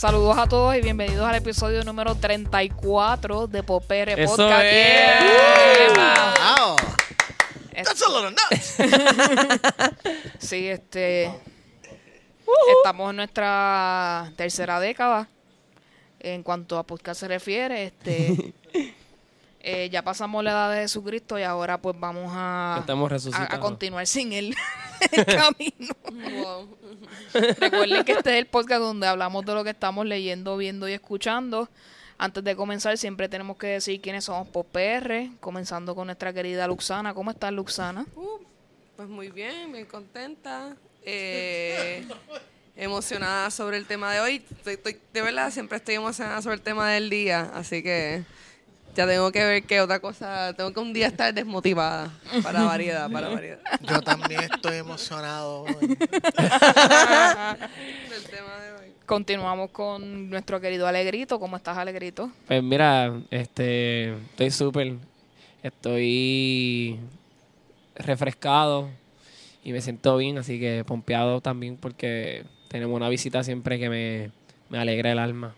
Saludos a todos y bienvenidos al episodio número 34 de Popere Eso Podcast. es. Yeah. Wow. Es- That's a lot of nuts. Sí, este. Estamos en nuestra tercera década. En cuanto a podcast se refiere, este. eh, ya pasamos la edad de Jesucristo y ahora pues vamos a, Estamos a, resucitados. a continuar sin él el camino. Recuerden que este es el podcast donde hablamos de lo que estamos leyendo, viendo y escuchando. Antes de comenzar, siempre tenemos que decir quiénes somos por PR, comenzando con nuestra querida Luxana. ¿Cómo estás, Luxana? Uh, pues muy bien, bien contenta. Eh, emocionada sobre el tema de hoy. Estoy- estoy- de verdad, siempre estoy emocionada sobre el tema del día. Así que ya tengo que ver qué otra cosa. Tengo que un día estar desmotivada. Para variedad, para variedad. Yo también estoy emocionado. Del tema de hoy. Continuamos con nuestro querido Alegrito. ¿Cómo estás, Alegrito? Pues mira, este, estoy súper, estoy refrescado y me siento bien, así que pompeado también porque tenemos una visita siempre que me, me alegra el alma.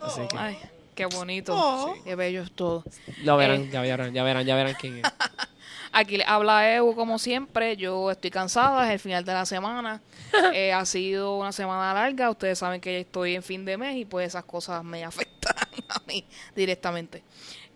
Así que Ay, qué bonito. Sí, Qué bello es todo. lo verán, eh. ya verán, ya verán, ya verán quién es. Aquí le habla Evo como siempre. Yo estoy cansada, es el final de la semana. Eh, ha sido una semana larga. Ustedes saben que ya estoy en fin de mes y pues esas cosas me afectan a mí directamente.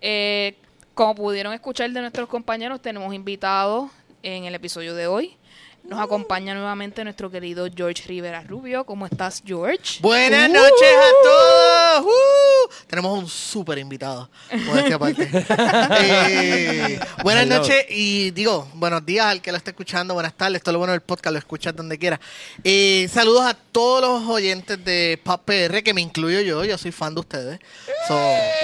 Eh, como pudieron escuchar de nuestros compañeros, tenemos invitados en el episodio de hoy. Nos acompaña nuevamente nuestro querido George Rivera Rubio. ¿Cómo estás, George? Buenas Uh. noches a todos. Uh, tenemos un súper invitado. aparte. Eh, buenas noches y digo, buenos días al que lo esté escuchando, buenas tardes, todo lo bueno del podcast, lo escuchas donde quiera. Eh, saludos a todos los oyentes de Pop PR, que me incluyo yo, yo soy fan de ustedes. So,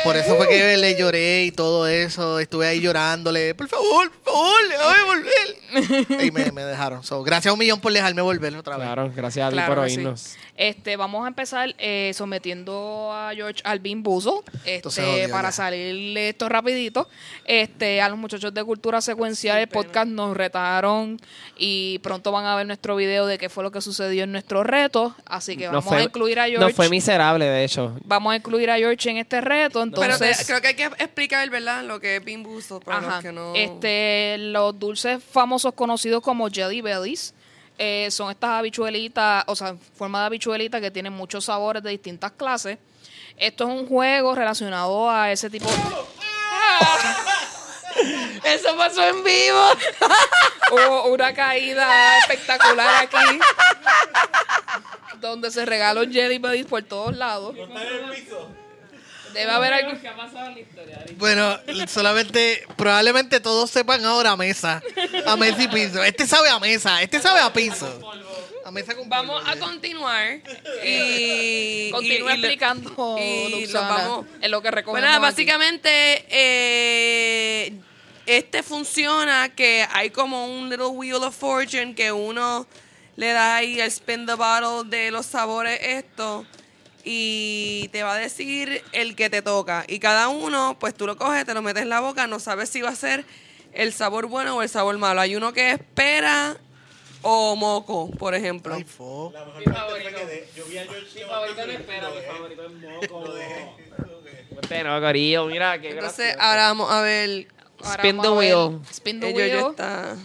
por eso fue que le lloré y todo eso, estuve ahí llorándole, por favor, por favor, déjame volver. Y me, me dejaron. So, gracias a un millón por dejarme volver otra vez. Claro, gracias a ti Claro por que sí. oírnos. Este, vamos a empezar eh, sometiendo a George Alvin Buzo, este, para salirle esto rapidito. Este, a los muchachos de Cultura Secuencial, el podcast nos retaron y pronto van a ver nuestro video de qué fue lo que sucedió en nuestro reto. Así que No vamos fue- a incluir a George. No fue miserable, de hecho. Vamos a incluir a George en este reto. Pero Entonces, te- creo que hay que explicar, ¿verdad? Lo que es Bean Busto para Ajá. los que no. Este, los dulces famosos conocidos como Jelly Bellies eh, son estas habichuelitas, o sea, en forma de habichuelita que tienen muchos sabores de distintas clases. Esto es un juego relacionado a ese tipo. Eso pasó en vivo. Hubo una caída espectacular aquí. Donde se regalan Jelly Bellies por todos lados. Debe haber algo. Bueno, solamente, probablemente todos sepan ahora a mesa. A mesa y piso. Este sabe a mesa, este sabe a piso. A mesa con Vamos polvo, a continuar y Continúa y- y lo- explicando, y vamos- en lo que recogemos Bueno, básicamente eh, este funciona que hay como un little wheel of fortune que uno le da ahí el spin the bottle de los sabores esto y te va a decir el que te toca. Y cada uno pues tú lo coges, te lo metes en la boca, no sabes si va a ser el sabor bueno o el sabor malo. Hay uno que es pera o moco, por ejemplo. Ay, fo. Pero, Corillo, mira, qué Entonces gracioso. ahora vamos a ver Ahora Spin the wheel. The está.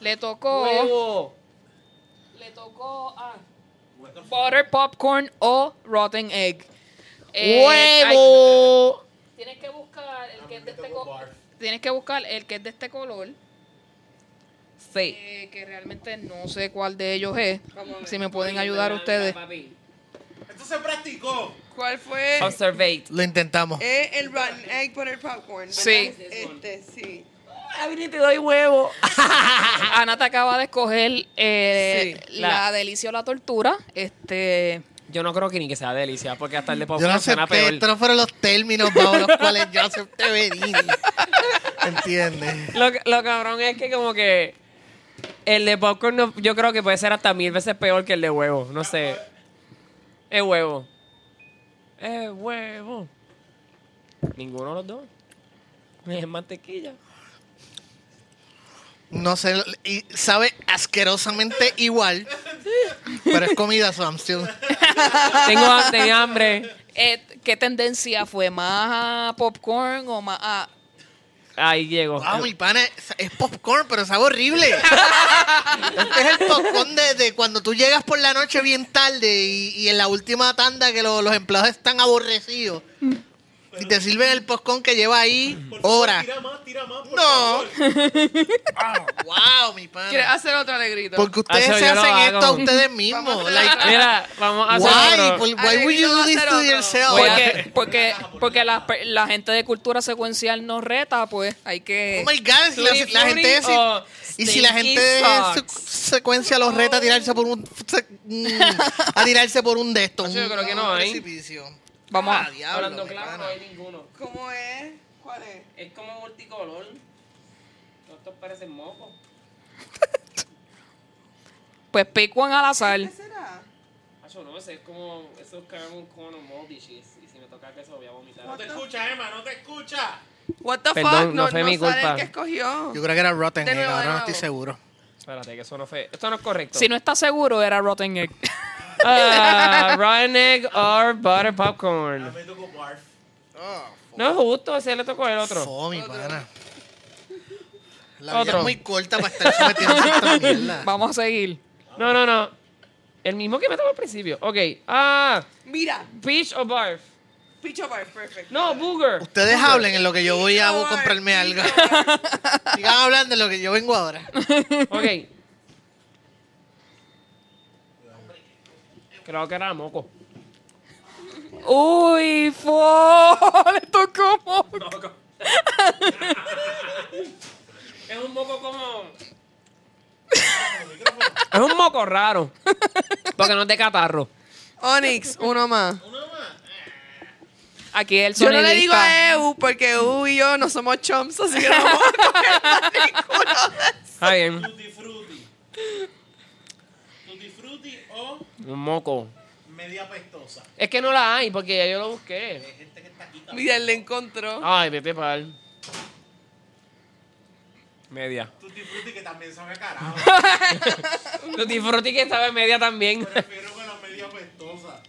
Le tocó. Huevo. Le tocó a Butter Popcorn o Rotten Egg. Eh, ¡Huevo! hay- tienes que buscar el que es de este color. Tienes que buscar el que es de este color. Eh, que realmente no sé cuál de ellos es. Si me pueden ayudar ustedes. Esto se practicó. ¿Cuál fue? Observate. Lo intentamos. Es el rotten egg butter popcorn. ¿verdad? Sí. Este, sí. A mí ni te doy huevo. Ana te acaba de escoger eh, Sí, la, la- delicia o la tortura. Este. Yo no creo que ni que sea delicia, porque hasta el de Yo no popcorn suena acepté, peor. estos no fueron los términos bajo los cuales yo acepté venir. ¿Entiendes? Lo, lo cabrón es que como que el de popcorn no- yo creo que puede ser hasta mil veces peor que el de huevo. No sé. Es huevo. Es huevo. Ninguno de los dos. Es mantequilla. No sé, y sabe asquerosamente igual. Pero es comida, still, Tengo hambre. Eh, ¿Qué tendencia fue? ¿Más a popcorn o más a...? Ahí llego. Wow, mi pana es, es popcorn, pero sabe horrible. este es el popcorn de, de cuando tú llegas por la noche bien tarde y, y en la última tanda que lo- los empleados están aborrecidos. Y te sirven el popcorn que lleva ahí horas. Tira más, tira más, por No. favor. wow, mi pana. ¿Quieres hacer otro alegrito? Porque ustedes Hacho, se yo lo hacen hago. esto a ustedes mismos. Vamos a like, Mira, vamos a hacer why? otro. Por- why would you do this to yourself? Voy a- Porque, porque, porque la, pe- la gente de cultura secuencial nos reta, pues hay que... Oh my God, si la, la gente o y si la gente de su- secuencia los reta a tirarse por un se- mm, a tirarse por un de estos, Yo creo que no un hay. precipicio. Vamos Ah, a... diablo, Hablando claro, no hay ninguno. ¿Cómo es? ¿Cuál es? Es como multicolor. Todos estos parecen mocos. Pues pick one al azar. ¿Qué será? Hacho, no sé, es como esos caramel corn moldy cheese. Y si me toca queso voy a vomitar. No te escucha, Emma, no te escucha. What the Perdón, fuck? no fue mi culpa. el que escogió. Yo creo que era Rotten Egg, ahora no estoy seguro. Espérate, que eso no fue. Esto no es correcto. Si no estás seguro, era Rotten Egg. Ah, rotten egg or butter popcorn. Me tocó barf. No es justo, ese le tocó el otro. Oh, mi pana. La vida Otro. es muy corta para estar sometiéndose a esta mierda. Vamos a seguir. No, no, no. El mismo que me tocó al principio. Ok. Ah, Mira, peach o barf. Picho Bar, perfecto. No, booger. Ustedes hablen en lo que yo voy a comprarme algo. Sigan hablando en lo que yo vengo ahora. Ok. Creo que era moco. Uy, fo, le tocó moco. Es un moco como. es un moco raro. Porque no es de catarro. Onyx, uno más. Aquí el Yo no le digo a Eu porque Eu y yo no somos chumps, así que no vamos a coger de. Está bien. Tutti frutti. Tutti frutti o Un moco. media pestosa. Es que no la hay porque ya yo lo busqué. Hay gente que está aquí también. Mira, él le encontró. Ay, vete pal. Media. Tutti frutti que también sabe carajo. Tutti frutti que estaba en media también. Prefiero que la media pestosa.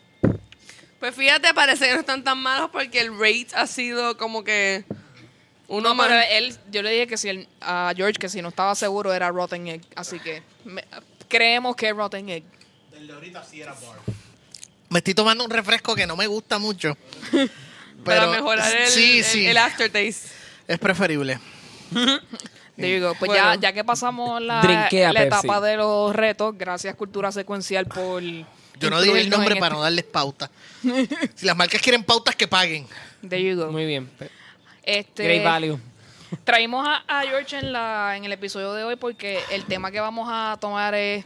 Pues fíjate, parece que no están tan malos porque el rate ha sido como que uno No, más. pero él, yo le dije que si él- a George que si no estaba seguro era Rotten Egg. Así que me- creemos que es Rotten Egg. El de ahorita sí era barf. Me estoy tomando un refresco que no me gusta mucho. para pero- mejorar el, sí, el- sí, el aftertaste. es preferible. There you go. Pues Bueno. ya, ya que pasamos la, etapa de los retos, gracias Cultura Secuencial por. Yo no dije el nombre en para no darles pauta. si las marcas quieren pautas, que paguen. este- There you go. Muy bien. Este, Great value. Traímos a, a George en, la, en el episodio de hoy porque el tema que vamos a tomar es,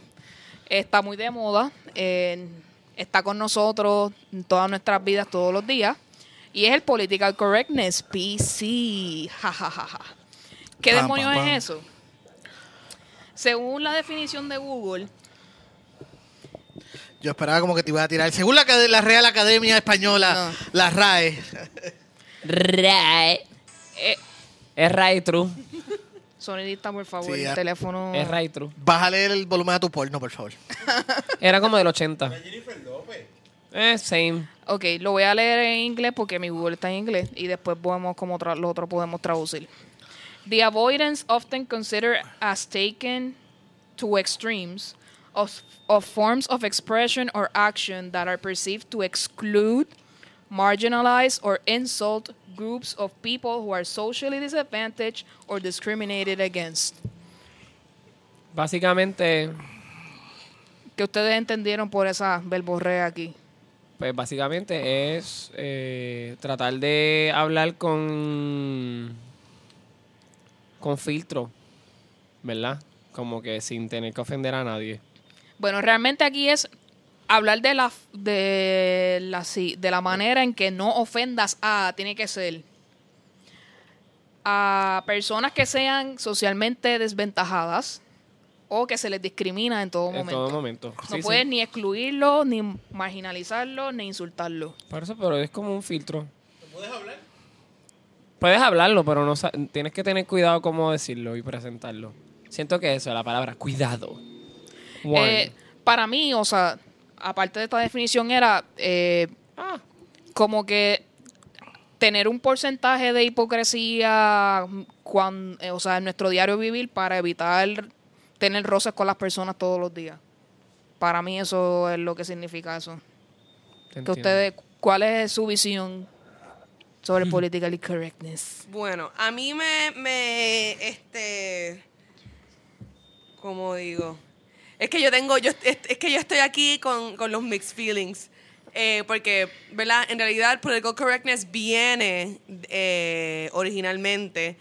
está muy de moda, eh, está con nosotros en todas nuestras vidas, todos los días, y es el Political Correctness, PC. Ja, ja, ja, ja. ¿Qué Pam, demonios pam, pam. es eso? Según la definición de Google, Yo esperaba como que te iba a tirar. Según la, Real Academia Española, No. la RAE. Right. eh, Es right true. sonidista, por favor, Sí, el ya. teléfono. Es right true. Bájale el volumen a tu porno, por favor. Era como del 80. Jennifer López. Eh, same. Ok, lo voy a leer en inglés porque mi Google está en inglés y después podemos como tra- lo otro podemos traducir. The avoidance often considered as taken to extremes of, of forms of expression or action that are perceived to exclude, marginalize, or insult groups of people who are socially disadvantaged or discriminated against. Básicamente, ¿Qué ustedes entendieron por esa verborrea aquí? pues básicamente es eh, tratar de hablar con con filtro, ¿verdad? Como que sin tener que ofender a nadie. Bueno, realmente aquí es hablar de la de la sí, de la manera en que no ofendas a tiene que ser a personas que sean socialmente desventajadas o que se les discrimina en todo En momento. todo momento. No Sí, puedes sí. ni excluirlo, ni marginalizarlo, ni insultarlo. Por eso, pero es como un filtro. ¿Puedes hablar? Puedes hablarlo, pero no tienes que tener cuidado cómo decirlo y presentarlo. Siento que eso, la palabra cuidado. Eh, para mí, o sea, aparte de esta definición, era eh, Ah, como que tener un porcentaje de hipocresía cuan- eh, o sea, en nuestro diario vivir para evitar tener roces con las personas todos los días. Para mí eso es lo que significa eso. Que ustedes, ¿Cuál es su visión sobre politically correctness? Bueno, a mí me, me, este, ¿cómo digo? Es que yo tengo, yo, es, es que yo estoy aquí con, con los mixed feelings. Eh, porque, ¿verdad? En realidad, political correctness viene eh, originalmente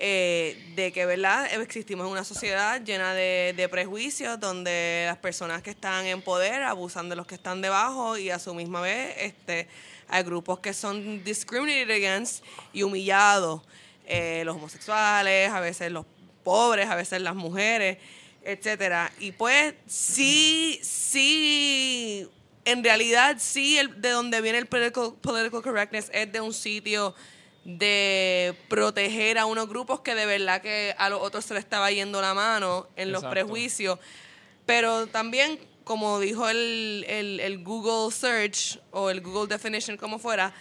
eh, de que, ¿verdad? Existimos en una sociedad llena de, de prejuicios donde las personas que están en poder abusan de los que están debajo y a su misma vez este, hay grupos que son discriminated against y humillados. Eh, los homosexuales, a veces los pobres, a veces las mujeres, etcétera. Y pues sí, sí, en realidad sí, el, de donde viene el political, political correctness es de un sitio de proteger a unos grupos que de verdad que a los otros se les estaba yendo la mano en los prejuicios. Pero también, como dijo el, el, el Google Search o el Google Definition, como fuera,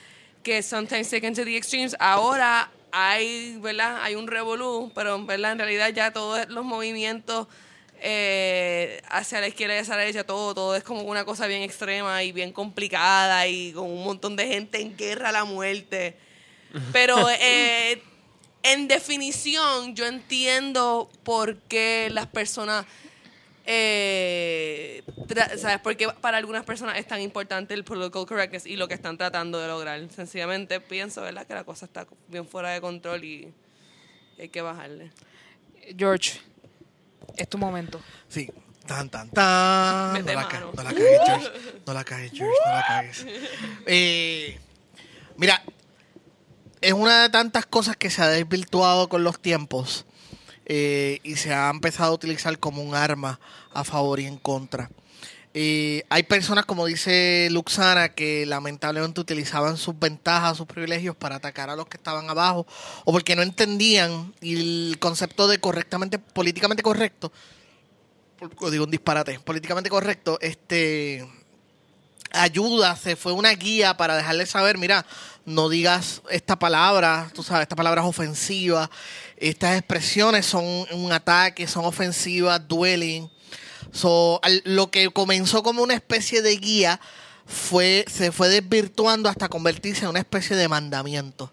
que sometimes taken to the extremes, ahora hay, ¿verdad? Hay un revolú, pero ¿verdad? en realidad ya todos los movimientos eh, hacia la izquierda y hacia la derecha, todo, todo es como una cosa bien extrema y bien complicada y con un montón de gente en guerra a la muerte. Pero eh, en definición, yo entiendo por qué las personas, eh, ¿sabes? Porque para algunas personas es tan importante el political correctness y lo que están tratando de lograr. Sencillamente pienso, ¿verdad? Que la cosa está bien fuera de control y hay que bajarle. George, es tu momento. Sí. Tan, tan, tan. Mete No la, mano. no la cagues, George. No la cagues, George. No la cagues. Eh, mira, es una de tantas cosas que se ha desvirtuado con los tiempos eh, y se ha empezado a utilizar como un arma a favor y en contra. Eh, hay personas, como dice Luxana, que lamentablemente utilizaban sus ventajas, sus privilegios para atacar a los que estaban abajo o porque no entendían y el concepto de correctamente, políticamente correcto, por- digo un disparate, políticamente correcto, este ayuda, se fue una guía para dejarle saber, mira, no digas esta palabra, tú sabes, esta palabra es ofensiva, estas expresiones son un ataque, son ofensivas, duelen. So, al- lo que comenzó como una especie de guía fue, se fue desvirtuando hasta convertirse en una especie de mandamiento.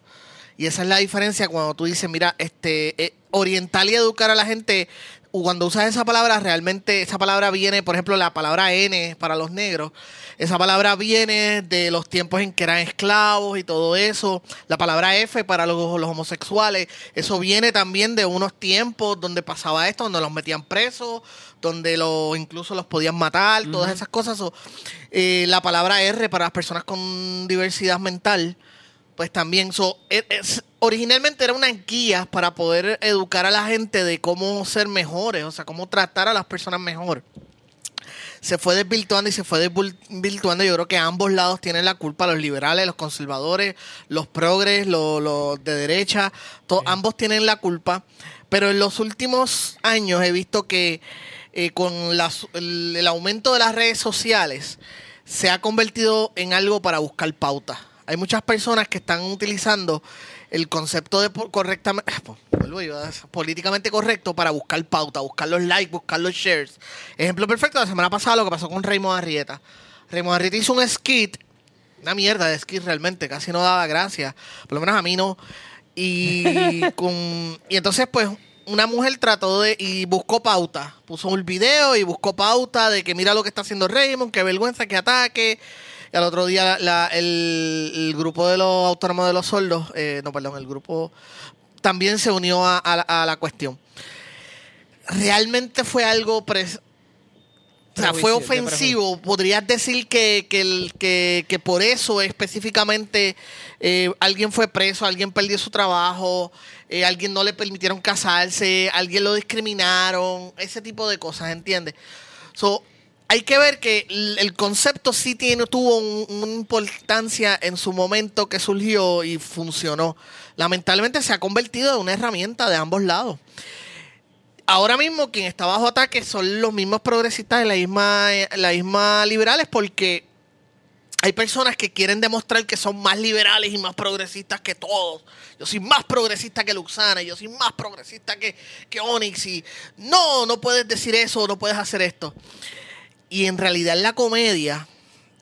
Y esa es la diferencia cuando tú dices, mira, este, eh, orientar y educar a la gente, cuando usas esa palabra, realmente esa palabra viene, por ejemplo, la palabra N para los negros, esa palabra viene de los tiempos en que eran esclavos y todo eso. La palabra F para los, los homosexuales, eso viene también de unos tiempos donde pasaba esto, donde los metían presos, donde los, incluso los podían matar, todas esas cosas. So, eh, la palabra R para las personas con diversidad mental, pues también, so, es- originalmente era unas guías para poder educar a la gente de cómo ser mejores, o sea, cómo tratar a las personas mejor. Se fue desvirtuando y se fue desvirtuando. Yo creo que ambos lados tienen la culpa, los liberales, los conservadores, los progres, los, los de derecha, to- ambos tienen la culpa. Pero en los últimos años he visto que eh, con el, aumento de las redes sociales se ha convertido en algo para buscar pauta. Hay muchas personas que están utilizando el concepto de correctamente, vuelvo yo, es políticamente correcto para buscar pauta, buscar los likes, buscar los shares. Ejemplo perfecto, la semana pasada lo que pasó con Raymond Arrieta. Raymond Arrieta hizo un skit, una mierda de skit realmente, casi no daba gracia, por lo menos a mí no. Y entonces pues una mujer trató de y buscó pauta, puso un video y buscó pauta de que mira lo que está haciendo Raymond, qué vergüenza, qué ataque. Y al otro día el, grupo de los autónomos de los sordos, eh, no, perdón, el grupo también se unió a, a la cuestión. Realmente fue algo pres- o sea, fue ofensivo. Podrías decir que, que, el- que, que por eso específicamente eh, alguien fue preso, alguien perdió su trabajo, eh, alguien no le permitieron casarse, alguien lo discriminaron, ese tipo de cosas, ¿entiendes? So, hay que ver que el, el concepto sí tiene, tuvo un- una importancia en su momento que surgió y funcionó. Lamentablemente se ha convertido en una herramienta de ambos lados. Ahora mismo quien está bajo ataque son los mismos progresistas de la misma, la misma liberales porque hay personas que quieren demostrar que son más liberales y más progresistas que todos. Yo soy más progresista que Luxana, yo soy más progresista que, que Onyx. Y no, no puedes decir eso, no puedes hacer esto. Y en realidad en la comedia,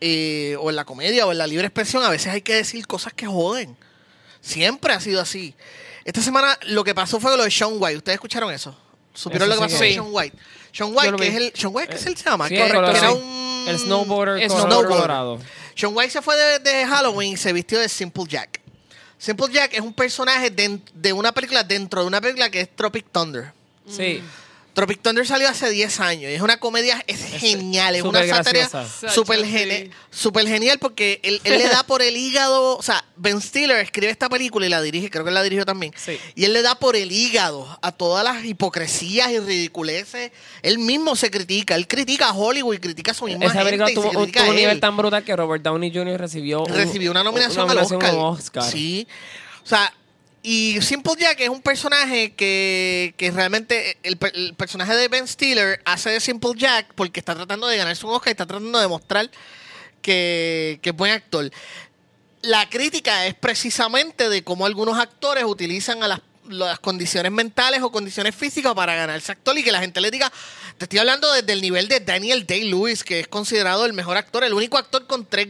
eh, o en la comedia o en la libre expresión, a veces hay que decir cosas que joden. Siempre ha sido así. Esta semana lo que pasó fue lo de Sean White. ¿Ustedes escucharon eso? ¿Supieron lo que pasó con. Sean White? Sean White, que es el. Sean White, que se llama? Que, era un. El snowboarder colorado. Sean White se fue de, de Halloween y se vistió de Simple Jack. Simple Jack es un personaje de, de una película dentro de una película que es Tropic Thunder. Sí. Tropic Thunder salió hace 10 años y es una comedia, es genial, es una sátira súper súper genial porque él, él le da por el hígado, o sea, Ben Stiller escribe esta película y la dirige, creo que la dirigió también, Sí. y él le da por el hígado a todas las hipocresías y ridiculeces, él mismo se critica, él critica a Hollywood y critica a su misma Esa película tuvo, un- tuvo nivel tan brutal que Robert Downey Jr. recibió, un- recibió una nominación, una nominación al un. Oscar. Sí. O sea, y Simple Jack es un personaje que, que realmente el, el personaje de Ben Stiller hace de Simple Jack porque está tratando de ganarse un Oscar y está tratando de demostrar que, que es buen actor. La crítica es precisamente de cómo algunos actores utilizan a las, las condiciones mentales o condiciones físicas para ganarse actor y que la gente le diga, te estoy hablando desde el nivel de Daniel Day-Lewis, que es considerado el mejor actor, el único actor con tres,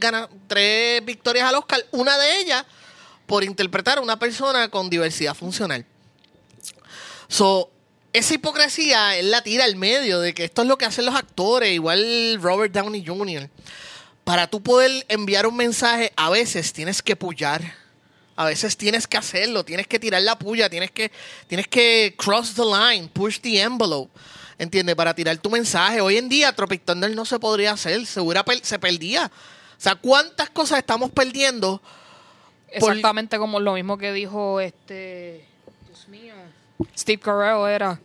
tres victorias al Oscar, una de ellas por interpretar a una persona con diversidad funcional. So, esa hipocresía él la tira al medio de que esto es lo que hacen los actores, igual Robert Downey Jr. Para tú poder enviar un mensaje, a veces tienes que pullar. A veces tienes que hacerlo, tienes que tirar la puya, tienes que, tienes que cross the line, push the envelope. ¿Entiendes? Para tirar tu mensaje. Hoy en día Tropic Thunder no se podría hacer, se, hubiera per- se perdía. O sea, ¿cuántas cosas estamos perdiendo? Por- Exactamente como lo mismo que dijo este. Dios mío. Steve Carell era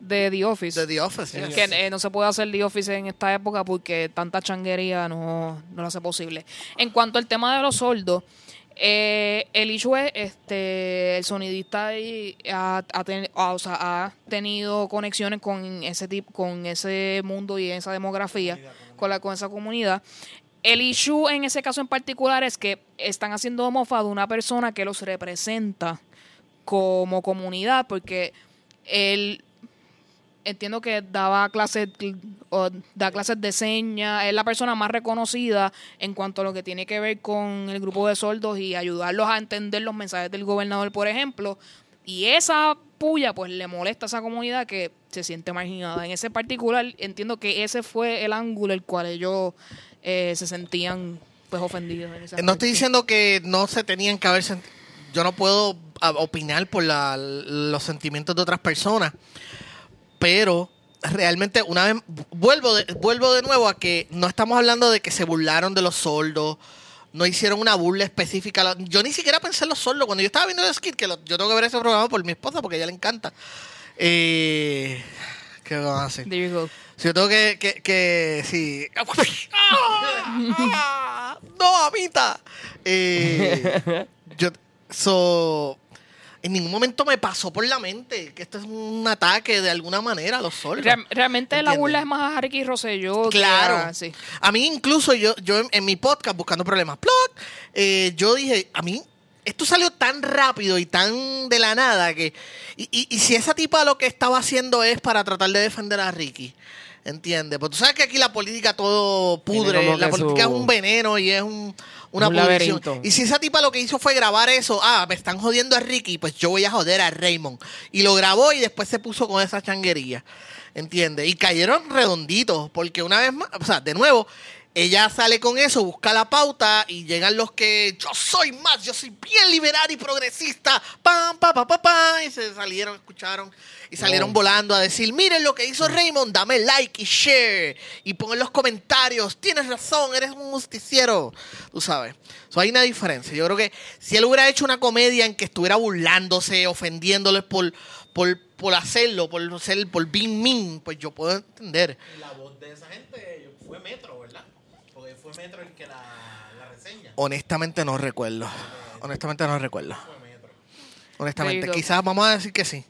de The Office. De The Office. yes. que eh, no se puede hacer The Office en esta época porque tanta changuería no, no lo hace posible. En cuanto al tema de los sordos, eh, el issue es, este, el sonidista ahí ha, ha ten- ha- o sea, ha tenido conexiones con ese tipo, con ese mundo y esa demografía, con la con esa comunidad. El issue en ese caso en particular es que están haciendo mofa de una persona que los representa como comunidad, porque él entiendo que daba clases o da clases de señas, es la persona más reconocida en cuanto a lo que tiene que ver con el grupo de sordos y ayudarlos a entender los mensajes del gobernador, por ejemplo. Y esa puya pues le molesta a esa comunidad que se siente marginada. En ese particular entiendo que ese fue el ángulo el cual ellos eh, se sentían pues ofendidos. en ese No estoy diciendo que no se tenían que haber sent- Yo no puedo opinar por la- los sentimientos de otras personas, pero realmente una vez vuelvo de, vuelvo de nuevo a que no estamos hablando de que se burlaron de los sordos, no hicieron una burla específica. Yo ni siquiera pensé en los sordos cuando yo estaba viendo el skit, que lo- yo tengo que ver ese programa por mi esposa porque a ella le encanta. Eh, ¿Qué vamos a hacer? There you go. Si yo tengo que, que, que sí. ¡Ah! ¡No, amita! Eh, yo, so, en ningún momento me pasó por la mente que esto es un ataque de alguna manera a los sordos. Real- realmente la ¿Entiendes? burla es más a Harry Rosselló. que Claro. a- sí. A mí incluso yo, yo en, en mi podcast, Buscando Problemas, plug, eh, yo dije, a mí esto salió tan rápido y tan de la nada que... Y, y- y si esa tipa lo que estaba haciendo es para tratar de defender a Ricky, ¿entiendes? Porque tú sabes que aquí la política todo pudre, la política su- es un veneno y es un, una Un pudrición. Y si esa tipa lo que hizo fue grabar eso, ah, me están jodiendo a Ricky, pues yo voy a joder a Raymond. Y lo grabó y después se puso con esa changuería. ¿Entiendes? Y cayeron redonditos, porque una vez más, o sea, de nuevo, ella sale con eso, busca la pauta y llegan los que yo soy más, yo soy bien liberal y progresista, pam, pa, pa, pa, pa, y se salieron, escucharon y salieron Oh. volando a decir, miren lo que hizo Raymond, dame like y share y pon en los comentarios, tienes razón, eres un justiciero, tú sabes. So, hay una diferencia. Yo creo que si él hubiera hecho una comedia en que estuviera burlándose, ofendiéndoles por, por, por hacerlo, por ser, por being mean, pues yo puedo entender. La voz de esa gente fue Metro, fue Metro el que la, la reseña. Honestamente no recuerdo. Honestamente no recuerdo. Fue Metro. Honestamente, There you go. quizás vamos a decir que sí.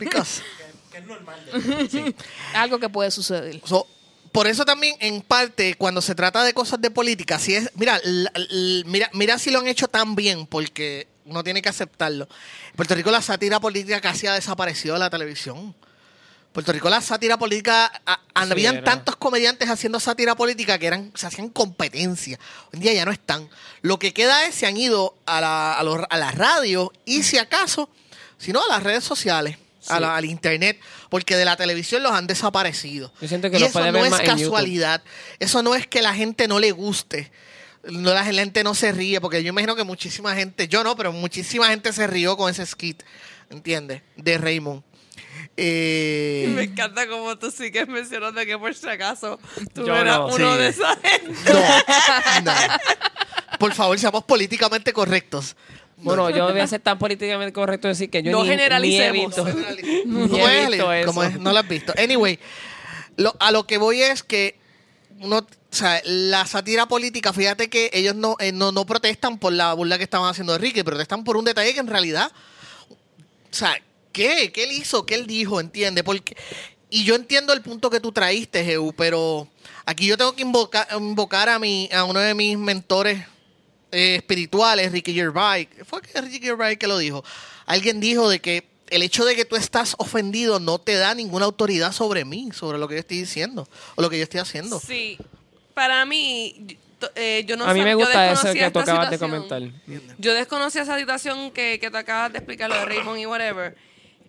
Because Que es normal. de- Algo que puede suceder. So, por eso también, en parte, cuando se trata de cosas de política, si es, mira, l- mira, mira si lo han hecho tan bien, porque uno tiene que aceptarlo. En Puerto Rico la sátira política casi ha desaparecido de la televisión. Puerto Rico la sátira política, a- habían era. tantos comediantes haciendo sátira política que eran, se hacían competencia. Hoy en día ya no están. Lo que queda es se han ido a la, a los- a la radio y si acaso, si no a las redes sociales, la- al internet, porque de la televisión los han desaparecido. Yo siento que y eso no ver es casualidad. Eso no es que la gente no le guste. No, la gente no se ríe, porque yo imagino que muchísima gente, yo no, pero muchísima gente se rió con ese skit, ¿entiendes? De Raymond. Eh, Me encanta como tú sigues mencionando que por si acaso tú Yo eras no. uno Sí. de esa gente. no, no. Por favor, seamos políticamente correctos. Bueno, yo voy a ser tan políticamente correcto decir que yo No ni, ni he generalicemos. visto, ¿Cómo ni he visto. No lo has visto. Anyway, lo- a lo que voy es que uno, o sea, la sátira política, fíjate que ellos no, eh, no, no protestan por la burla que estaban haciendo de Ricky, protestan por un detalle que en realidad, o sea, ¿qué? ¿Qué él hizo? ¿Qué él dijo? ¿Entiende? Porque, y yo entiendo el punto que tú traíste, Jehu, pero aquí yo tengo que invocar, invocar a, mi, a uno de mis mentores eh, espirituales, Ricky Gervais. Fue que Ricky Gervais que lo dijo. Alguien dijo de que el hecho de que tú estás ofendido no te da ninguna autoridad sobre mí, sobre lo que yo estoy diciendo o lo que yo estoy haciendo. Sí, para mí, yo- eh, yo no a mí me gusta eso desconocía que tú acabas de situación. comentar. Yo desconocía esa situación que, que te acabas de explicar, lo de Raymond y whatever.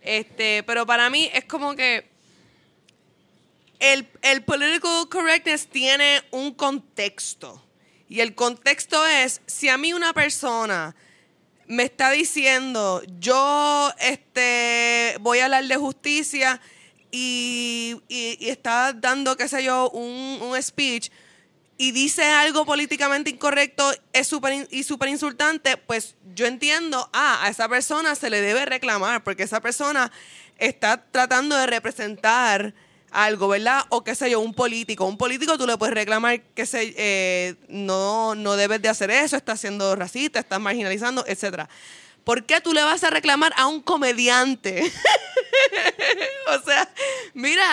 Este, pero para mí es como que el, el political correctness tiene un contexto. Y el contexto es, si a mí una persona me está diciendo, yo este, voy a hablar de justicia y, y- está dando, qué sé yo, un, un speech y dice algo políticamente incorrecto es super y súper insultante, pues yo entiendo, ah, a esa persona se le debe reclamar porque esa persona está tratando de representar algo, ¿verdad? O qué sé yo, un político. Un político tú le puedes reclamar que se, eh, no, no debes de hacer eso, estás siendo racista, estás marginalizando, etcétera. ¿Por qué tú le vas a reclamar a un comediante? o sea, mira,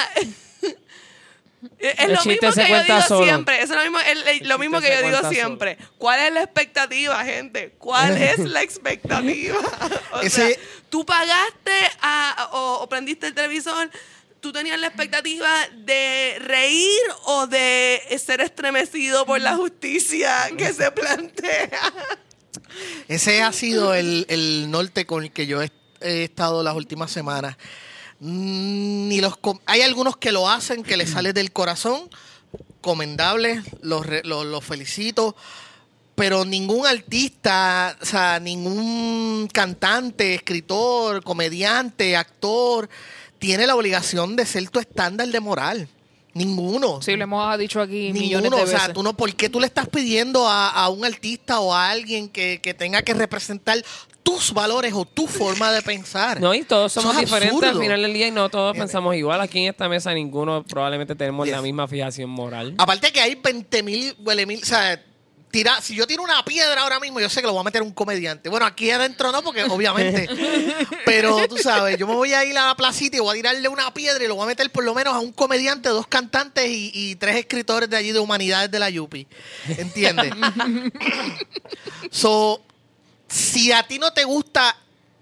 es El lo mismo que yo digo solo. siempre. Es lo mismo, el- lo mismo que yo digo siempre. ¿Cuál es la expectativa, gente? ¿Cuál es la expectativa? O Ese- sea, tú pagaste a- o, o prendiste el televisor, tú tenías la expectativa de reír o de ser estremecido por la justicia que se plantea. Ese ha sido el, el norte con el que yo he, he estado las últimas semanas. Mm, Ni los hay algunos que lo hacen, que les sale del corazón, comendables, los, los, los felicito, pero ningún artista, o sea, ningún cantante, escritor, comediante, actor, tiene la obligación de ser tu estándar de moral. Ninguno. Sí, lo hemos dicho aquí millones de o veces. sea, tú no, ¿por qué tú le estás pidiendo a, a un artista o a alguien que, que tenga que representar tus valores o tu forma de pensar? No, y todos somos es diferentes al final del día y no todos pensamos igual. Aquí en esta mesa ninguno probablemente tenemos la misma fijación moral. Aparte que hay 20 mil, huele mil, o sea, tira, si yo tiro una piedra ahora mismo, yo sé que lo voy a meter un comediante. Bueno, aquí adentro no, porque obviamente. pero tú sabes, yo me voy a ir a la placita y voy a tirarle una piedra y lo voy a meter por lo menos a un comediante, dos cantantes y, y tres escritores de allí de humanidades de la Yupi. ¿Entiendes? so, si a ti no te gusta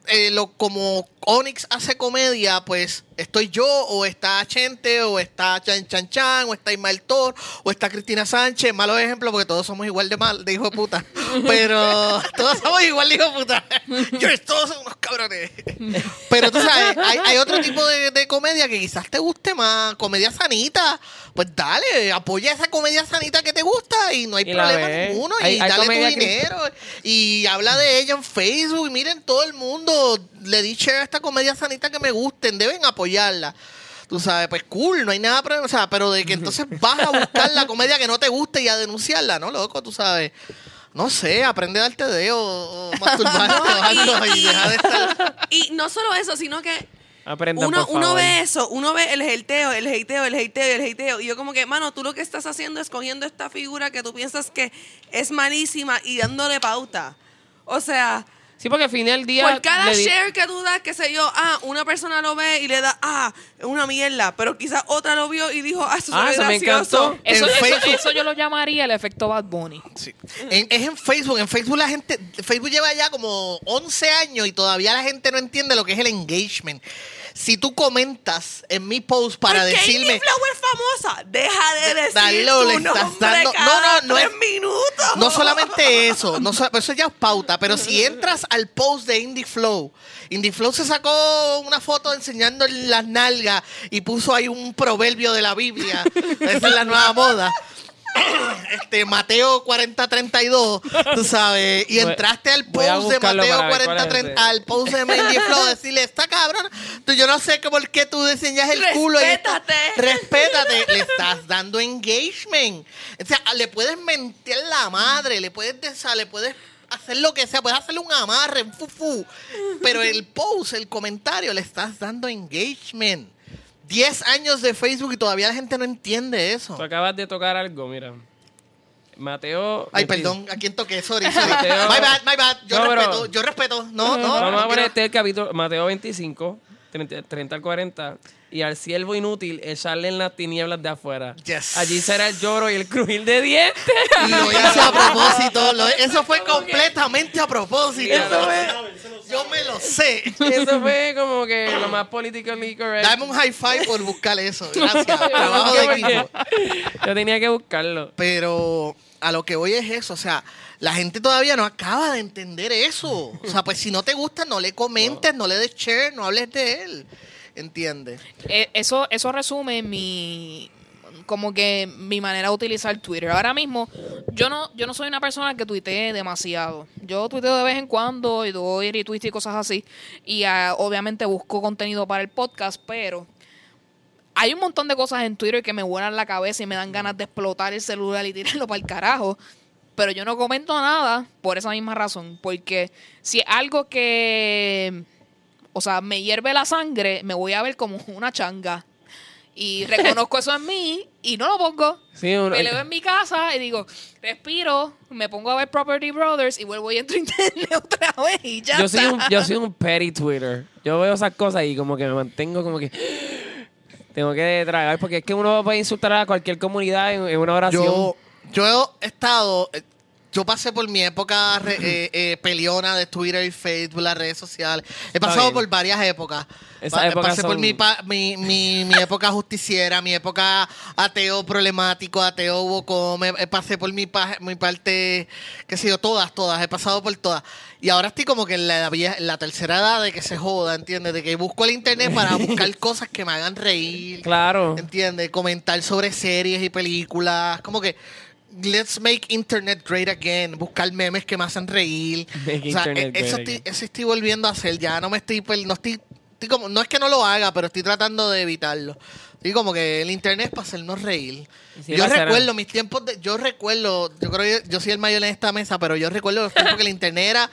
eh, lo como Onyx hace comedia, pues estoy yo, o está Chente, o está Chan Chan Chan, o está Ismael Tor, o está Cristina Sánchez. Malos ejemplos porque todos somos igual de mal, de hijo de puta. Pero todos somos igual de hijo de puta. Yo, todos son unos cabrones. Pero tú sabes, hay, hay otro tipo de, de comedia que quizás te guste más, comedia sanita. Pues dale, apoya esa comedia sanita que te gusta y no hay Y problema ninguno. Hay- y hay dale tu que- dinero y habla de ella en Facebook. Y miren, todo el mundo le di share a esta comedia sanita que me gusten, deben apoyarla. Tú sabes, pues cool, no hay nada, pero, o sea, pero de que entonces vas a buscar la comedia que no te guste y a denunciarla, ¿no, loco? Tú sabes. No sé, aprende a darte dedo o, o masturbarte o algo y, y- deja de estar. Y no solo eso, sino que Aprendan, uno, por uno ve eso, uno ve el hateo, el hateo, el hateo, el hateo. Y yo como que, mano, tú lo que estás haciendo es cogiendo esta figura que tú piensas que es malísima y dándole pauta. O sea, Sí, porque al final del día. Por cada di- share que tú das, qué sé yo, ah, una persona lo ve y le da, ah, es una mierda, pero quizás otra lo vio y dijo, ah, eso Ah, se me encantó. Eso, En eso- eso yo lo llamaría el efecto Bad Bunny. Sí. En- es en Facebook. En Facebook la gente. Facebook lleva ya como 11 años y todavía la gente no entiende lo que es el engagement. Si tú comentas en mi post para Porque decirme. Amy Flower es famosa, deja de decir Dalo, le tu estás nombre dando- cada no, no, no tres es- minutos. No solamente eso, no so- eso ya es pauta, pero si entras al post de Indie Flow, Indie Flow se sacó una foto enseñando las nalgas y puso ahí un proverbio de la Biblia. Esa es la nueva moda. Este Mateo 4032, tú sabes, y entraste al post de Mateo para ver cuál es 4030, ese. al post de Indie Flow, decirle, está cabrón, yo no sé que por qué tú diseñas el culo. y esto- Respétate. Respétate, le estás dando engagement. O sea, le puedes mentir la madre, le puedes desa- le puedes hacer lo que sea, puedes hacerle un amarre, un fufu. Pero el post, el comentario, le estás dando engagement. 10 años de Facebook y todavía la gente no entiende eso. Tú acabas de tocar algo, mira. Mateo. Ay, 20 perdón, ¿a quién toqué? Sorry, sorry. Mateo- My bad, my bad. Yo No, respeto, yo respeto. No, no. Vamos a poner este el capítulo, Mateo 25, 30, 30 al 40. Y al siervo inútil, echarle en las tinieblas de afuera. Yes. Allí será el lloro y el crujir de dientes. Lo hice a propósito. lo- eso fue completamente a propósito. Eso fue- Yo me lo sé. Eso fue como que lo más politically correct. Dame un high five por buscar eso. Gracias. Trabajo de equipo. Yo tenía que buscarlo. Pero a lo que voy es eso. O sea, la gente todavía no acaba de entender eso. O sea, pues si no te gusta, no le comentes, no le des share, no hables de él. ¿Entiendes? Eh, eso, eso resume mi como que mi manera de utilizar Twitter. Ahora mismo, yo no, yo no soy una persona que tuitee demasiado. Yo tuiteo de vez en cuando y doy retweets y cosas así. Y ah, obviamente busco contenido para el podcast, pero hay un montón de cosas en Twitter que me vuelan la cabeza y me dan ganas de explotar el celular y tirarlo para el carajo. Pero yo no comento nada por esa misma razón. Porque si es algo que, o sea, me hierve la sangre, me voy a ver como una changa. Y reconozco eso en mí y no lo pongo. Sí, uno- Me leo en mi casa y digo, respiro, me pongo a ver Property Brothers y vuelvo y entro a internet otra vez y ya yo soy está. un yo soy un petty Twitter. Yo veo esas cosas y como que me mantengo como que tengo que tragar porque es que uno puede insultar a cualquier comunidad en, en una oración. Yo, yo he estado, eh, yo pasé por mi época re- eh, eh, peleona de Twitter y Facebook, las redes sociales. He pasado bien. por varias épocas. Esas Pa- épocas pasé por son- mi, pa- mi, mi, mi época justiciera, mi época ateo problemático, ateo bocome. eh, Pasé por mi, pa- mi parte, qué sé yo, todas, todas. He pasado por todas. Y ahora estoy como que en la, en la tercera edad de que se joda, ¿entiendes? De que busco el internet para buscar cosas que me hagan reír. Claro. ¿Entiendes? Comentar sobre series y películas. Como que, let's make internet great again. Buscar memes que me hacen reír. Make o sea, internet e- eso, great estoy, again. eso estoy volviendo a hacer. Ya no me estoy, per- no estoy, estoy como, no es que no lo haga, pero estoy tratando de evitarlo. Y como que el internet es para hacernos reír. Sí, yo recuerdo mis tiempos de, yo recuerdo, yo creo que yo soy el mayor en esta mesa, pero yo recuerdo los tiempos que el internet era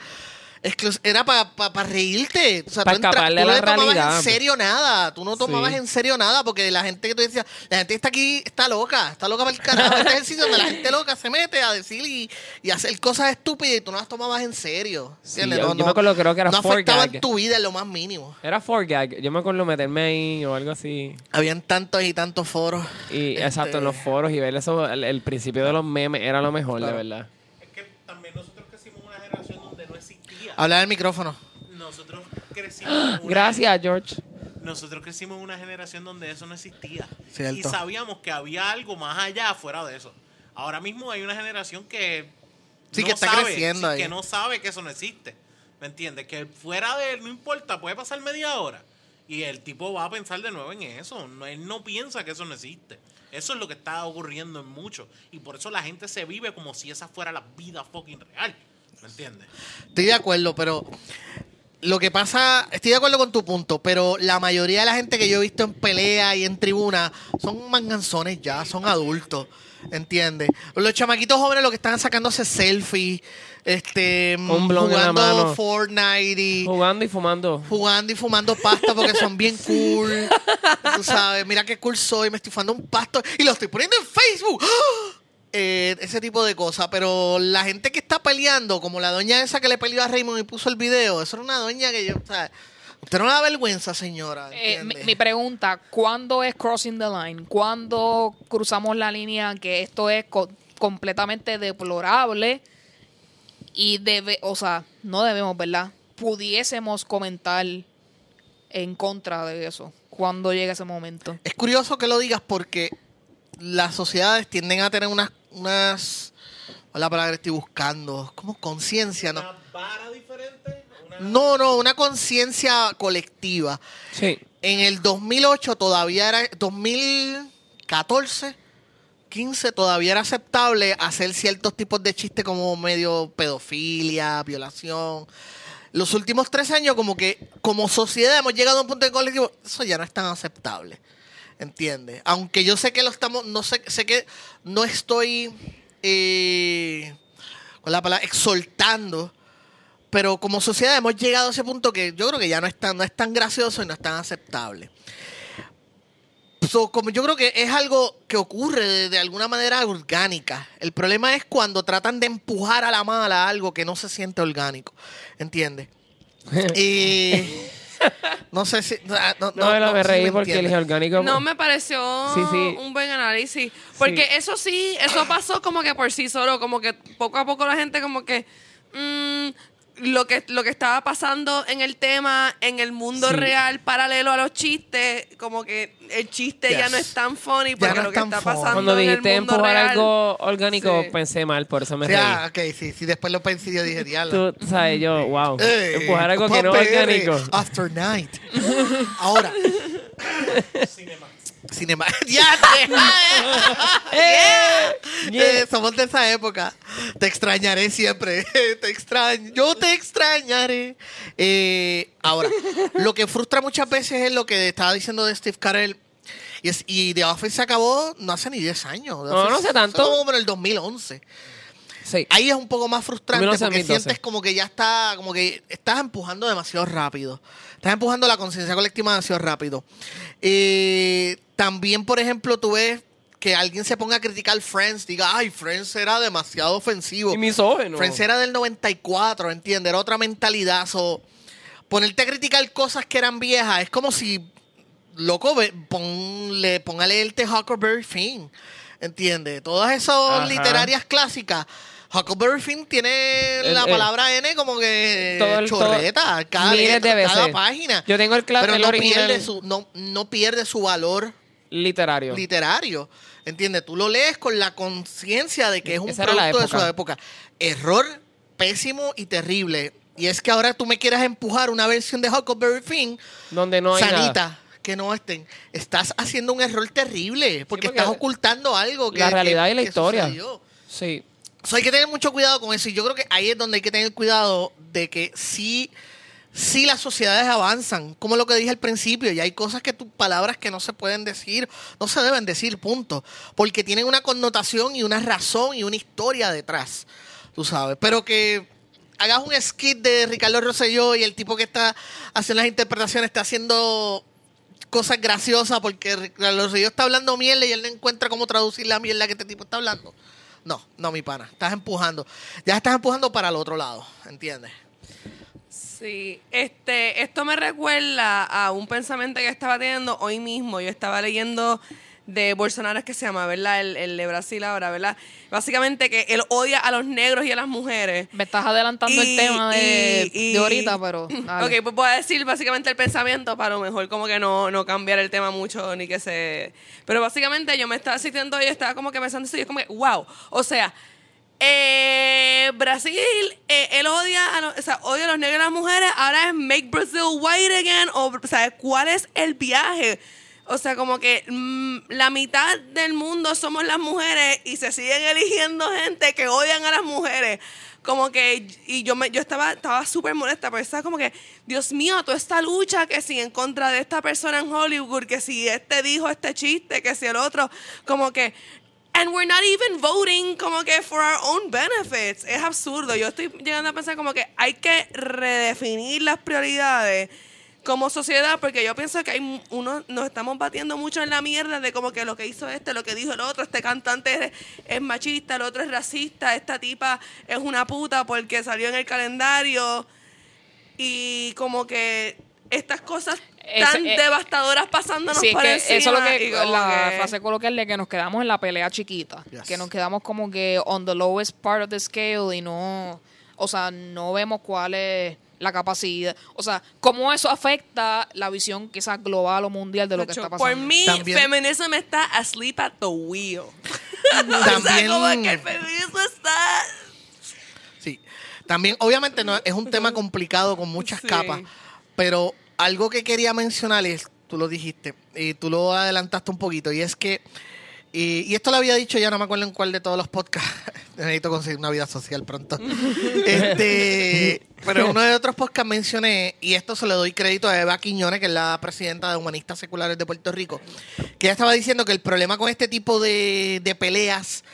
era para reírte. O sea, Pa' tú, entra- tú no la tomabas realidad. en serio nada. Tú no tomabas Sí. en serio nada porque la gente que tú decías, la gente que está aquí está loca, está loca para el carajo. Este es el sitio donde la gente loca se mete a decir y, y hacer cosas estúpidas y tú no las tomabas en serio. Yo- no, yo me acuerdo, creo que era no 4gag. afectaban tu vida en lo más mínimo. Era 4gag. Yo me acuerdo meterme ahí o algo así. Habían tantos y tantos foros. Y Este- exacto, en los foros y ver eso, el, el principio de los memes era lo mejor, Claro. de verdad. Es que también nosotros crecimos en una generación donde no Hablar al micrófono. Nosotros crecimos una- Gracias, George. Nosotros crecimos en una generación donde eso no existía. Cierto. Y sabíamos que había algo más allá fuera de eso. Ahora mismo hay una generación que Sí, que está creciendo sí, ahí. que no sabe que eso no existe. ¿Me entiendes? Que fuera de él no importa, puede pasar media hora. Y el tipo va a pensar de nuevo en eso. No, él no piensa que eso no existe. Eso es lo que está ocurriendo en muchos. Y por eso la gente se vive como si esa fuera la vida fucking real. ¿Me entiendes? Estoy de acuerdo, pero lo que pasa, estoy de acuerdo con tu punto, pero la mayoría de la gente que yo he visto en pelea y en tribuna son manganzones ya, son adultos, ¿entiendes? Los chamaquitos jóvenes lo que están sacándose selfies, este, Un blon en la jugando mano. Fortnite y Jugando y fumando. jugando y fumando pasta porque son bien cool. Tú sabes, mira qué cool soy, me estoy fumando un pasto y lo estoy poniendo en Facebook. ¡Ah! Eh, ese tipo de cosas. Pero la gente que está peleando, como la doña esa que le peleó a Raymond y puso el video, eso era una doña que yo, o sea, usted no da vergüenza, señora. Eh, mi, pregunta, ¿cuándo es crossing the line? ¿Cuándo cruzamos la línea que esto es co- completamente deplorable? Y debe, o sea, no debemos, ¿verdad? Pudiésemos comentar en contra de eso. cuando llegue ese momento? Es curioso que lo digas porque las sociedades tienden a tener unas, unas, ¿cuál es la palabra que estoy buscando? Como conciencia, ¿no? ¿Una vara diferente? Una- No, no, una conciencia colectiva. Sí. En el 2008 todavía era, 2014, 15 todavía era aceptable hacer ciertos tipos de chistes como medio pedofilia, violación. Los últimos tres años como que como sociedad hemos llegado a un punto de colectivo, eso ya no es tan aceptable. ¿Entiendes? Aunque yo sé que lo estamos, no sé, sé que no estoy eh, con la palabra exaltando, pero como sociedad hemos llegado a ese punto que yo creo que ya no es tan, no es tan gracioso y no es tan aceptable. So, como yo creo que es algo que ocurre de, de alguna manera orgánica. El problema es cuando tratan de empujar a la mala algo que no se siente orgánico. ¿Entiendes? y no sé si. No, no, No, me, lo- me sé si reí porque el orgánico. No me pareció Sí, sí. un buen análisis. Porque Sí. eso sí, eso pasó como que por sí solo, como que poco a poco la gente como que mm, lo que lo que estaba pasando en el tema, en el mundo Sí. real, paralelo a los chistes, como que el chiste ya Yes. no es tan funny Ya porque no lo es que está pasando Cuando en el dijiste mundo empujar real. algo orgánico, Sí. pensé mal, por eso me Sí, reí. ah, ok, sí, sí. Después lo pensé y yo dije, diablo. Tú sabes, yo, wow. Ey, empujar algo que no es orgánico. After night. Ahora. Cinema. Cinema. ¡Ya! te- Eh, somos de esa época. Te extrañaré siempre. te extraño. Yo te extrañaré. Eh, ahora, lo que frustra muchas veces es lo que estaba diciendo de Steve Carell. Y, es, y The Office se acabó no hace ni 10 años. The No, Office no hace tanto. como en el 2011. Sí. Ahí es un poco más frustrante 2011, porque 2012. sientes como que ya está, como que estás empujando demasiado rápido. Estás empujando la conciencia colectiva demasiado rápido. Eh, también, por ejemplo, tú ves que alguien se ponga a criticar Friends, diga, ay, Friends era demasiado ofensivo. Y misógeno. Friends era del 94, ¿entiendes? Era otra mentalidad. So, ponerte a criticar cosas que eran viejas es como si, loco, ve- ponle, póngale el de Huckleberry Finn, ¿entiendes? Todas esas Ajá. literarias clásicas. Huckleberry Finn tiene El- la el- palabra N como que Todo el- chorreta, todo- cada, de cada página. Yo tengo el cla- Pero no original. pierde, su, no, no pierde su valor Literario. literario. ¿Entiendes? Tú lo lees con la conciencia de que es un Esa producto de su época. Error pésimo y terrible. Y es que ahora tú me quieras empujar una versión de Huckleberry Finn donde no hay sanita. nada. Que no estén. Estás haciendo un error terrible porque, porque estás ocultando algo que la realidad que- y la historia. sucedió. Sí. So, hay que tener mucho cuidado con eso. Y yo creo que ahí es donde hay que tener cuidado de que sí, sí las sociedades avanzan. Como lo que dije al principio, y hay cosas que tus palabras que no se pueden decir, no se deben decir, punto. Porque tienen una connotación y una razón y una historia detrás. Tú sabes. Pero que hagas un skit de Ricardo Rosselló y el tipo que está haciendo las interpretaciones está haciendo cosas graciosas porque Ricardo Rosselló está hablando mierda y él no encuentra cómo traducir la mierda que este tipo está hablando. No, no, mi pana. Estás empujando. Ya estás empujando para el otro lado, ¿entiendes? Sí, este, esto me recuerda a un pensamiento que estaba teniendo hoy mismo. Yo estaba leyendo de Bolsonaro, es que se llama, ¿verdad? El, el de Brasil ahora, ¿verdad? Básicamente que él odia a los negros y a las mujeres. Me estás adelantando Y- el tema de, y- de ahorita, pero... dale. Ok, pues voy a decir básicamente el pensamiento para lo mejor como que no, no cambiar el tema mucho ni que se... Pero básicamente yo me estaba sintiendo y estaba como que pensando eso y es como que, wow, o sea, eh, Brasil, eh, él odia a, los, o sea, odia a los negros y a las mujeres, ahora es Make Brazil White Again, o, o sea, ¿cuál es el viaje? O sea, como que mm, la mitad del mundo somos las mujeres y se siguen eligiendo gente que odian a las mujeres. Como que, y yo me, yo estaba, estaba súper molesta, porque estaba como que, Dios mío, toda esta lucha que si en contra de esta persona en Hollywood, que si este dijo este chiste, que si el otro, como que, and we're not even voting como que for our own benefits. Es absurdo. Yo estoy llegando a pensar como que hay que redefinir las prioridades como sociedad, porque yo pienso que hay mu- uno, nos estamos batiendo mucho en la mierda de como que lo que hizo este, lo que dijo el otro, este cantante es, es machista, el otro es racista, esta tipa es una puta porque salió en el calendario y como que estas cosas Es- tan eh, devastadoras pasándonos Sí, es por que encima. eso es lo que la que- frase coloquial de que nos quedamos en la pelea chiquita, Yes. que nos quedamos como que on the lowest part of the scale y no, o sea, no vemos cuál es la capacidad, o sea, cómo eso afecta la visión quizás global o mundial de lo que está pasando. Por mí, También- feminismo está asleep at the wheel. O sea, También- como que el feminismo está... Sí. También, obviamente, no, es un tema complicado con muchas Sí. capas, pero algo que quería mencionar es, tú lo dijiste, y tú lo adelantaste un poquito, y es que, y, y esto lo había dicho ya, no me acuerdo en cuál de todos los podcasts, necesito conseguir una vida social pronto, este, pero en uno de otros podcasts mencioné, y esto se le doy crédito a Eva Quiñones, que es la presidenta de Humanistas Seculares de Puerto Rico, que ella estaba diciendo que el problema con este tipo de, de peleas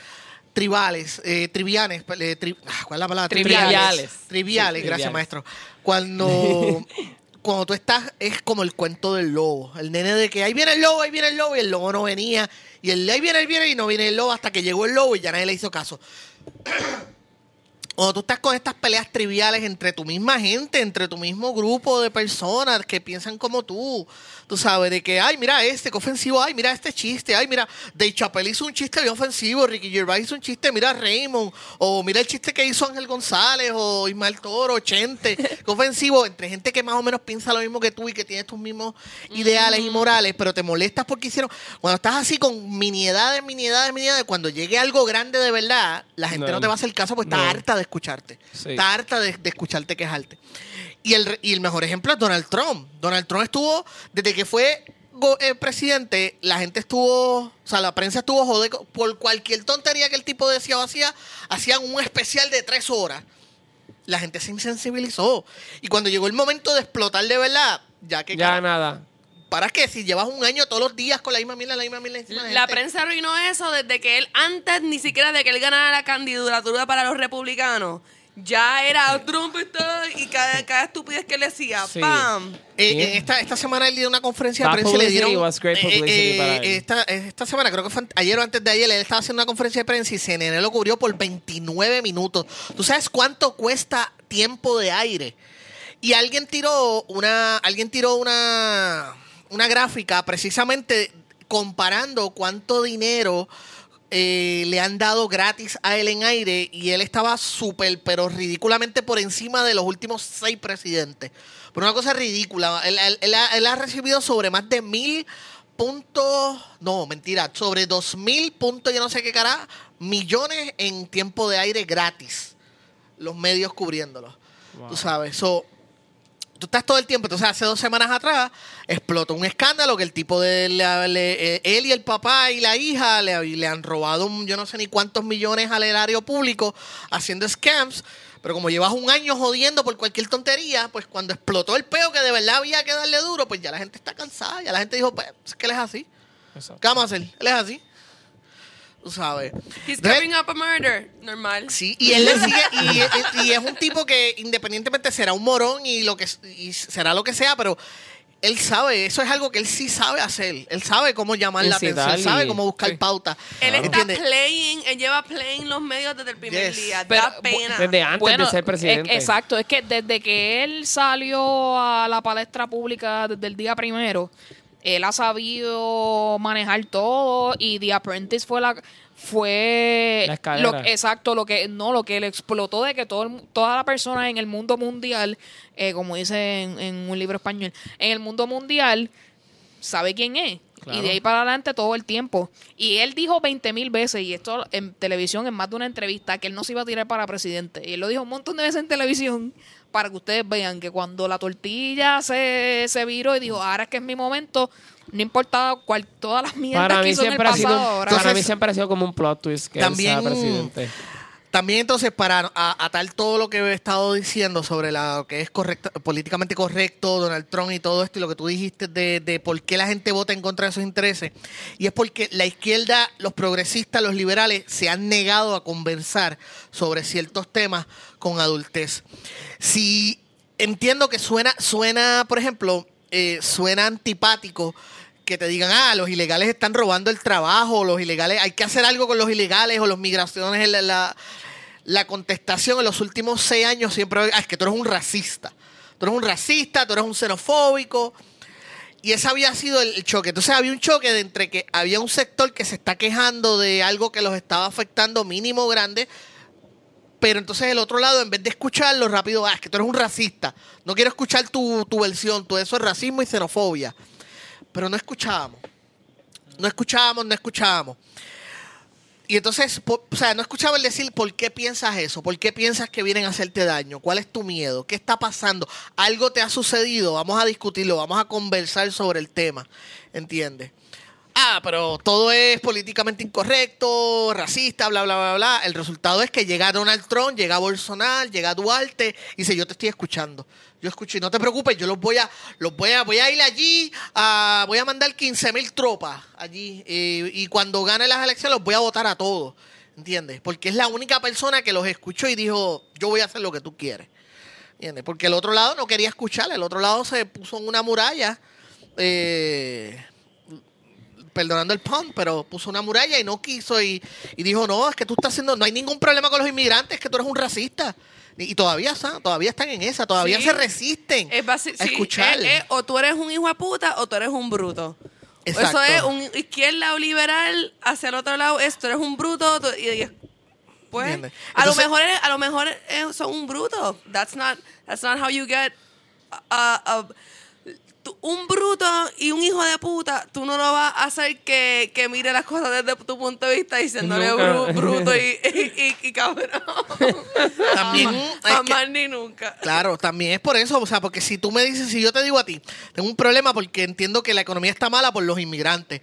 tribales, eh, trivianes, eh, tri- ah, ¿cuál es la palabra? Triviales. Triviales, Sí, gracias triviales. maestro. Cuando, cuando tú estás, es como el cuento del lobo. El nene de que ahí viene el lobo, ahí viene el lobo, y el lobo no venía. Y el ahí viene, ahí viene, y no viene el lobo hasta que llegó el lobo y ya nadie le hizo caso. Cuando tú estás con estas peleas triviales entre tu misma gente, entre tu mismo grupo de personas que piensan como tú, tú sabes, de que, ay, mira este, qué ofensivo, ay, mira este chiste, ay, mira, Dave Chappelle hizo un chiste bien ofensivo, Ricky Gervais hizo un chiste, mira Raymond, o mira el chiste que hizo Ángel González, o Ismael Toro, Chente, qué ofensivo, entre gente que más o menos piensa lo mismo que tú y que tiene tus mismos ideales y morales, pero te molestas porque hicieron, cuando estás así con miniedades, miniedades, miniedades, cuando llegue algo grande de verdad, la gente no, No. te va a hacer caso porque está harta de escucharte. Sí. Está harta de, de escucharte quejarte. Y el, re- y el mejor ejemplo es Donald Trump. Donald Trump estuvo, desde que fue go- eh, presidente, la gente estuvo, o sea, la prensa estuvo jode por cualquier tontería que el tipo decía o hacía, hacían un especial de tres horas. La gente se insensibilizó. Y cuando llegó el momento de explotar de verdad, ya que... Ya cara- nada. ¿Para qué? Si llevas un año todos los días con la misma mierda, la misma de La gente. prensa arruinó eso desde que él, antes ni siquiera de que él ganara la candidatura para los republicanos, ya era Trump está", y cada, cada estupidez que le decía, Sí. ¡pam! Eh, en esta, esta semana él dio una conferencia de Bad prensa y le publicity dieron. was great eh, publicity eh, para él. esta, esta semana, creo que fue ayer o antes de ayer, él estaba haciendo una conferencia de prensa y CNN lo cubrió por 29 minutos. ¿Tú sabes cuánto cuesta tiempo de aire? Y alguien tiró una, alguien tiró una, una gráfica precisamente comparando cuánto dinero eh, le han dado gratis a él en aire y él estaba súper, pero ridículamente por encima de los últimos seis presidentes. Pero una cosa ridícula. Él, él- él ha, él ha recibido sobre más de mil puntos, no, mentira, sobre dos mil puntos, yo no sé qué cara, millones en tiempo de aire gratis. Los medios cubriéndolo. Tú sabes, so, tú estás todo el tiempo. Entonces, hace dos semanas atrás explotó un escándalo que el tipo de le- eh, él y el papá y la hija le, le han robado un- yo no sé ni cuántos millones al erario público haciendo scams. Pero como llevas un año jodiendo por cualquier tontería, pues cuando explotó el peo que de verdad había que darle duro, pues ya la gente está cansada. Ya la gente dijo, pues es que él es así. Exacto. ¿Qué vamos a hacer? Él es así. Tú sabes. He's Entonces, covering up a murder. Normal. Sí, y él le sigue, y, y- y es un tipo que independientemente será un morón y lo que y será lo que sea, pero él sabe, eso es algo que él sí sabe hacer. Él sabe cómo llamar la atención, sabe y- cómo buscar sí. pauta. Él está ¿Entiendes? playing, él lleva playing los medios desde el primer Yes. día. Pero, da pena. Desde antes de ser presidente. es- exacto, es que desde que él salió a la palestra pública desde el día primero, él ha sabido manejar todo y The Apprentice fue la fue La lo, exacto lo que no lo que le explotó de que todo el- toda la persona en el mundo mundial eh, como dice en, en un libro español en el mundo mundial sabe quién es. Claro. Y de ahí para adelante todo el tiempo. Y él dijo 20 mil veces, y esto en televisión, en más de una entrevista, que él no se iba a tirar para presidente. Y él lo dijo un montón de veces en televisión para que ustedes vean que cuando la tortilla se, se viró y dijo, ahora es que es mi momento, no importaba cuál, todas las mierdas Para que mí, hizo en el ha pasado. sido, ahora- para mí Entonces- siempre ha sido como un plot twist que También- él sea presidente. También entonces para atar todo lo que he estado diciendo sobre la- lo que es correcto, políticamente correcto, Donald Trump y todo esto y lo que tú dijiste de, de por qué la gente vota en contra de sus intereses, y es porque la izquierda, los progresistas, los liberales se han negado a conversar sobre ciertos temas con adultez. Si entiendo que suena, suena, por ejemplo, eh, suena antipático que te digan, ah, los ilegales están robando el trabajo, los ilegales, hay que hacer algo con los ilegales o las migraciones. La, la, la contestación en los últimos seis años siempre ah, es que tú eres un racista. Tú eres un racista, tú eres un xenofóbico. Y ese había sido el choque. Entonces había un choque de entre que había un sector que se está quejando de algo que los estaba afectando mínimo grande, pero entonces el otro lado, en vez de escucharlo rápido, ah, es que tú eres un racista. No quiero escuchar tu, tu versión, todo eso es racismo y xenofobia. Pero no escuchábamos. No escuchábamos, no escuchábamos. Y entonces, o sea, no escuchaba el decir por qué piensas eso, por qué piensas que vienen a hacerte daño, cuál es tu miedo, qué está pasando, algo te ha sucedido, vamos a discutirlo, vamos a conversar sobre el tema, ¿entiendes? Ah, pero todo es políticamente incorrecto, racista, bla, bla, bla, bla. El resultado es que llega Donald Trump, llega Bolsonaro, llega Duarte y dice, yo te estoy escuchando. Yo escucho y no te preocupes, yo los voy a, los voy a, voy a ir allí, voy a mandar 15 mil tropas allí eh, y cuando gane las elecciones los voy a votar a todos, ¿entiendes? Porque es la única persona que los escuchó y dijo, yo voy a hacer lo que tú quieres, ¿entiendes? Porque el otro lado no quería escuchar, el otro lado se puso en una muralla, eh, perdonando el pun, pero puso una muralla y no quiso y, y dijo, no, es que tú estás haciendo, no hay ningún problema con los inmigrantes, es que tú eres un racista. Y, y todavía están, todavía están en esa, todavía Sí. se resisten Es a sí, escuchar. es- es o tú eres un hijo de puta o tú eres un bruto. Exacto. Eso es un izquierda o liberal hacia el otro lado. Es, tú eres un bruto tú- y, pues a lo mejor a lo mejor son un bruto. That's not that's not how you get a- a- tú- un bruto y un hijo de puta, tú no lo vas a hacer que, que mire las cosas desde tu punto de vista diciéndole bru- bruto y, y, y- y cabrón. También Jamás- es que- jamás ni nunca. Claro, también es por eso, o sea, porque si tú me dices, si yo te digo a ti, tengo un problema porque entiendo que la economía está mala por los inmigrantes,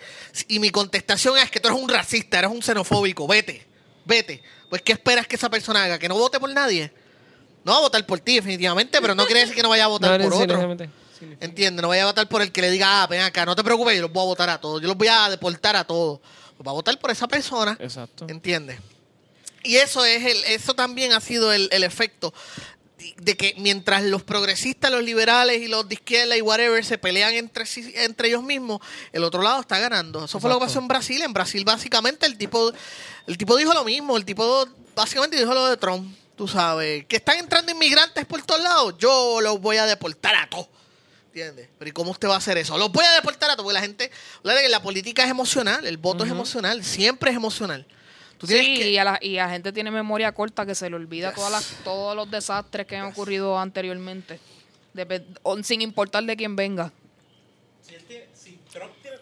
y mi contestación es que tú eres un racista, eres un xenofóbico, vete, vete. Pues, ¿qué esperas que esa persona haga? ¿Que no vote por nadie? No va a votar por ti, definitivamente, pero no quiere decir que no vaya a votar No, por otro. Necesariamente. ¿Entiendes? No vaya a votar por el que le diga, ah, ven acá, no te preocupes, yo los voy a votar a todos, yo los voy a deportar a todos. Pues va a votar por esa persona. Exacto. ¿Entiendes? Y eso es el, eso también ha sido el, el efecto de que mientras los progresistas, los liberales y los de izquierda y whatever se pelean entre sí, entre ellos mismos, el otro lado está ganando. Eso fue lo que pasó en Brasil. En Brasil básicamente el tipo, el tipo dijo lo mismo, el tipo básicamente dijo lo de Trump, tú sabes, que están entrando inmigrantes por todos lados, yo los voy a deportar a todos. ¿Entiendes? Pero ¿y cómo usted va a hacer eso? Los voy a deportar a todos. Porque la gente, la, la política es emocional, el voto es emocional, siempre es emocional. Tú Sí, que- y, a la, y la gente tiene memoria corta que se le olvida todas las, todos los desastres que han ocurrido anteriormente. Sin importar de quién venga. Si, él tiene- si Trump tiene,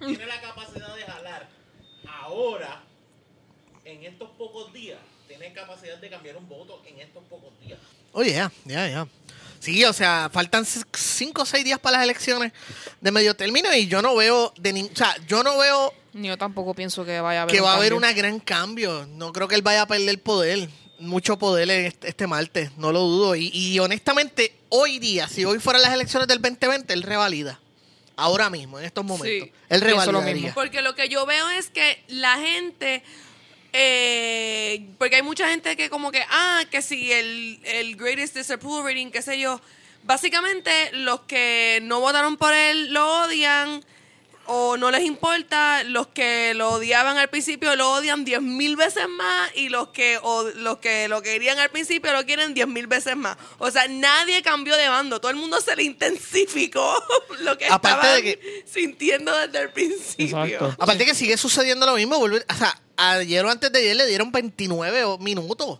tiene la capacidad de jalar ahora, en estos pocos días, tiene capacidad de cambiar un voto en estos pocos días. Oye, ya, ya, ya. Sí, o sea, faltan cinco o seis días para las elecciones de medio término y yo no veo de ni- o sea, yo no veo Ni Yo tampoco pienso que vaya a haber que va a haber un gran cambio. No creo que él vaya a perder poder, mucho poder en este, este martes, no lo dudo. Y, y honestamente, hoy día, si hoy fueran las elecciones del 2020, él revalida. Ahora mismo, en estos momentos. Sí. Él lo mismo. Porque lo que yo veo es que la gente, eh, porque hay mucha gente que como que, ah, que si el, el greatest disapproval rating, qué sé yo, básicamente los que no votaron por él lo odian o no les importa, los que lo odiaban al principio lo odian diez mil veces más y los que o, los que lo querían al principio lo quieren diez mil veces más. O sea, nadie cambió de bando, todo el mundo se le intensifico lo que Aparte de estaban que- sintiendo desde el principio. Exacto. Aparte que sigue sucediendo lo mismo. vuelve- o sea, ayer o antes de ayer le dieron 29 o- minutos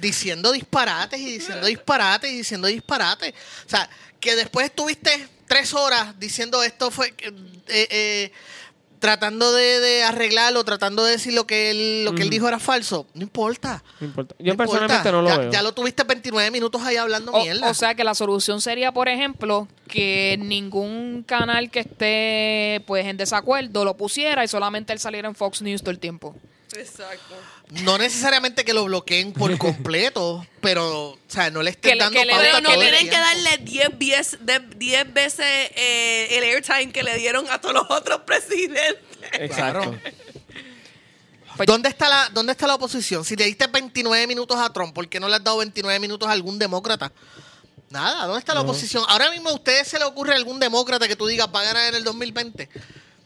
diciendo disparates y diciendo disparates y diciendo disparates. O sea, que después estuviste tres horas diciendo esto fue... eh, eh, tratando de, de arreglarlo, tratando de decir lo que él, lo que él dijo era falso. No importa. No importa. No Yo importa. personalmente no lo ya, veo. ya lo tuviste 29 minutos ahí hablando O, mierda. o sea que la solución sería, por ejemplo, que ningún canal que esté pues en desacuerdo lo pusiera y solamente él saliera en Fox News todo el tiempo. Exacto. no necesariamente que lo bloqueen por completo, pero, o sea, no le estés Que le- dando que le pauta den- Pero no todo el tienen que darle 10 veces, de- 10 veces eh, el airtime que le dieron a todos los otros presidentes. Exacto. Claro. Pues- ¿Dónde está, la, ¿Dónde está la oposición? Si le diste 29 minutos a Trump, ¿por qué no le has dado 29 minutos a algún demócrata? Nada, ¿dónde está la oposición? Ahora mismo a ustedes se le ocurre algún demócrata que tú digas va a ganar en el 2020.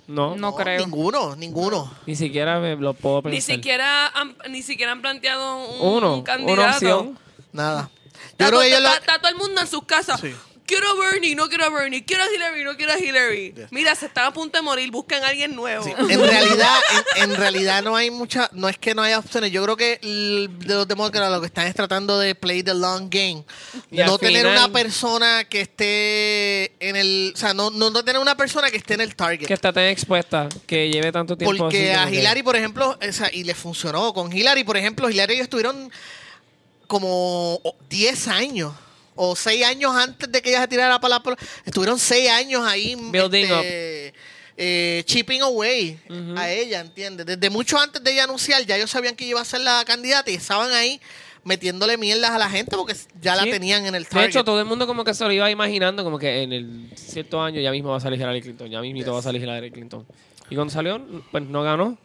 No, No creo. Ninguno, ninguno. ni siquiera me lo puedo pensar. Ni siquiera, han, ni siquiera han planteado un, Uno, un candidato. una opción. Nada. Yo Está, creo to- que ellos lo- está- está todo el mundo en sus casas. Sí. Quiero a Bernie, no quiero a Bernie. Quiero a Hillary, no quiero a Hillary. Mira, se están a punto de morir. Busquen a alguien nuevo. Sí, En realidad, en, en realidad no hay mucha, no es que no haya opciones. Yo creo que de los demócratas lo que están es tratando de play the long game. Y no tener final- una persona que esté en el, o sea, no, no, no tener una persona que esté en el target. Que está tan expuesta, que lleve tanto tiempo Porque así a que- Hillary, por ejemplo, o sea, y le funcionó. Con Hillary, por ejemplo, Hillary y ellos estuvieron como 10 años o 6 años antes de que ella se tirara para la... Estuvieron 6 años ahí Building este, eh, chipping away a ella, ¿entiendes? Desde mucho antes de ella anunciar, ya ellos sabían que iba a ser la candidata y estaban ahí metiéndole mierdas a la gente porque ya la tenían en el De target. hecho, todo el mundo como que se lo iba imaginando, como que en el cierto año ya mismo va a salir Hillary Clinton, ya mismo va a salir Hillary Clinton. Y cuando salió, pues no ganó.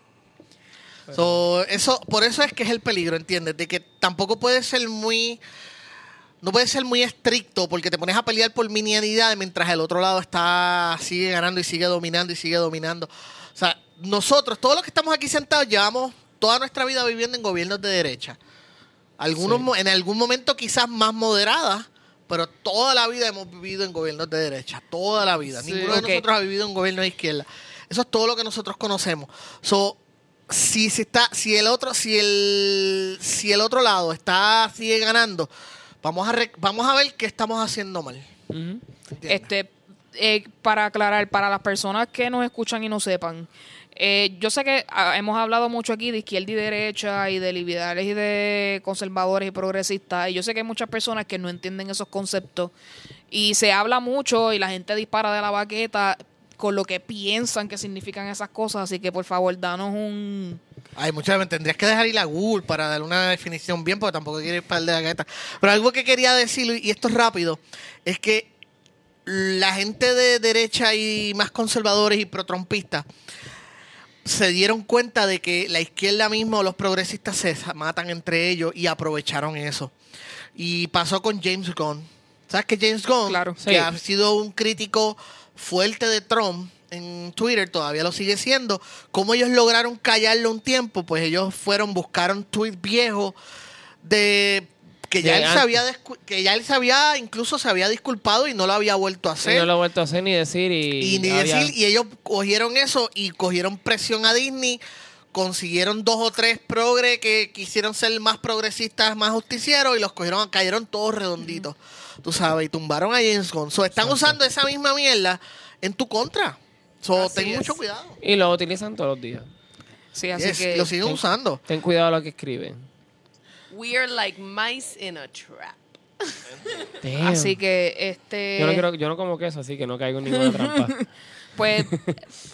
So, eso, por eso es que es el peligro, ¿entiendes? De que tampoco puede ser muy. No puede ser muy estricto porque te pones a pelear por minianidad mientras el otro lado está sigue ganando y sigue dominando y sigue dominando. O sea, nosotros, todos los que estamos aquí sentados, llevamos toda nuestra vida viviendo en gobiernos de derecha. Algunos Sí. en algún momento quizás más moderadas, pero toda la vida hemos vivido en gobiernos de derecha, toda la vida. Sí, Ninguno de nosotros ha vivido en gobiernos de izquierda. Eso es todo lo que nosotros conocemos. So, si se está, si el otro, si el, si el otro lado está sigue ganando, vamos a re- vamos a ver qué estamos haciendo mal. Este, eh, para aclarar, para las personas que nos escuchan y no sepan, eh, yo sé que ah, hemos hablado mucho aquí de izquierda y derecha y de liberales y de conservadores y progresistas, y yo sé que hay muchas personas que no entienden esos conceptos y se habla mucho y la gente dispara de la baqueta con lo que piensan que significan esas cosas, así que por favor, danos un... Ay, muchas veces tendrías que dejar ir a Google para dar una definición bien, porque tampoco quiero ir para el de la galleta. Pero algo que quería decir, y esto es rápido, es que la gente de derecha y más conservadores y pro-trumpistas se dieron cuenta de que la izquierda mismo, los progresistas se matan entre ellos y aprovecharon eso. Y pasó con James Gunn. ¿Sabes que James Gunn, Claro. que ha sido un crítico fuerte de Trump en Twitter, todavía lo sigue siendo, cómo ellos lograron callarlo un tiempo? Pues ellos fueron, buscaron tweets viejos de que ya él se había que ya él se había incluso se había disculpado y no lo había vuelto a hacer no lo he vuelto a hacer ni decir y... y ni había- decir, y ellos cogieron eso y cogieron presión a Disney, consiguieron dos o tres progres que quisieron ser más progresistas, más justicieros, y los cogieron, cayeron todos redonditos, tú sabes, y tumbaron a James Gunn. So, están usando esa misma mierda en tu contra. So, Así ten es. mucho cuidado. Y lo utilizan todos los días. Sí, así Yes, que... lo siguen usando. Ten cuidado lo que escriben. We are like mice in a trap. Damn. Así que, este... Yo no, quiero, yo no como queso, así que no caigo en ninguna trampa. Pues,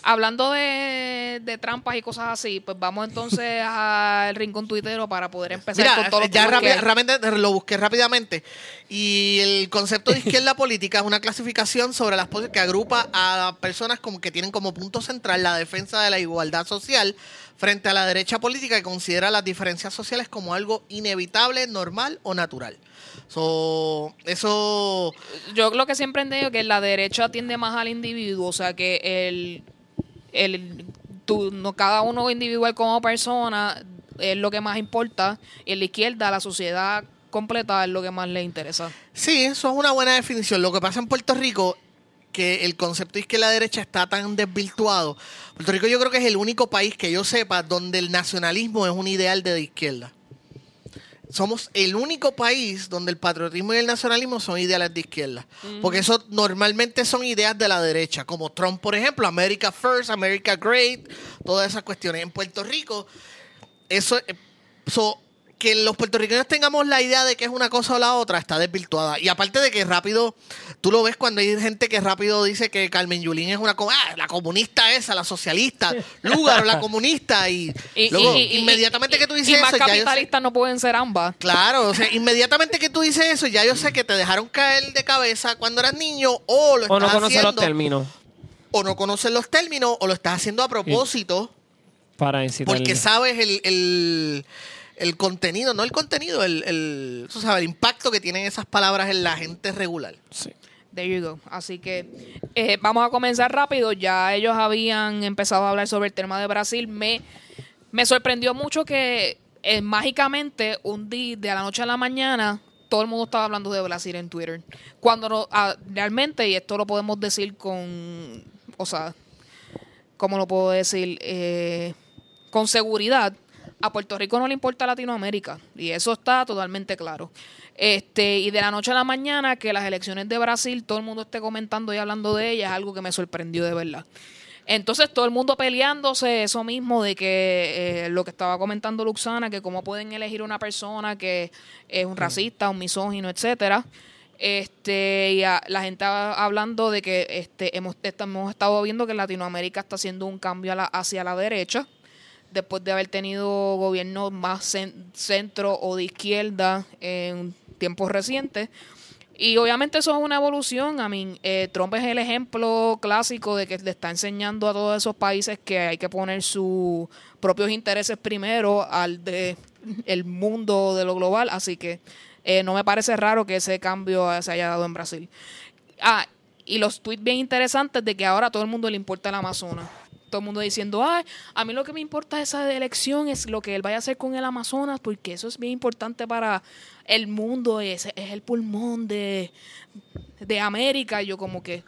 hablando de, de trampas y cosas así, pues vamos entonces al rincón tuitero para poder empezar con Mira, todos los ya temas rápida- que- rápidamente lo busqué rápidamente. Y el concepto de izquierda política es una clasificación sobre las que agrupa a personas como que tienen como punto central la defensa de la igualdad social frente a la derecha política que considera las diferencias sociales como algo inevitable, normal o natural. So, eso Yo lo que siempre he entendido es que la derecha tiende más al individuo, o sea que el, el tú, no, cada uno individual como persona es lo que más importa y en la izquierda la sociedad completa es lo que más le interesa. Sí, eso es una buena definición. Lo que pasa en Puerto Rico, que el concepto de izquierda derecha está tan desvirtuado. Puerto Rico yo creo que es el único país que yo sepa donde el nacionalismo es un ideal de izquierda. Somos el único país donde el patriotismo y el nacionalismo son ideales de izquierda. Porque eso normalmente son ideas de la derecha, como Trump, por ejemplo, America First, America Great, todas esas cuestiones. En Puerto Rico, eso, eh, so, que los puertorriqueños tengamos la idea de que es una cosa o la otra está desvirtuada. Y aparte de que rápido, tú lo ves cuando hay gente que rápido dice que Carmen Yulín es una ah, la comunista esa, la socialista, Lugaro, la comunista, y, Y, luego y- y- inmediatamente y- que tú y dices más eso, ya yo sé- capitalistas no pueden ser ambas. Claro, o sea, inmediatamente que tú dices eso, ya yo sé que te dejaron caer de cabeza cuando eras niño o lo O no estás conocer los términos o no conoces los términos o lo estás haciendo a propósito para incitar. porque sabes el, el, el contenido, no el contenido, el, el, tú sabes, el impacto que tienen esas palabras en la gente regular. Sí. There you go. Así que eh, vamos a comenzar rápido. Ya ellos habían empezado a hablar sobre el tema de Brasil. Me, me sorprendió mucho que eh, mágicamente un día de la noche a la mañana todo el mundo estaba hablando de Brasil en Twitter. Cuando no- ah, realmente, y esto lo podemos decir con, o sea, ¿cómo lo puedo decir? Eh, con seguridad, a Puerto Rico no le importa Latinoamérica. Y eso está totalmente claro. Este, y de la noche a la mañana, que las elecciones de Brasil, todo el mundo esté comentando y hablando de ellas, es algo que me sorprendió de verdad. Entonces todo el mundo peleándose eso mismo de que eh, lo que estaba comentando Luxana, que cómo pueden elegir una persona que es un racista, un misógino, etcétera. Este, y a- la gente ha- hablando de que este, hemos, hemos estado viendo que Latinoamérica está haciendo un cambio a la- hacia la derecha, después de haber tenido gobiernos más cen- centro o de izquierda en tiempos recientes. Y obviamente eso es una evolución. A mí, Trump es el ejemplo clásico de que le está enseñando a todos esos países que hay que poner sus propios intereses primero al de el mundo de lo global. Así que eh, no me parece raro que ese cambio se haya dado en Brasil. Ah, y los tweets bien interesantes de que ahora a todo el mundo le importa el Amazonas. Todo el mundo diciendo, ay, a mí lo que me importa de esa elección es lo que él vaya a hacer con el Amazonas, porque eso es bien importante para el mundo, es, es el pulmón de, de América. Y yo como que,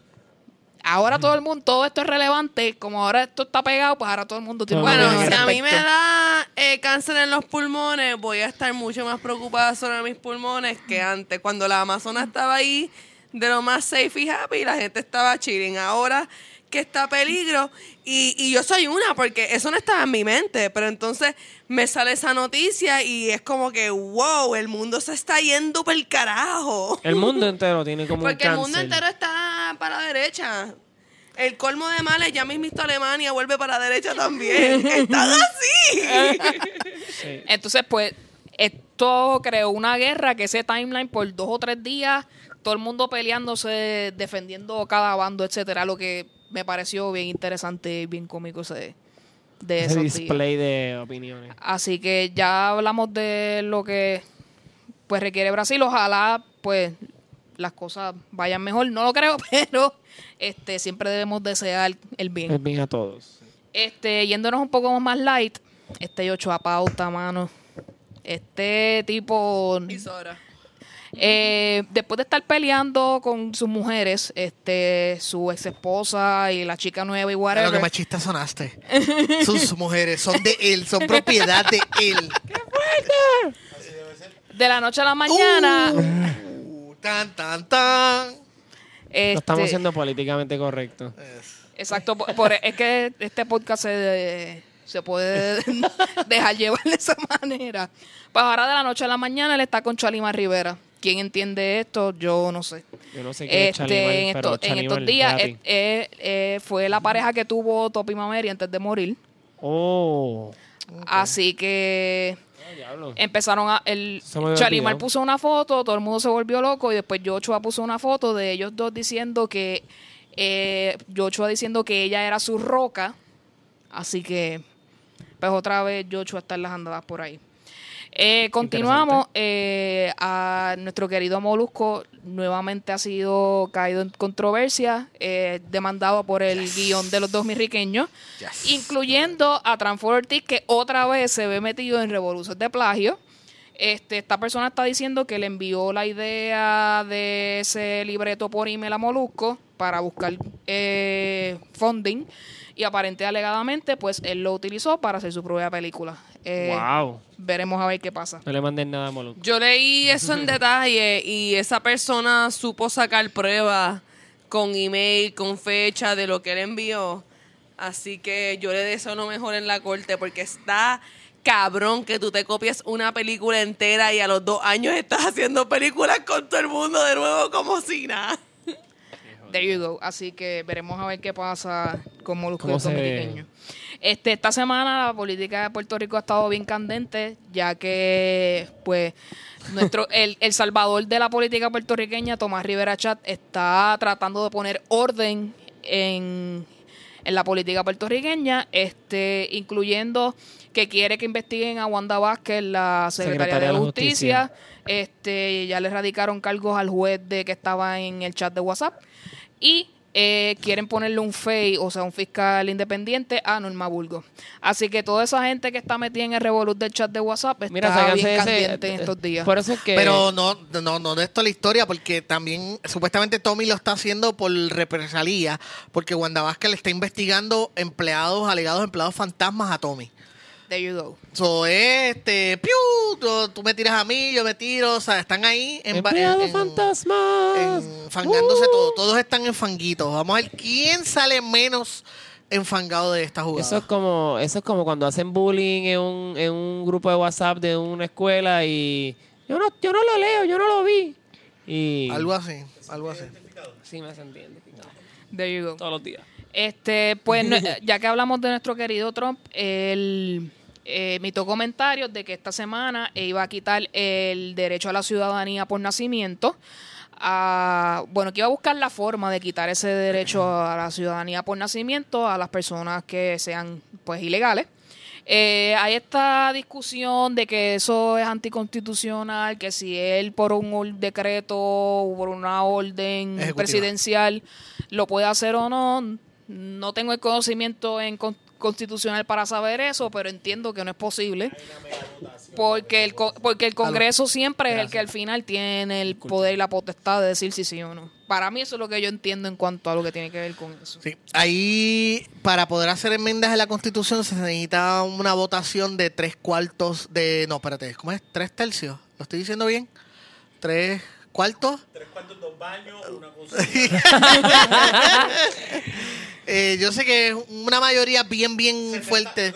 ahora todo el mundo, todo esto es relevante, como ahora esto está pegado, pues ahora todo el mundo tiene Bueno, si a mí me da eh, cáncer en los pulmones, voy a estar mucho más preocupada sobre mis pulmones que antes. Cuando la Amazona estaba ahí de lo más safe y happy, la gente estaba chilling. Ahora que está peligro, y, y yo soy una, porque eso no estaba en mi mente, pero entonces me sale esa noticia y es como que, wow, el mundo se está yendo por el carajo. El mundo entero tiene como un Porque el mundo entero está para la derecha. El colmo de males, ya mismo Alemania vuelve para la derecha también. Están así. Sí. Entonces, pues, esto creó una guerra que ese timeline por dos o tres días, todo el mundo peleándose, defendiendo cada bando, etcétera, lo que me pareció bien interesante y bien cómico ese, de Ese días. display de opiniones. Así que ya hablamos de lo que pues requiere Brasil. Ojalá pues las cosas vayan mejor. No lo creo, pero este siempre debemos desear el bien. Es bien a todos. Este, yéndonos un poco más light, este Yocho a pauta, mano. Este tipo, Y Sora. Eh, después de estar peleando con sus mujeres, este, su ex esposa y la chica nueva y whatever. lo que machista sonaste. Sus mujeres son de él, son propiedad de él. De la noche a la mañana, Uh, tan, tan, tan. este, Lo estamos haciendo políticamente correcto. Exacto, por, por- es que este podcast se, se puede dejar llevar de esa manera. Pues ahora de la noche a la mañana él está con Chalima Rivera. ¿Quién entiende esto? Yo no sé. Yo no sé qué es Este, Chalimar, en, estos- en estos días eh, eh, eh, fue la pareja que tuvo Topi Mameri antes de morir. Oh. Así que Ah, empezaron a... El, Chalimar puso una foto, todo el mundo se volvió loco y después Joshua puso una foto de ellos dos diciendo que... Joshua diciendo que ella era su roca. Así que... Pues otra vez Joshua está en las andadas por ahí. Eh, continuamos. eh, a nuestro querido Molusco nuevamente ha sido caído en controversia, eh, demandado por el guion de los dos mirriqueños, Yes. incluyendo a Transformer Ortiz, que otra vez se ve metido en revoluciones de plagio. Este, esta persona está diciendo que le envió la idea de ese libreto por email a Molusco para buscar eh, funding y aparente alegadamente pues él lo utilizó para hacer su propia película. Eh, wow. Veremos a ver qué pasa. No le manden nada a Moluco. Yo leí eso en detalle y esa persona supo sacar pruebas con email, con fecha de lo que él envió. Así que yo le deseo lo mejor en la corte porque está cabrón que tú te copies una película entera y a los dos años estás haciendo películas con todo el mundo de nuevo como si nada. There you go. Así que veremos a ver qué pasa con Molusco y ¿Cómo los se. Este, esta semana la política de Puerto Rico ha estado bien candente, ya que pues nuestro el, el salvador de la política puertorriqueña, Tomás Rivera Chat, está tratando de poner orden en, en la política puertorriqueña, este, incluyendo que quiere que investiguen a Wanda Vázquez, la secretaria de Justicia. Este, ya le radicaron cargos al juez de que estaba en el chat de WhatsApp. Y eh, quieren ponerle un FEI, o sea, un fiscal independiente a Norma Burgos. Así que toda esa gente que está metida en el revolut del chat de WhatsApp está Mira, bien caliente en estos días. Por eso es que. Pero no, no, no de esto la historia, porque también supuestamente Tommy lo está haciendo por represalia, porque Wanda Vázquez le está investigando empleados, alegados empleados fantasmas a Tommy. There you go. So, este, piu, tú, tú me tiras a mí, yo me tiro, o sea, están ahí en, en- en- fantasmas. enfangándose Uh. todo. Todos están enfanguitos. Vamos a ver quién sale menos enfangado de esta jugada. Eso es como, eso es como cuando hacen bullying en un, en un grupo de WhatsApp de una escuela y yo no, yo no lo leo, yo no lo vi. Y Algo así, algo así. sí me sentí identificado. There you go. Todos los días. Este, pues ya que hablamos de nuestro querido Trump, él eh, emitió comentarios de que esta semana iba a quitar el derecho a la ciudadanía por nacimiento. a- bueno, que iba a buscar la forma de quitar ese derecho a la ciudadanía por nacimiento a las personas que sean pues ilegales. Eh, hay esta discusión de que eso es anticonstitucional, que si él por un decreto o por una orden Ejecutiva. presidencial lo puede hacer o no. No tengo el conocimiento en constitucional para saber eso, pero entiendo que no es posible. Porque el, co- porque el Congreso siempre es el que al final tiene el poder y la potestad de decir si sí o no. Para mí eso es lo que yo entiendo en cuanto a lo que tiene que ver con eso. Sí. Ahí, para poder hacer enmiendas en la Constitución, se necesita una votación de tres cuartos de. No, espérate, ¿cómo es? ¿Tres tercios? ¿Lo estoy diciendo bien? ¿Tres cuartos? Tres cuartos, dos baños, una cosa. Eh, yo sé que es una mayoría bien, bien fuerte,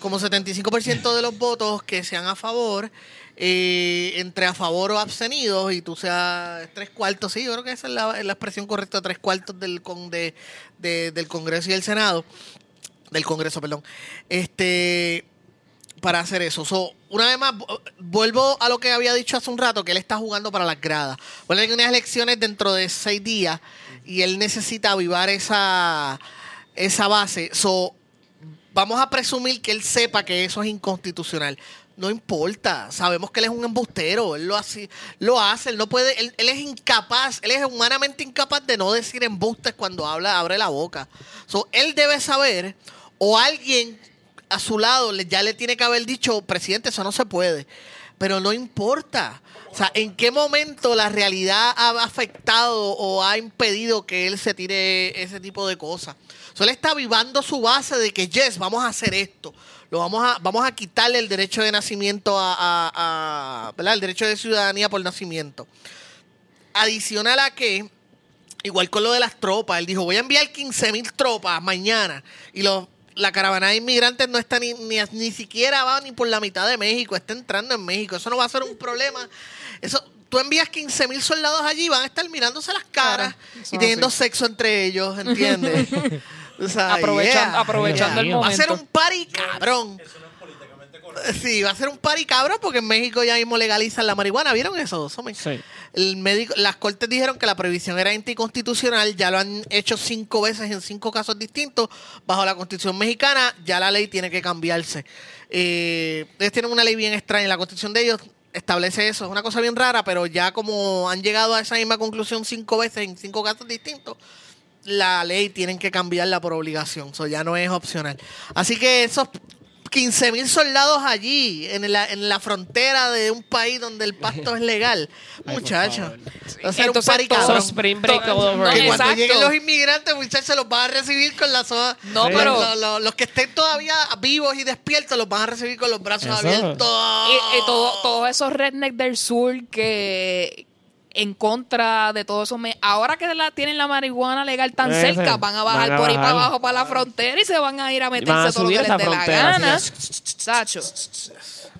como 75% de los votos que sean a favor, eh, entre a favor o abstenidos, y tú seas tres cuartos, sí, yo creo que esa es la, es la expresión correcta, tres cuartos del, con, de, de- del Congreso y el Senado, del Congreso, perdón, este para hacer eso. So, una vez más, vu- vuelvo a lo que había dicho hace un rato, que él está jugando para las gradas. Bueno, hay unas elecciones dentro de seis días y él necesita avivar esa, esa base. So, vamos a presumir que él sepa que eso es inconstitucional. No importa, sabemos que él es un embustero, él lo hace, lo hace, él no puede, él, él es incapaz, él es humanamente incapaz de no decir embustes cuando habla, abre la boca. So, él debe saber, o alguien a su lado ya le tiene que haber dicho, presidente, eso no se puede. Pero no importa. O sea, ¿en qué momento la realidad ha afectado o ha impedido que él se tire ese tipo de cosas? So, él está avivando su base de que, yes, vamos a hacer esto. Lo vamos a, vamos a quitarle el derecho de nacimiento a, a-. El derecho de ciudadanía por nacimiento. Adicional a que, igual con lo de las tropas, él dijo, voy a enviar 15 mil tropas mañana. Y los, la caravana de inmigrantes no está ni, ni, ni siquiera va ni por la mitad de México, está entrando en México. Eso no va a ser un problema. Eso, tú envías 15 mil soldados allí, van a estar mirándose las caras Claro, y teniendo así. sexo entre ellos, ¿entiendes? O sea, Aprovechan- yeah. aprovechando el Va a ser un party cabrón. Sí, va a ser un party cabrón porque en México ya mismo legalizan la marihuana. ¿Vieron eso? Sí. el médico, las cortes dijeron que la prohibición era anticonstitucional, ya lo han hecho cinco veces en cinco casos distintos. Bajo la constitución mexicana, ya la ley tiene que cambiarse. Eh, ellos tienen una ley bien extraña, la constitución de ellos establece eso, es una cosa bien rara, pero ya como han llegado a esa misma conclusión cinco veces en cinco casos distintos, la ley tienen que cambiarla por obligación, eso ya no es opcional. Así que esos 15 mil soldados allí, en la, en la frontera de un país donde el pasto es legal, muchachos. un Entonces, todo-. Eso Spring Break all over No, Que again. cuando lleguen los inmigrantes, muchachos, los van a recibir con la soga. No, pero- los, los- los que estén todavía vivos y despiertos, los van a recibir con los brazos Eso. abiertos. Y, y todo, todos esos rednecks del sur que en contra de todo eso, me, ahora que la, tienen la marihuana legal tan Ese. cerca, van a bajar Van a por ahí bajar. para abajo, para la frontera y se van a ir a meterse a todo lo que les dé la gana. así Sacho.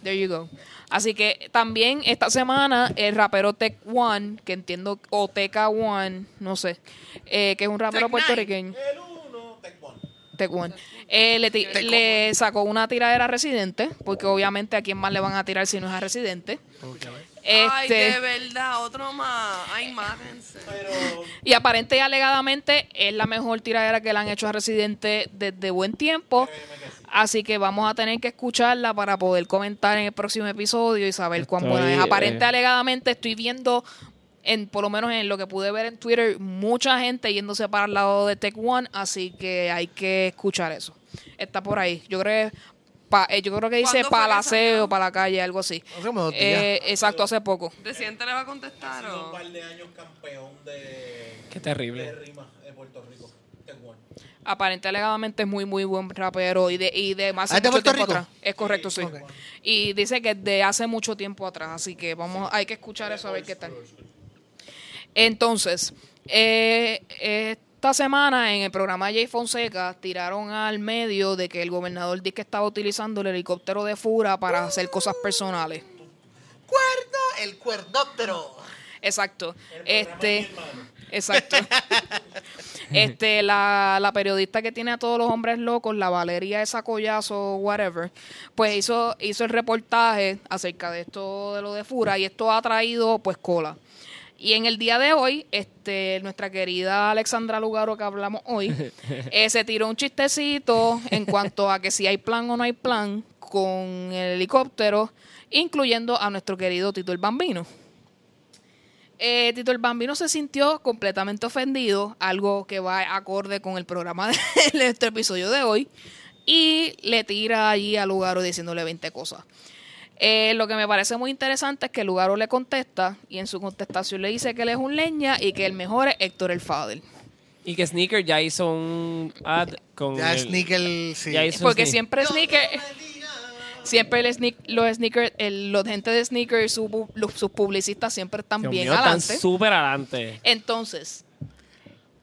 There you go. Así que también esta semana el rapero Tech One, que entiendo, o Teca One, no sé, eh, que es un rapero Tech puertorriqueño. El uno, Tech One. Tech One. Eh, le, ti- le sacó una tiradera a Residente, porque obviamente a quién más le van a tirar si no es a Residente. Ay, Este, de verdad, otro más. Ay, mátense. y aparente y alegadamente es la mejor tiradera que le han hecho a Residente desde buen tiempo. Así que vamos a tener que escucharla para poder comentar en el próximo episodio y saber cuán buena es. Estoy, Aparente y eh, alegadamente estoy viendo, en por lo menos en lo que pude ver en Twitter, mucha gente yéndose para el lado de Tech One. Así que hay que escuchar eso. Está por ahí. Yo creo que, pa- eh, yo creo que dice ¿Cuándo fue que palaceo, para la calle, algo así. Hace como dos días. Eh, exacto, hace poco. ¿Residente le va a contestar sido un par de años campeón de, Qué terrible. de rima de Puerto Rico. Ten One. Aparente alegadamente es muy muy buen rapero y de y de más ¿Ah, es de mucho Puerto tiempo Rico? atrás. Es correcto, sí. Y dice que de hace mucho tiempo atrás, así que vamos hay que escuchar eso a ver qué tal. Entonces, eh, esta semana en el programa Jay Fonseca tiraron al medio de que el gobernador dice que estaba utilizando el helicóptero de Fura para hacer cosas personales. Cuerno, el cuernóptero. Exacto. Este, exacto. Este, la, la periodista que tiene a todos los hombres locos, la Valeria esa collazo, whatever, pues hizo, hizo el reportaje acerca de esto de lo de Fura y esto ha traído pues cola. Y en el día de hoy, este, nuestra querida Alexandra Lugaro que hablamos hoy, eh, se tiró un chistecito en cuanto a que si hay plan o no hay plan con el helicóptero, incluyendo a nuestro querido Tito el Bambino. Eh, Tito el Bambino se sintió completamente ofendido, algo que va acorde con el programa de nuestro episodio de hoy, y le tira allí a Lugaro diciéndole 20 cosas. Eh, lo que me parece muy interesante es que Lugaro le contesta y en su contestación le dice que él es un leña y que el mejor es Héctor el Fader. Y que Sneaker ya hizo un ad con. Ya el- Sneaker, sí. Ya hizo Porque siempre Sneaker, siempre el sneak, los sneakers, el- los gente de Sneaker, su pu- los- sus publicistas siempre están Dios bien mío, están adelante. súper adelante. Entonces,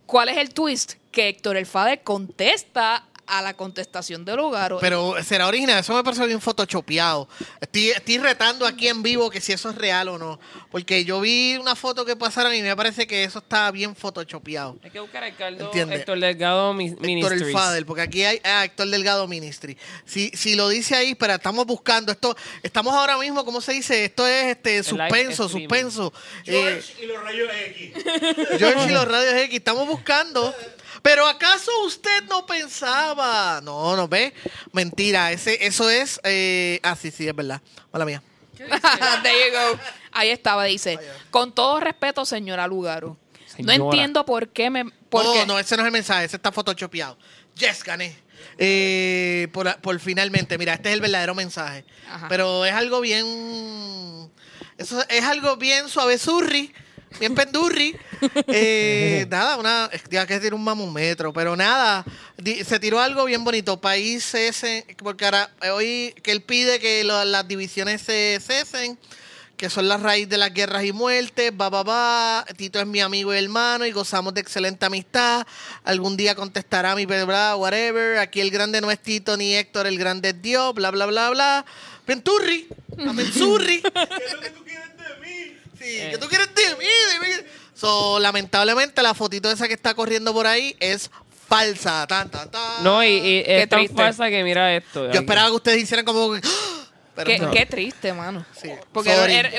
¿cuál es el twist? Que Héctor el Fader contesta a la contestación de Lugaro. Pero será original, eso me parece bien photoshopeado. Estoy, estoy retando aquí en vivo que si eso es real o no. Porque yo vi una foto que pasaron y me parece que eso está bien photoshopeado. Hay que buscar a. Héctor Delgado Mi- Héctor el Fader, porque aquí hay ah, Héctor Delgado Ministry. Si, si lo dice ahí, pero estamos buscando esto, estamos ahora mismo, ¿cómo se dice? Esto es este suspenso, suspenso. Eh, George y los rayos X. George y los radios X, estamos buscando. Pero ¿acaso usted no pensaba? No, no ve. Mentira, ese, eso es. Eh, ah, sí, sí, es verdad. Mala mía. There you go. Ahí estaba, dice. Con todo respeto, señora Lugaro. No entiendo por qué me. Por no, qué- no, ese no es el mensaje, ese está photoshopeado. Yes, gané. Eh, por, por finalmente, mira, este es el verdadero mensaje. Ajá. Pero es algo bien. Eso es algo bien suave surri, bien pendurri. Eh, nada, una. Ya que tiene un mamómetro, pero nada. di- se tiró algo bien bonito. País cesen. Porque ahora, eh, hoy que él pide que lo- las divisiones se cesen que son la raíz de las guerras y muertes, va, va, va, Tito es mi amigo y hermano y gozamos de excelente amistad, algún día contestará mi bla, whatever, aquí el grande no es Tito ni Héctor, el grande es Dios, bla, bla, bla, bla, Penturri, Amensurri, ¿Qué es lo que tú quieres de mí? Sí, ¿qué tú quieres de mí? De mí. So, lamentablemente la fotito esa que está corriendo por ahí es falsa, tan, tan, tan. No, y, y es tan triste. falsa que mira esto. Yo esperaba que ustedes hicieran como... que, ¡Ah! Pero Qué, no. qué triste, mano. Sí. Porque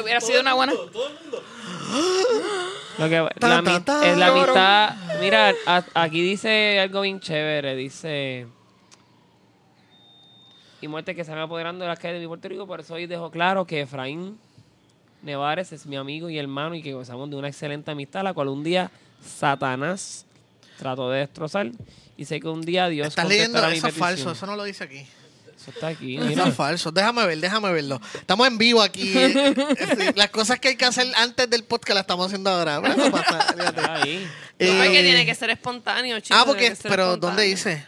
hubiera sido una buena. Todo el mundo. Lo que, Tan, la, tan, mi- tan. es la amistad. Mira, a- aquí dice algo bien chévere. Dice. Y muerte que se van apoderando de las calles de mi Puerto Rico. Por eso hoy dejo claro que Efraín Nevares es mi amigo y hermano y que gozamos de una excelente amistad, la cual un día Satanás trató de destrozar. Y sé que un día Dios Estás leyendo, eso es petición. falso, eso no lo dice aquí. Eso está aquí. Eso Mira. es falso. Déjame ver, déjame verlo. Estamos en vivo aquí. Eh, sí, las cosas que hay que hacer antes del podcast las estamos haciendo ahora. Eso pasa, ahí. Eh, Porque tiene que ser espontáneo, chicos. ah, porque, pero espontáneo. ¿dónde dice?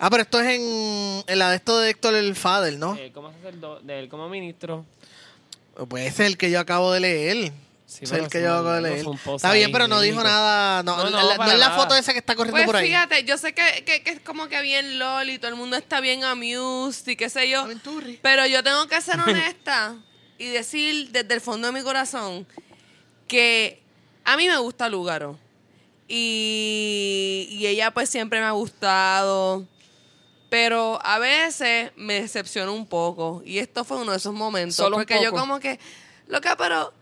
Ah, pero esto es en, en la de esto de Héctor el Fader, ¿no? Eh, como sacerdote, de él como ministro. Pues ese es el que yo acabo de leer. Sí, Ese es pero el que yo acabo de leer. Está bien, pero no dijo nada. No, No, no, la- no para es la foto esa que está corriendo Pues por ahí. fíjate, yo sé que, que, que es como que bien lol y todo el mundo está bien amused y qué sé yo. Aventurri. Pero yo tengo que ser honesta y decir desde el fondo de mi corazón que a mí me gusta Lugaro. Y, y ella pues siempre me ha gustado. Pero a veces me decepciona un poco. Y esto fue uno de esos momentos. Solo porque yo como que, loca, pero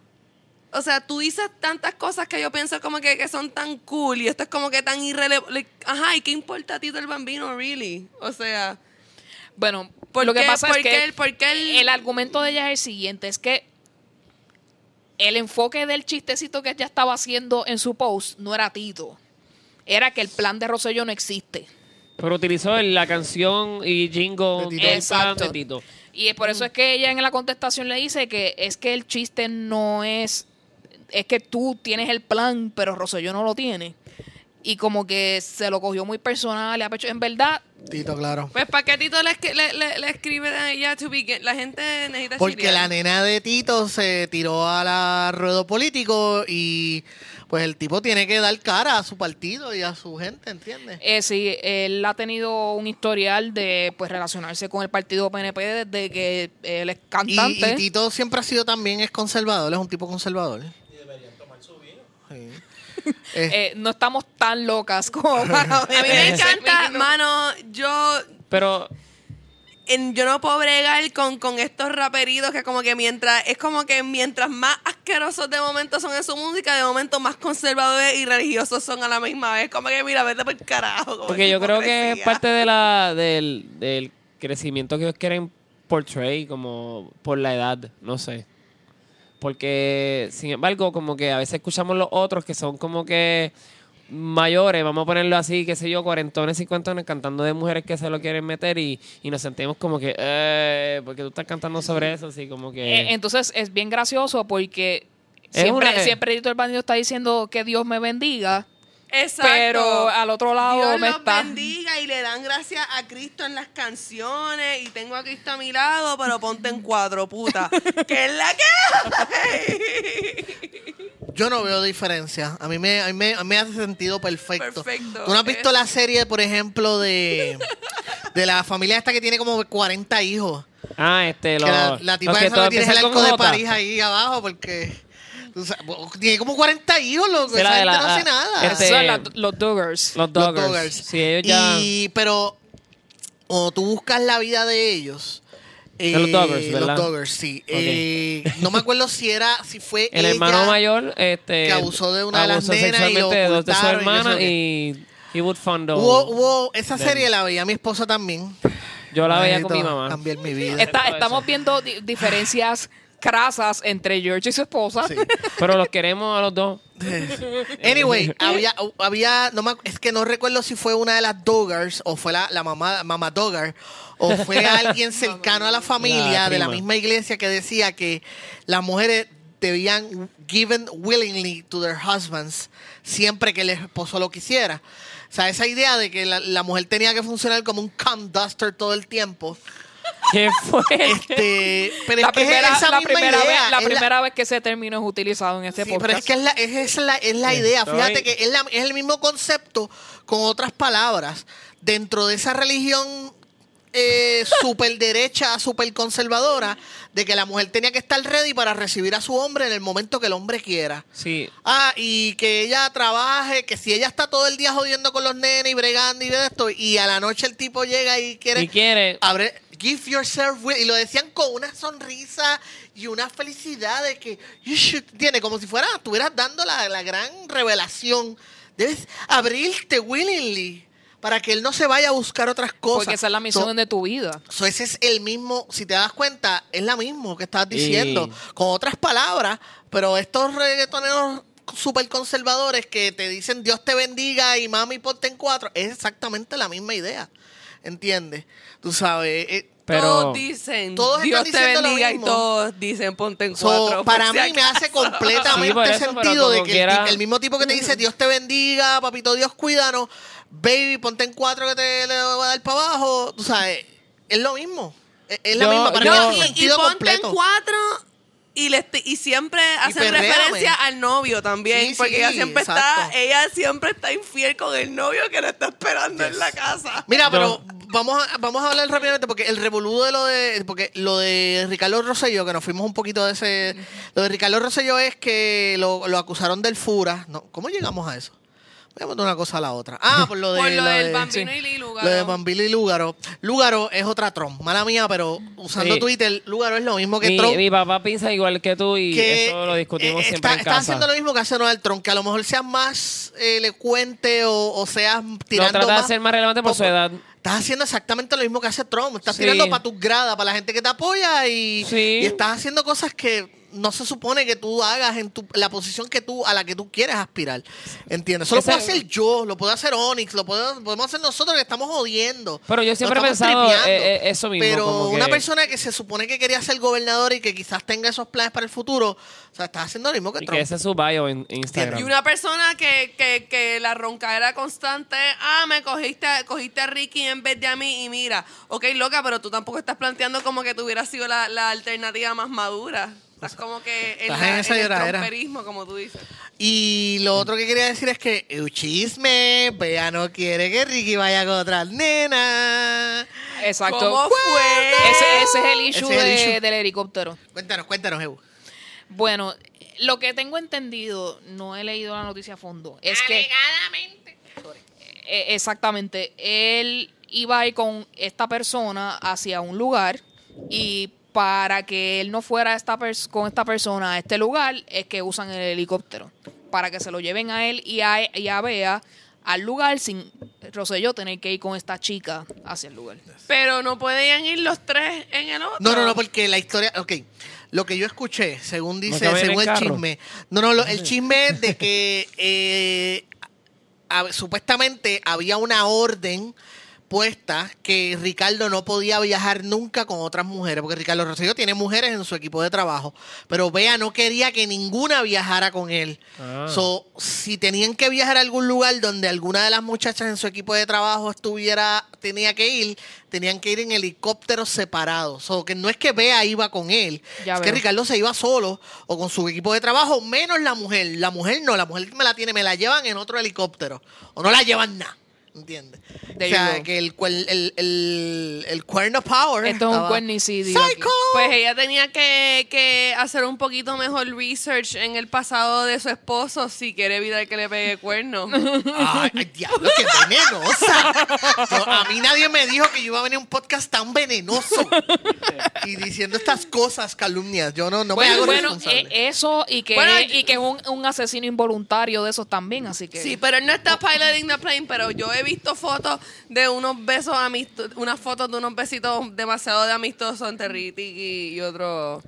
o sea, tú dices tantas cosas que yo pienso como que, que son tan cool y esto es como que tan irrelevante. Ajá, ¿y qué importa a ti del bambino, really? O sea, Bueno, ¿Por lo que pasa por es que el- por qué el- el argumento de ella es el siguiente, es que el enfoque del chistecito que ella estaba haciendo en su post no era Tito. Era que el plan de Rosselló no existe. Pero utilizó el- la canción y jingle De Tito. del plan Exacto. de Tito. Y es por eso es que ella en la contestación le dice que es que el chiste no es. Es que tú tienes el plan, pero Rosselló no lo tiene. Y como que se lo cogió muy personal. y a pecho. En verdad, Tito, claro. pues ¿para qué Tito le, escri- le, le- le escribe a ella to begin? La gente necesita Porque la nena de Tito se tiró a la ruedo político y pues el tipo tiene que dar cara a su partido y a su gente, ¿entiendes? eh, sí, él ha tenido un historial de pues relacionarse con el partido PNP desde que él es Y, cantante. y Tito siempre ha sido también es conservador, es un tipo conservador. Y deberían tomar su vino. Sí. Eh, Eh, no estamos tan locas como para A mí me encanta, mano, yo Pero en- yo no puedo bregar con, con estos raperitos que como que mientras, es como que mientras más asquerosos de momento son en su música, de momento más conservadores y religiosos son a la misma vez. Como que mira, vete por el carajo. Porque yo creo que es parte de la, del, del crecimiento que ellos quieren portray como por la edad, no sé. Porque, sin embargo, como que a veces escuchamos los otros que son como que mayores, vamos a ponerlo así, qué sé yo, cuarentones, cincuentones, cantando de mujeres que se lo quieren meter y, y nos sentimos como que, eh, porque tú estás cantando sobre eso, así como que... Eh, entonces es bien gracioso porque siempre, una- siempre el Bandido está diciendo que Dios me bendiga, Exacto. pero al otro lado Dios me los está... bendiga y le dan gracias a Cristo en las canciones y tengo a Cristo a mi lado, pero ponte en cuatro, puta. ¿Qué es la que? yo no veo diferencia. A mí me, a mí me, a mí me hace sentido perfecto. Perfecto. ¿Tú no has visto Es- la serie, por ejemplo, de, de la familia esta que tiene como 40 hijos? ah, este, Que lo, la, la tipa los que esa todo le tienes el arco de. París ahí abajo porque... tiene como 40 hijos, loco. Esa la gente la- no hace nada. este- Son la- los Duggars. Los Los Doggers. Doggers. Sí, ellos ya... Y, pero, o tú buscas la vida de ellos. De los Doggers, Los ¿verdad? Doggers, sí. Eh, no me acuerdo si era, si fue El ella hermano mayor este, que abusó de una de las nenas y lo de dos de sus ocultaron y y he would fund all Hubo, hubo, esa them. serie la veía mi esposa también. Yo la veía con mi mamá. Cambiar mi vida. Está- estamos viendo di- diferencias crasas entre George y su esposa. Sí. Pero los queremos a los dos. Anyway, había, había no me, es que no recuerdo si fue una de las Doggars o fue la, la mamá, mamá Doggar o fue alguien cercano a la familia La de la misma iglesia que decía que las mujeres debían given willingly to their husbands siempre que el esposo lo quisiera. O sea, esa idea de que la, la mujer tenía que funcionar como un cum duster todo el tiempo. ¿Qué fue? Este, pero la es que primera, es esa la misma primera idea, vez, la es primera vez que ese término es utilizado en este Sí, podcast. pero es que es la, es, es la, es la idea. Estoy- Fíjate que es, la- es el mismo concepto con otras palabras. Dentro de esa religión eh, super derecha, super conservadora, de que la mujer tenía que estar ready para recibir a su hombre en el momento que el hombre quiera. Sí. Ah, y que ella trabaje, que si ella está todo el día jodiendo con los nenes y bregando y de esto, y a la noche el tipo llega y quiere Y quiere. abre give yourself will y lo decían con una sonrisa y una felicidad de que you should tiene como si fuera estuvieras dando la, la gran revelación debes abrirte willingly para que él no se vaya a buscar otras cosas Porque esa es la misión So- de tu vida. so ese es el mismo, si te das cuenta, es la mismo que estás diciendo, Y- con otras palabras, pero estos reggaetoneros super conservadores que te dicen Dios te bendiga y mami ponte en cuatro, es exactamente la misma idea, ¿entiendes? Tú sabes, eh, Pero. todos dicen, Todos están Dios te lo bendiga y mismo. todos dicen ponte en So, cuatro. para mí si me hace completamente Sí, eso, sentido de que el quiera- ti- el, mismo tipo que te dice Dios te bendiga, papito Dios cuídanos, baby, ponte en cuatro que te le voy a dar para abajo, tú sabes, es lo mismo. Es, es la Yo- misma, para yo- mí y, y sentido ponte completo. en cuatro y, le estoy- y siempre hacen referencia al novio también. Sí, porque sí, ella siempre exacto. está, ella siempre está infiel con el novio que la está esperando en la casa. Mira, No. pero vamos a, vamos a hablar rápidamente porque el revolú de lo de porque lo de Ricardo Rosselló, que nos fuimos un poquito de ese lo de Ricardo Rosselló es que lo, lo acusaron del Fura, no, ¿cómo llegamos a eso? Veamos de una cosa a la otra. Ah, por lo, de, Por lo lo del de- Bambino sí. y Lili Lo de Bambino y Lúgaro. Lúgaro es otra Trump. Mala mía, pero usando Sí. Twitter, Lúgaro es lo mismo que Mi, Trump. mi papá piensa igual que tú y que eso lo discutimos eh, siempre está, en está casa. haciendo lo mismo que hace Donald Trump, que a lo mejor seas más eh, elocuente o, o seas lo tirando trata de ser más relevante por su edad. Estás haciendo exactamente lo mismo que hace Trump. Estás Sí. tirando para tus gradas, para la gente que te apoya y, Sí. y estás haciendo cosas que no se supone que tú hagas en tu, la posición que tú a la que tú quieres aspirar. ¿Entiendes? Eso lo puedo hacer yo, lo puedo hacer Onyx, lo puedo- podemos hacer nosotros que estamos jodiendo. Pero yo siempre he pensado, eh, eh, eso mismo, Pero como que- una persona que se supone que quería ser gobernador y que quizás tenga esos planes para el futuro, o sea, estás haciendo lo mismo que Y Trump. que ese es su bio en Instagram. Y una persona que, que, que la roncadera constante es, ah, me cogiste, cogiste a Ricky en vez de a mí y mira, ok, loca, pero tú tampoco estás planteando como que tuviera sido la, la alternativa más madura. Estás como que en, Estás la- en esa en el lloradera. tromperismo, como tú dices. Y lo otro que quería decir es que el chisme, Bea no quiere que Ricky vaya con otra nena. Exacto. ¿Cómo fue? Ese, ese es el issue, Ese es el de- issue. del helicóptero. Cuéntanos, cuéntanos, Ebu. Bueno, lo que tengo entendido, no he leído la noticia a fondo, es que... Eh, exactamente. Él iba a ir con esta persona hacia un lugar y para que él no fuera esta pers- con esta persona a este lugar es que usan el helicóptero para que se lo lleven a él y a, y a Bea al lugar sin Rosselló tener que ir con esta chica hacia el lugar. Pero no podían ir los tres en el otro. No, no, no, porque la historia, ok, lo que yo escuché, según dice, según el chisme, no, no, lo- el chisme es de que eh, a- supuestamente había una orden puesta que Ricardo no podía viajar nunca con otras mujeres, porque Ricardo Rosselló tiene mujeres en su equipo de trabajo, pero Bea no quería que ninguna viajara con él. Ah. So, si tenían que viajar a algún lugar donde alguna de las muchachas en su equipo de trabajo estuviera, tenía que ir, tenían que ir en helicópteros separados. So, que no es que Bea iba con él, Ya es que. Ricardo se iba solo o con su equipo de trabajo, menos la mujer. La mujer no, la mujer me la tiene, me la llevan en otro helicóptero. O no la llevan nada. ¿Entiendes? There o sea, que el, el, el, el cuerno power. Esto es un cuernicidio aquí. ¡Psycho! Pues ella tenía que, que hacer un poquito mejor research en el pasado de su esposo si quiere evitar que le pegue cuerno. Ay, ay, diablo, qué venenosa. No, a mí nadie me dijo que yo iba a venir a un podcast tan venenoso. Y diciendo estas cosas, calumnias. Yo no, no me bueno, hago bueno, responsable. eh, eso y que, Bueno, y que es un, un asesino involuntario de esos también, así que... Sí, pero él no está piloting the plane, pero yo he visto fotos de unos besos amistosos, unas fotos de unos besitos demasiado de amistosos entre Ricky y, y otro.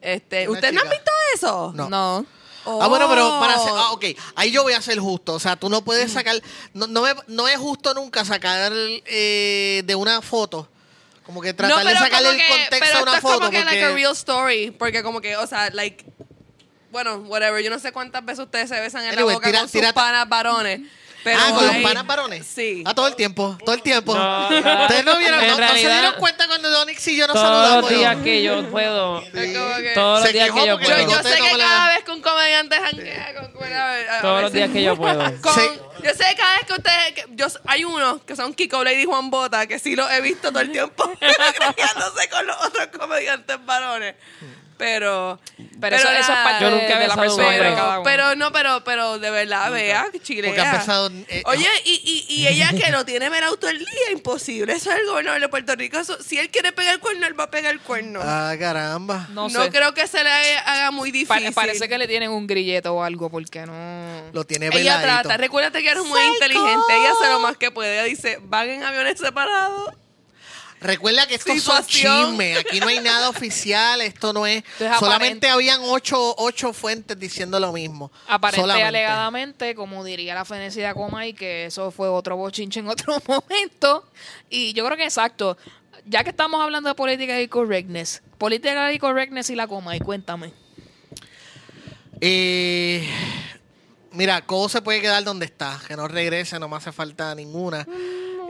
Este, ¿Ustedes no han visto eso? No. no. Ah, bueno, pero para hacer, Oh. ah, ok, ahí yo voy a ser justo. O sea, tú no puedes sacar, no, no, me- no es justo nunca sacar eh, de una foto, como que tratar de sacarle el contexto pero a una esto es foto. como que like a porque- real story, porque como que, o sea, like, bueno, whatever, yo no sé cuántas veces ustedes se besan en Anyway, la boca tira- con sus tira- panas varones. Pero ah, con los hay- panas varones. Sí. Ah, todo el tiempo, todo el tiempo. No, no. Ustedes no vieron, En no, no se realidad, dieron cuenta cuando Donix y yo nos Todos saludamos. los días que yo puedo. Es como que- Todos los días quejó que yo porque Yo, puedo. yo sé que cada vez que un comediante janguea con a- a Todos los veces- días que yo puedo. con- Sí. Yo sé que cada vez que ustedes. que- yo, hay unos que son Kiko Blade y Juan Bota, que sí los he visto todo el tiempo peleándose con los otros comediantes varones. Pero. Pero, eso, eso es parte Yo nunca he de la persona cada pero, uno. pero no, pero, pero de verdad, vea, chilea. Porque ha empezado, eh, Oye, y, y, y ella que lo tiene merado todo el día, imposible. Eso es el gobernador de Puerto Rico. Eso- si él quiere pegar el cuerno, él va a pegar el cuerno. Ah, caramba. no, no sé. creo que se le haga muy Pa- difícil. parece que le tienen un grilleto o algo, porque no... Lo tiene Ella veladito. trata, recuérdate que eres muy inteligente. Ella hace lo más que puede. Ella dice, van en aviones separados. Recuerda que estos son Situación. chismes. Aquí no hay nada oficial. Esto no es. Solamente aparente. habían ocho, ocho fuentes diciendo lo mismo. Aparente Solamente. alegadamente, como diría la fenecida Comay, que eso fue otro bochinche en otro momento. Y yo creo que exacto. Ya que estamos hablando de política y correctness, política y correctness y la Comay, cuéntame. Eh, mira, Cobo se puede quedar donde está. Que no regrese, no me hace falta ninguna.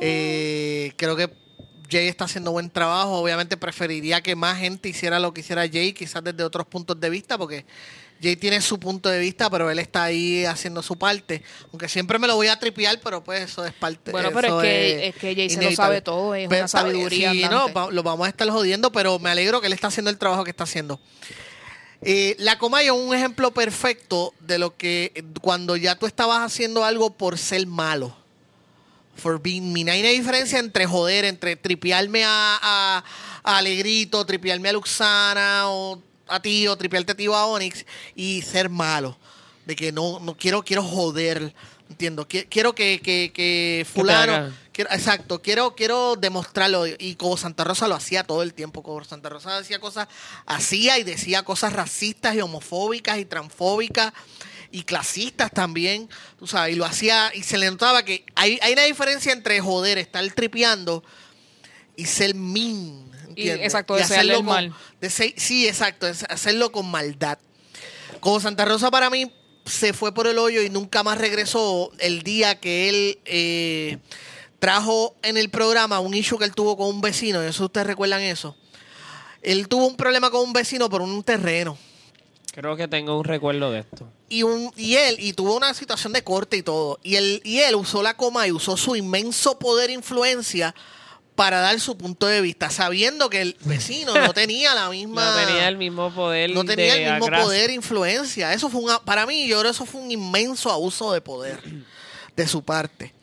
Eh, creo que Jay está haciendo buen trabajo. Obviamente preferiría que más gente hiciera lo que hiciera Jay, quizás desde otros puntos de vista, porque Jay tiene su punto de vista, pero él está ahí haciendo su parte. Aunque siempre me lo voy a tripear, pero pues eso es parte. Bueno, pero es que- es que Jay se lo sabe todo, es una está bien, sabiduría Sí, andante. no, lo vamos a estar jodiendo, pero me alegro que él está haciendo el trabajo que está haciendo. Eh, la Comayo es un ejemplo perfecto de lo que cuando ya tú estabas haciendo algo por ser malo. For being mean. Hay una diferencia entre joder, entre tripearme a, a- a Alegrito, tripearme a Luxana o a ti o tripearte a ti o a Onyx y ser malo. De que no, no quiero, quiero joder. Entiendo. Qui- Quiero que, que, que fulano. quiero- exacto, quiero, quiero demostrarlo. Y como Santa Rosa lo hacía todo el tiempo. Como Santa Rosa hacía cosas, hacía y decía cosas racistas y homofóbicas y transfóbicas y clasistas también. Tú sabes, y lo hacía, y se le notaba que hay, hay una diferencia entre joder, estar tripeando y ser mean. ¿entiendes? exacto, con- mal. de ser- sí, exacto, hacerlo con maldad. Como Santa Rosa para mí se fue por el hoyo y nunca más regresó el día que él eh, trajo en el programa un issue que él tuvo con un vecino. Eso ustedes recuerdan eso. Él tuvo un problema con un vecino por un terreno. Creo que tengo un recuerdo de esto. Y, un, y él, y tuvo una situación de corte y todo. Y él, y él usó la coma y usó su inmenso poder e influencia para dar su punto de vista, sabiendo que el vecino no tenía la misma. No tenía el mismo poder. no tenía de el mismo agras- poder e influencia. Eso fue un, a- para mí, yo creo que eso fue un inmenso abuso de poder de su parte.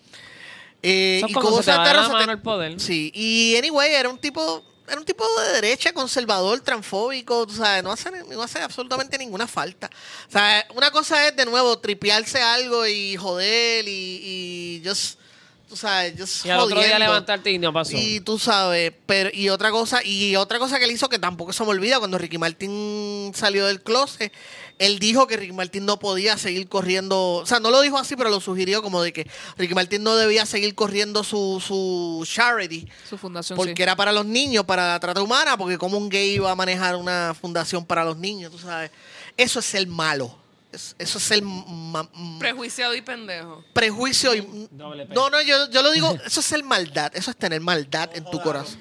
Eh, y como se te va te- mano el poder. Sí, y anyway, era un tipo, era un tipo de derecha, conservador, transfóbico, tú sabes, no hace, no hace absolutamente ninguna falta. O sea, una cosa es de nuevo tripearse algo y joder y, y just, tú sabes, just Y al otro día levantarte y no pasó. Y tú sabes, pero y otra cosa, y otra cosa que él hizo que tampoco se me olvida, cuando Ricky Martin salió del closet, él dijo que Ricky Martin no podía seguir corriendo, o sea, no lo dijo así, pero lo sugirió como de que Ricky Martin no debía seguir corriendo su, su charity, Su fundación, porque sí. era para los niños, para la trata humana, porque como un gay iba a manejar una fundación para los niños, tú sabes. Eso es ser malo. Es- Eso es ma- Prejuiciado y pendejo. prejuicio y no no yo, yo lo digo eso es ser maldad eso es tener maldad en tu corazón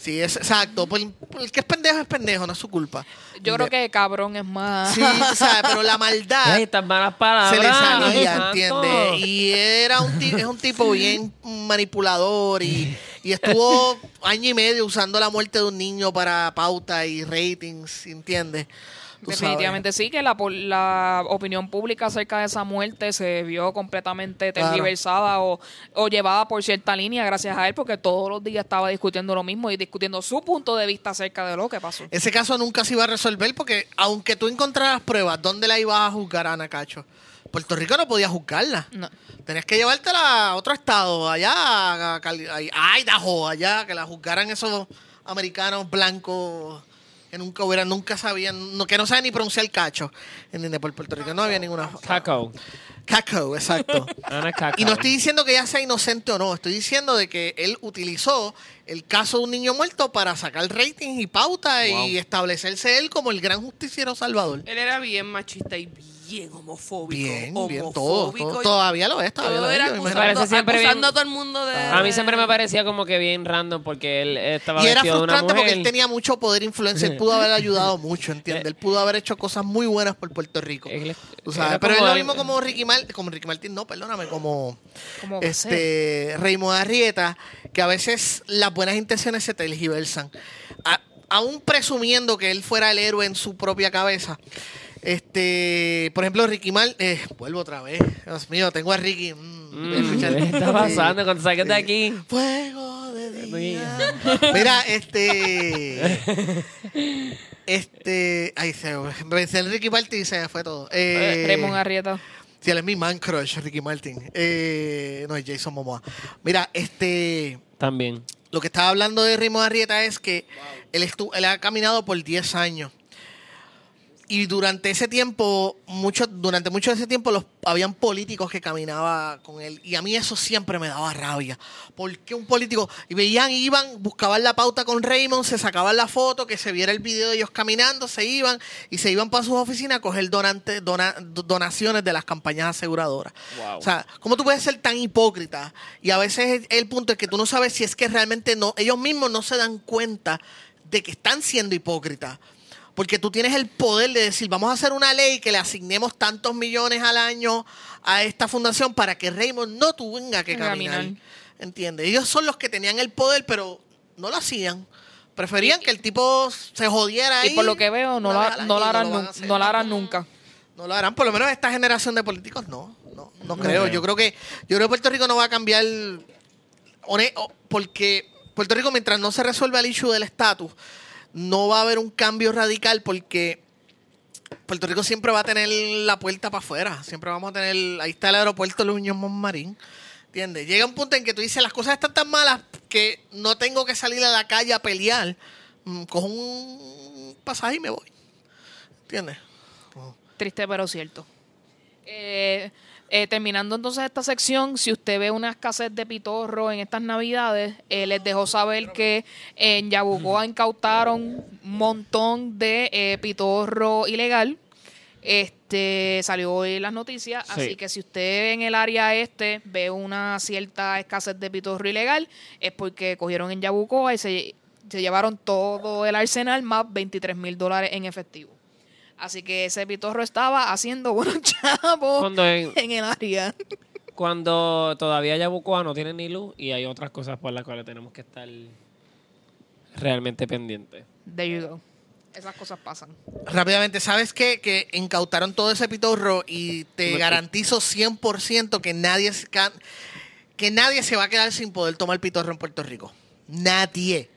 sí es exacto Pues, el que es pendejo es pendejo no es su culpa Yo creo que cabrón es más. sí sabes pero la maldad estas malas palabras. se le salía. ¿entiendes? y era un ti- es un tipo bien manipulador y, y estuvo año y medio usando la muerte de un niño para pauta y ratings ¿entiendes? Sabes. Definitivamente sí, que la, la opinión pública acerca de esa muerte se vio completamente Claro. tergiversada o, o llevada por cierta línea gracias a él, porque todos los días estaba discutiendo lo mismo y discutiendo su punto de vista acerca de lo que pasó. Ese caso nunca se iba a resolver porque aunque tú encontraras pruebas, ¿dónde la ibas a juzgar a Ana Cacho? Puerto Rico no podía juzgarla. No. Tenías que llevártela a otro estado, allá, a, a Idaho, allá, que la juzgaran esos americanos blancos que nunca hubieran, nunca sabían, no, que no saben ni pronunciar cacho. ¿Entiendes? Por Puerto Rico no había ninguna. Caco. Caco, exacto. Caco. Y no estoy diciendo que ella sea inocente o no, estoy diciendo de que él utilizó el caso de un niño muerto para sacar ratings y pauta y establecerse él como el gran justiciero salvador. Él era bien machista y bien homofóbico. Bien, bien, todo, homofóbico todo- todavía lo es, todavía todo lo es. era yo me imagino. acusando, Parece siempre acusando bien- a todo el mundo de... A mí siempre me parecía como que bien random porque él estaba Y era vestido de una frustrante mujer. porque él tenía mucho poder e influencia. Él pudo haber ayudado mucho, ¿entiendes? Él pudo haber hecho cosas muy buenas por Puerto Rico. Él- Tú sabes, era pero es lo mismo como Ricky Martin, como Ricky Martin, no, perdóname, como este Raymond Arrieta, que a veces las buenas intenciones se tergiversan. A- aún presumiendo que él fuera el héroe en su propia cabeza. Este, por ejemplo, Ricky Martin, eh, vuelvo otra vez. Dios mío, tengo a Ricky. mm, voy a Mm, escuchar- ¿Qué está pasando cuando saques de aquí? Fuego de día. Mira, este. Este. Ay, se dice el Ricky Martin y se me fue todo. Eh, Raymond Arrieta. Sí, él es mi man crush, Ricky Martin. Eh, no, es Jason Momoa. Mira, este. También. Lo que estaba hablando de Raymond Arrieta es que él ha caminado por 10 años. Y durante ese tiempo, mucho, durante mucho de ese tiempo, los, habían políticos que caminaban con él. Y a mí eso siempre me daba rabia. Porque un político, y veían, iban, buscaban la pauta con Raymond, se sacaban la foto, que se viera el video de ellos caminando, se iban, y se iban para sus oficinas a coger donante, dona- donaciones de las campañas aseguradoras. Wow. O sea, ¿cómo tú puedes ser tan hipócrita? Y a veces el, el punto es que tú no sabes si es que realmente no, ellos mismos no se dan cuenta de que están siendo hipócritas. Porque tú tienes el poder de decir, vamos a hacer una ley que le asignemos tantos millones al año a esta fundación para que Raymond no tenga que caminar. Caminar. ¿Entiendes? Ellos son los que tenían el poder, pero no lo hacían. Preferían que el tipo se jodiera ahí. Y por lo que veo, no, la, no la y harán, no la harán nunca. No lo harán, por lo menos esta generación de políticos no, no, no creo. creo. Yo creo que yo creo que Puerto Rico no va a cambiar porque Puerto Rico mientras no se resuelva el issue del estatus, no va a haber un cambio radical porque Puerto Rico siempre va a tener la puerta para afuera, siempre vamos a tener, ahí está el aeropuerto Luñón Montmarín. ¿Entiendes? Llega un punto en que tú dices, las cosas están tan malas que no tengo que salir a la calle a pelear. Mm, Cojo un pasaje y me voy. ¿Entiendes? Triste pero cierto. Eh, eh, terminando entonces esta sección, si usted ve una escasez de pitorro en estas navidades, eh, les dejo saber que en Yabucoa incautaron un montón de eh, pitorro ilegal. Este salió hoy en las noticias, Sí. así que si usted en el área este ve una cierta escasez de pitorro ilegal, es porque cogieron en Yabucoa y se, se llevaron todo el arsenal más 23 mil dólares en efectivo. Así que ese pitorro estaba haciendo buenos chavos Cuando en- en el área. Cuando todavía Yabucoa no tiene ni luz y hay otras cosas por las cuales tenemos que estar realmente pendientes. There you go. Esas cosas pasan. Rápidamente, ¿sabes qué? Que incautaron todo ese pitorro y te garantizo 100% que nadie, que nadie se va a quedar sin poder tomar pitorro en Puerto Rico. Nadie.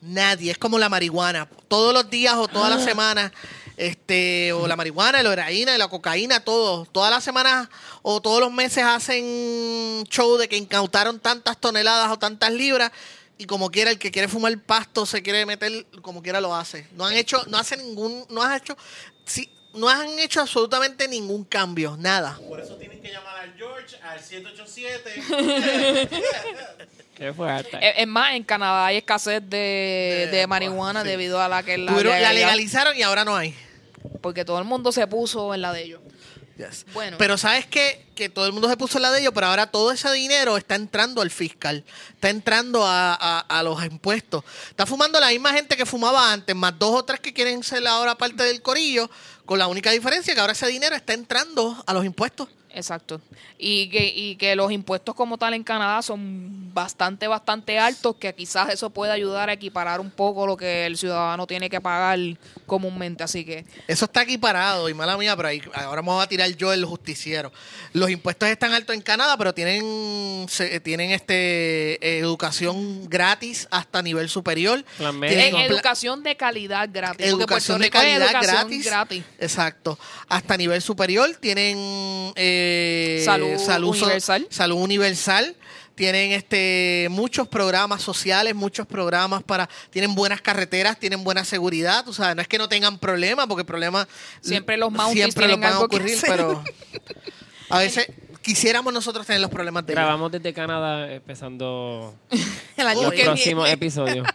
Nadie. Es como la marihuana. Todos los días o todas las semanas, este, o la marihuana, la heroína, la cocaína, todo. Todas las semanas o todos los meses hacen show de que incautaron tantas toneladas o tantas libras. Y como quiera, el que quiere fumar pasto se quiere meter, como quiera lo hace. No han hecho, no hace ningún, no has hecho, sí, no han hecho absolutamente ningún cambio, nada. Por eso tienen que llamar al George al 787. ¿Qué fue hasta? Es, es más, en Canadá hay escasez de, De- de marihuana sí. debido a la que la, legalizaron y ahora no hay. Porque todo el mundo se puso en la de ellos. Yes. Bueno. Pero sabes qué? que todo el mundo se puso en la de ellos, pero ahora todo ese dinero está entrando al fiscal, está entrando a, a- a los impuestos. Está fumando la misma gente que fumaba antes, más dos o tres que quieren ser ahora parte del corillo, con la única diferencia que ahora ese dinero está entrando a los impuestos. Exacto. Y que, y que los impuestos como tal en Canadá son bastante, bastante altos, que quizás eso puede ayudar a equiparar un poco lo que el ciudadano tiene que pagar comúnmente. Así que Eso está aquí parado, y mala mía, pero ahí, ahora me voy a tirar yo el justiciero. Los impuestos están altos en Canadá, pero tienen se- tienen este eh, educación gratis hasta nivel superior. Tienen pla- educación de calidad gratis. educación de calidad educación gratis. gratis. Exacto. Hasta nivel superior tienen eh, Salud universal. salud universal. Tienen este muchos programas sociales, muchos programas para tienen buenas carreteras, tienen buena seguridad, tú sabes, no es que no tengan problemas, porque problemas Siempre los Mounties siempre tienen los van a algo ocurrir, pero a veces quisiéramos nosotros tener los problemas de. Grabamos desde Canadá empezando El año viene. episodios.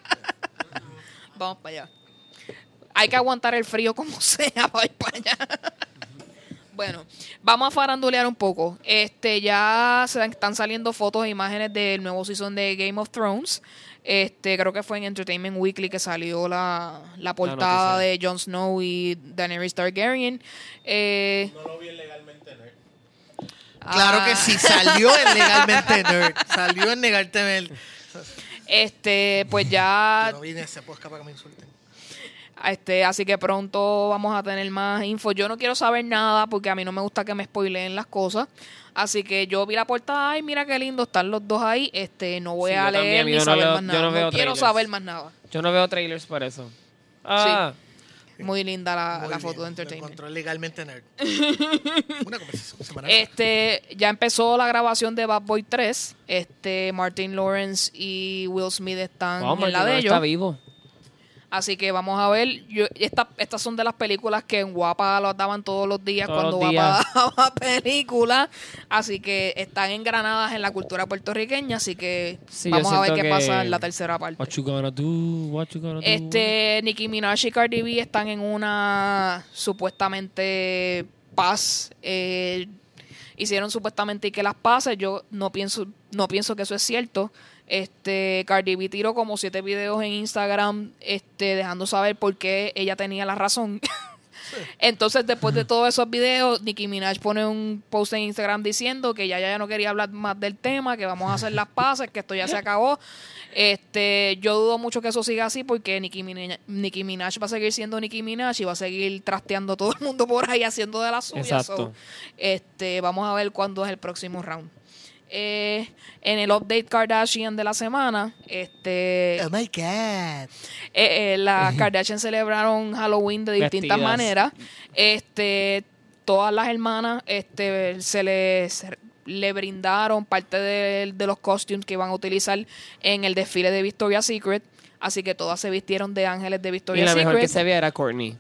Vamos para allá. Hay que aguantar el frío como sea para ir para allá. Bueno, vamos a farandulear un poco. Este ya se están saliendo fotos e imágenes del nuevo season de Game of Thrones. Este, creo que fue en Entertainment Weekly que salió la, la portada de Jon Snow y Daenerys Targaryen. Eh, No lo vi legalmente, nerd. Claro ah, que sí, salió en Legalmente Nerd. Salió en Legalmente Nerd. Este, pues ya Yo no vine a ese podcast para que me insulten. Este, así que pronto vamos a tener más info. Yo no quiero saber nada porque a mí no me gusta que me spoileen las cosas. Así que yo vi la portada, ay, mira qué lindo, están los dos ahí. Este, no voy Sí, a yo también, leer ni yo no saber veo- más yo nada. no No, veo quiero saber más nada. Yo no veo trailers por eso. Ah, Muy linda la, Muy la bien, foto de lo Entertainment. encontró Legalmente Nerd. Una conversación semanal. Este, ya empezó la grabación de Bad Boy 3. Este, Martin Lawrence y Will Smith están en la de Lawrence ellos. está vivo. Así que vamos a ver. Yo, esta- estas son de las películas que en Guapa lo daban todos los días Todos cuando los Guapa días. daba películas. Así que están engranadas en la cultura puertorriqueña. Así que Sí, vamos a ver qué pasa en la tercera parte. What you gonna do? What you gonna do? Este, Nicki Minaj y Cardi B están en una supuestamente paz. eh, hicieron supuestamente que las pases. Yo no pienso, no pienso que eso es cierto. Este, Cardi B tiró como siete videos en Instagram, este, dejando saber por qué ella tenía la razón. Entonces, después de todos esos videos, Nicki Minaj pone un post en Instagram diciendo que ya, ya no quería hablar más del tema, que vamos a hacer las paces, que esto ya se acabó. Este, yo dudo mucho que eso siga así porque Nicki Minaj, Nicki Minaj va a seguir siendo Nicki Minaj y va a seguir trasteando a todo el mundo por ahí haciendo de las suyas. Exacto. So, este, vamos a ver cuándo es el próximo round. Eh, en el update Kardashian de la semana, este, Oh my God. eh, eh, las Kardashian celebraron Halloween de distintas Vestidas. maneras. Este, todas las hermanas este, se les le brindaron parte de, de los costumes que iban a utilizar en el desfile de Victoria's Secret. Así que todas se vistieron de ángeles de Y Victoria's la mejor Secret. que se veía era Courtney.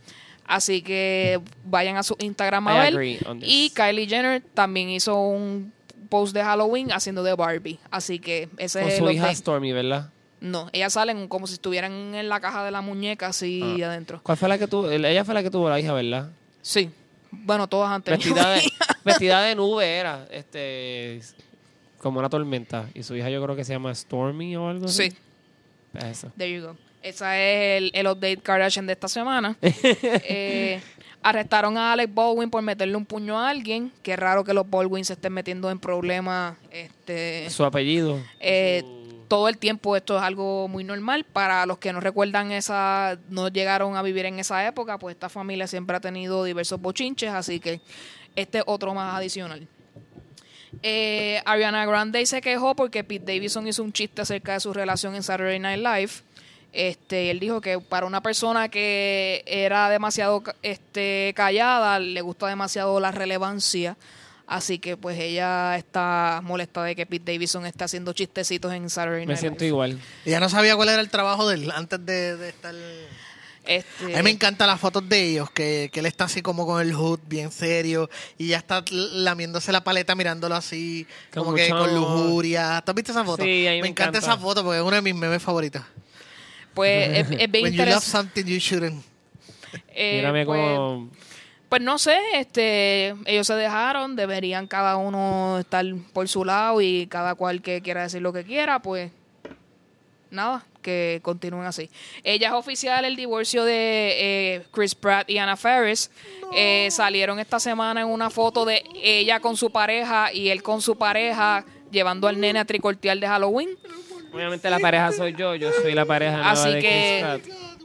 Así que vayan a su Instagram I a ver. Y Kylie Jenner también hizo un post de Halloween haciendo de Barbie. Así que ese Con es su hija. Stormy, ¿verdad? No, ellas salen como si estuvieran en la caja de la muñeca así Ah. adentro. ¿Cuál fue la que tuvo? Ella fue la que tuvo la hija, ¿verdad? Sí. Bueno, todas Vestida de, hija. vestida de nube era, este, como una tormenta. Y su hija yo creo que se llama Stormy o algo así. Sí, Eso. there you go. Ese es el, el update Kardashian de esta semana. Eh, arrestaron a Alec Baldwin por meterle un puño a alguien. Qué raro que los Baldwin se estén metiendo en problemas. Este, Su apellido. eh, todo el tiempo esto es algo muy normal. Para los que no recuerdan esa, no llegaron a vivir en esa época, pues esta familia siempre ha tenido diversos bochinches, así que este es otro más adicional. Eh, Ariana Grande se quejó porque Pete Davidson hizo un chiste acerca de su relación en Saturday Night Live. Este, él dijo que para una persona que era demasiado este, callada, le gusta demasiado la relevancia. Así que pues ella está molesta de que Pete Davidson está haciendo chistecitos en Saturday Me Night siento Live. igual. Ella no sabía cuál era el trabajo de él antes de, de estar... Este, A mí me encantan las fotos de ellos, que, que él está así como con el hood bien serio y ya está lamiéndose la paleta mirándolo así, como que con lujuria. ¿Tú has visto esa foto? Sí, a mí me encanta, encanta. esa foto porque es uno de mis memes favoritos. Pues es, es bien When you love interesante. something you shouldn't. Eh, Mírame pues, como... Pues no sé, este, ellos se dejaron, deberían cada uno estar por su lado y cada cual que quiera decir lo que quiera, pues nada, que continúen así. Ella es oficial el divorcio de eh, Chris Pratt y Anna Faris. Eh, salieron esta semana en una foto de ella con su pareja y él con su pareja llevando al nene a tricortear de Halloween. Obviamente la pareja soy yo, yo soy la pareja nueva Así de que- Chris Pratt.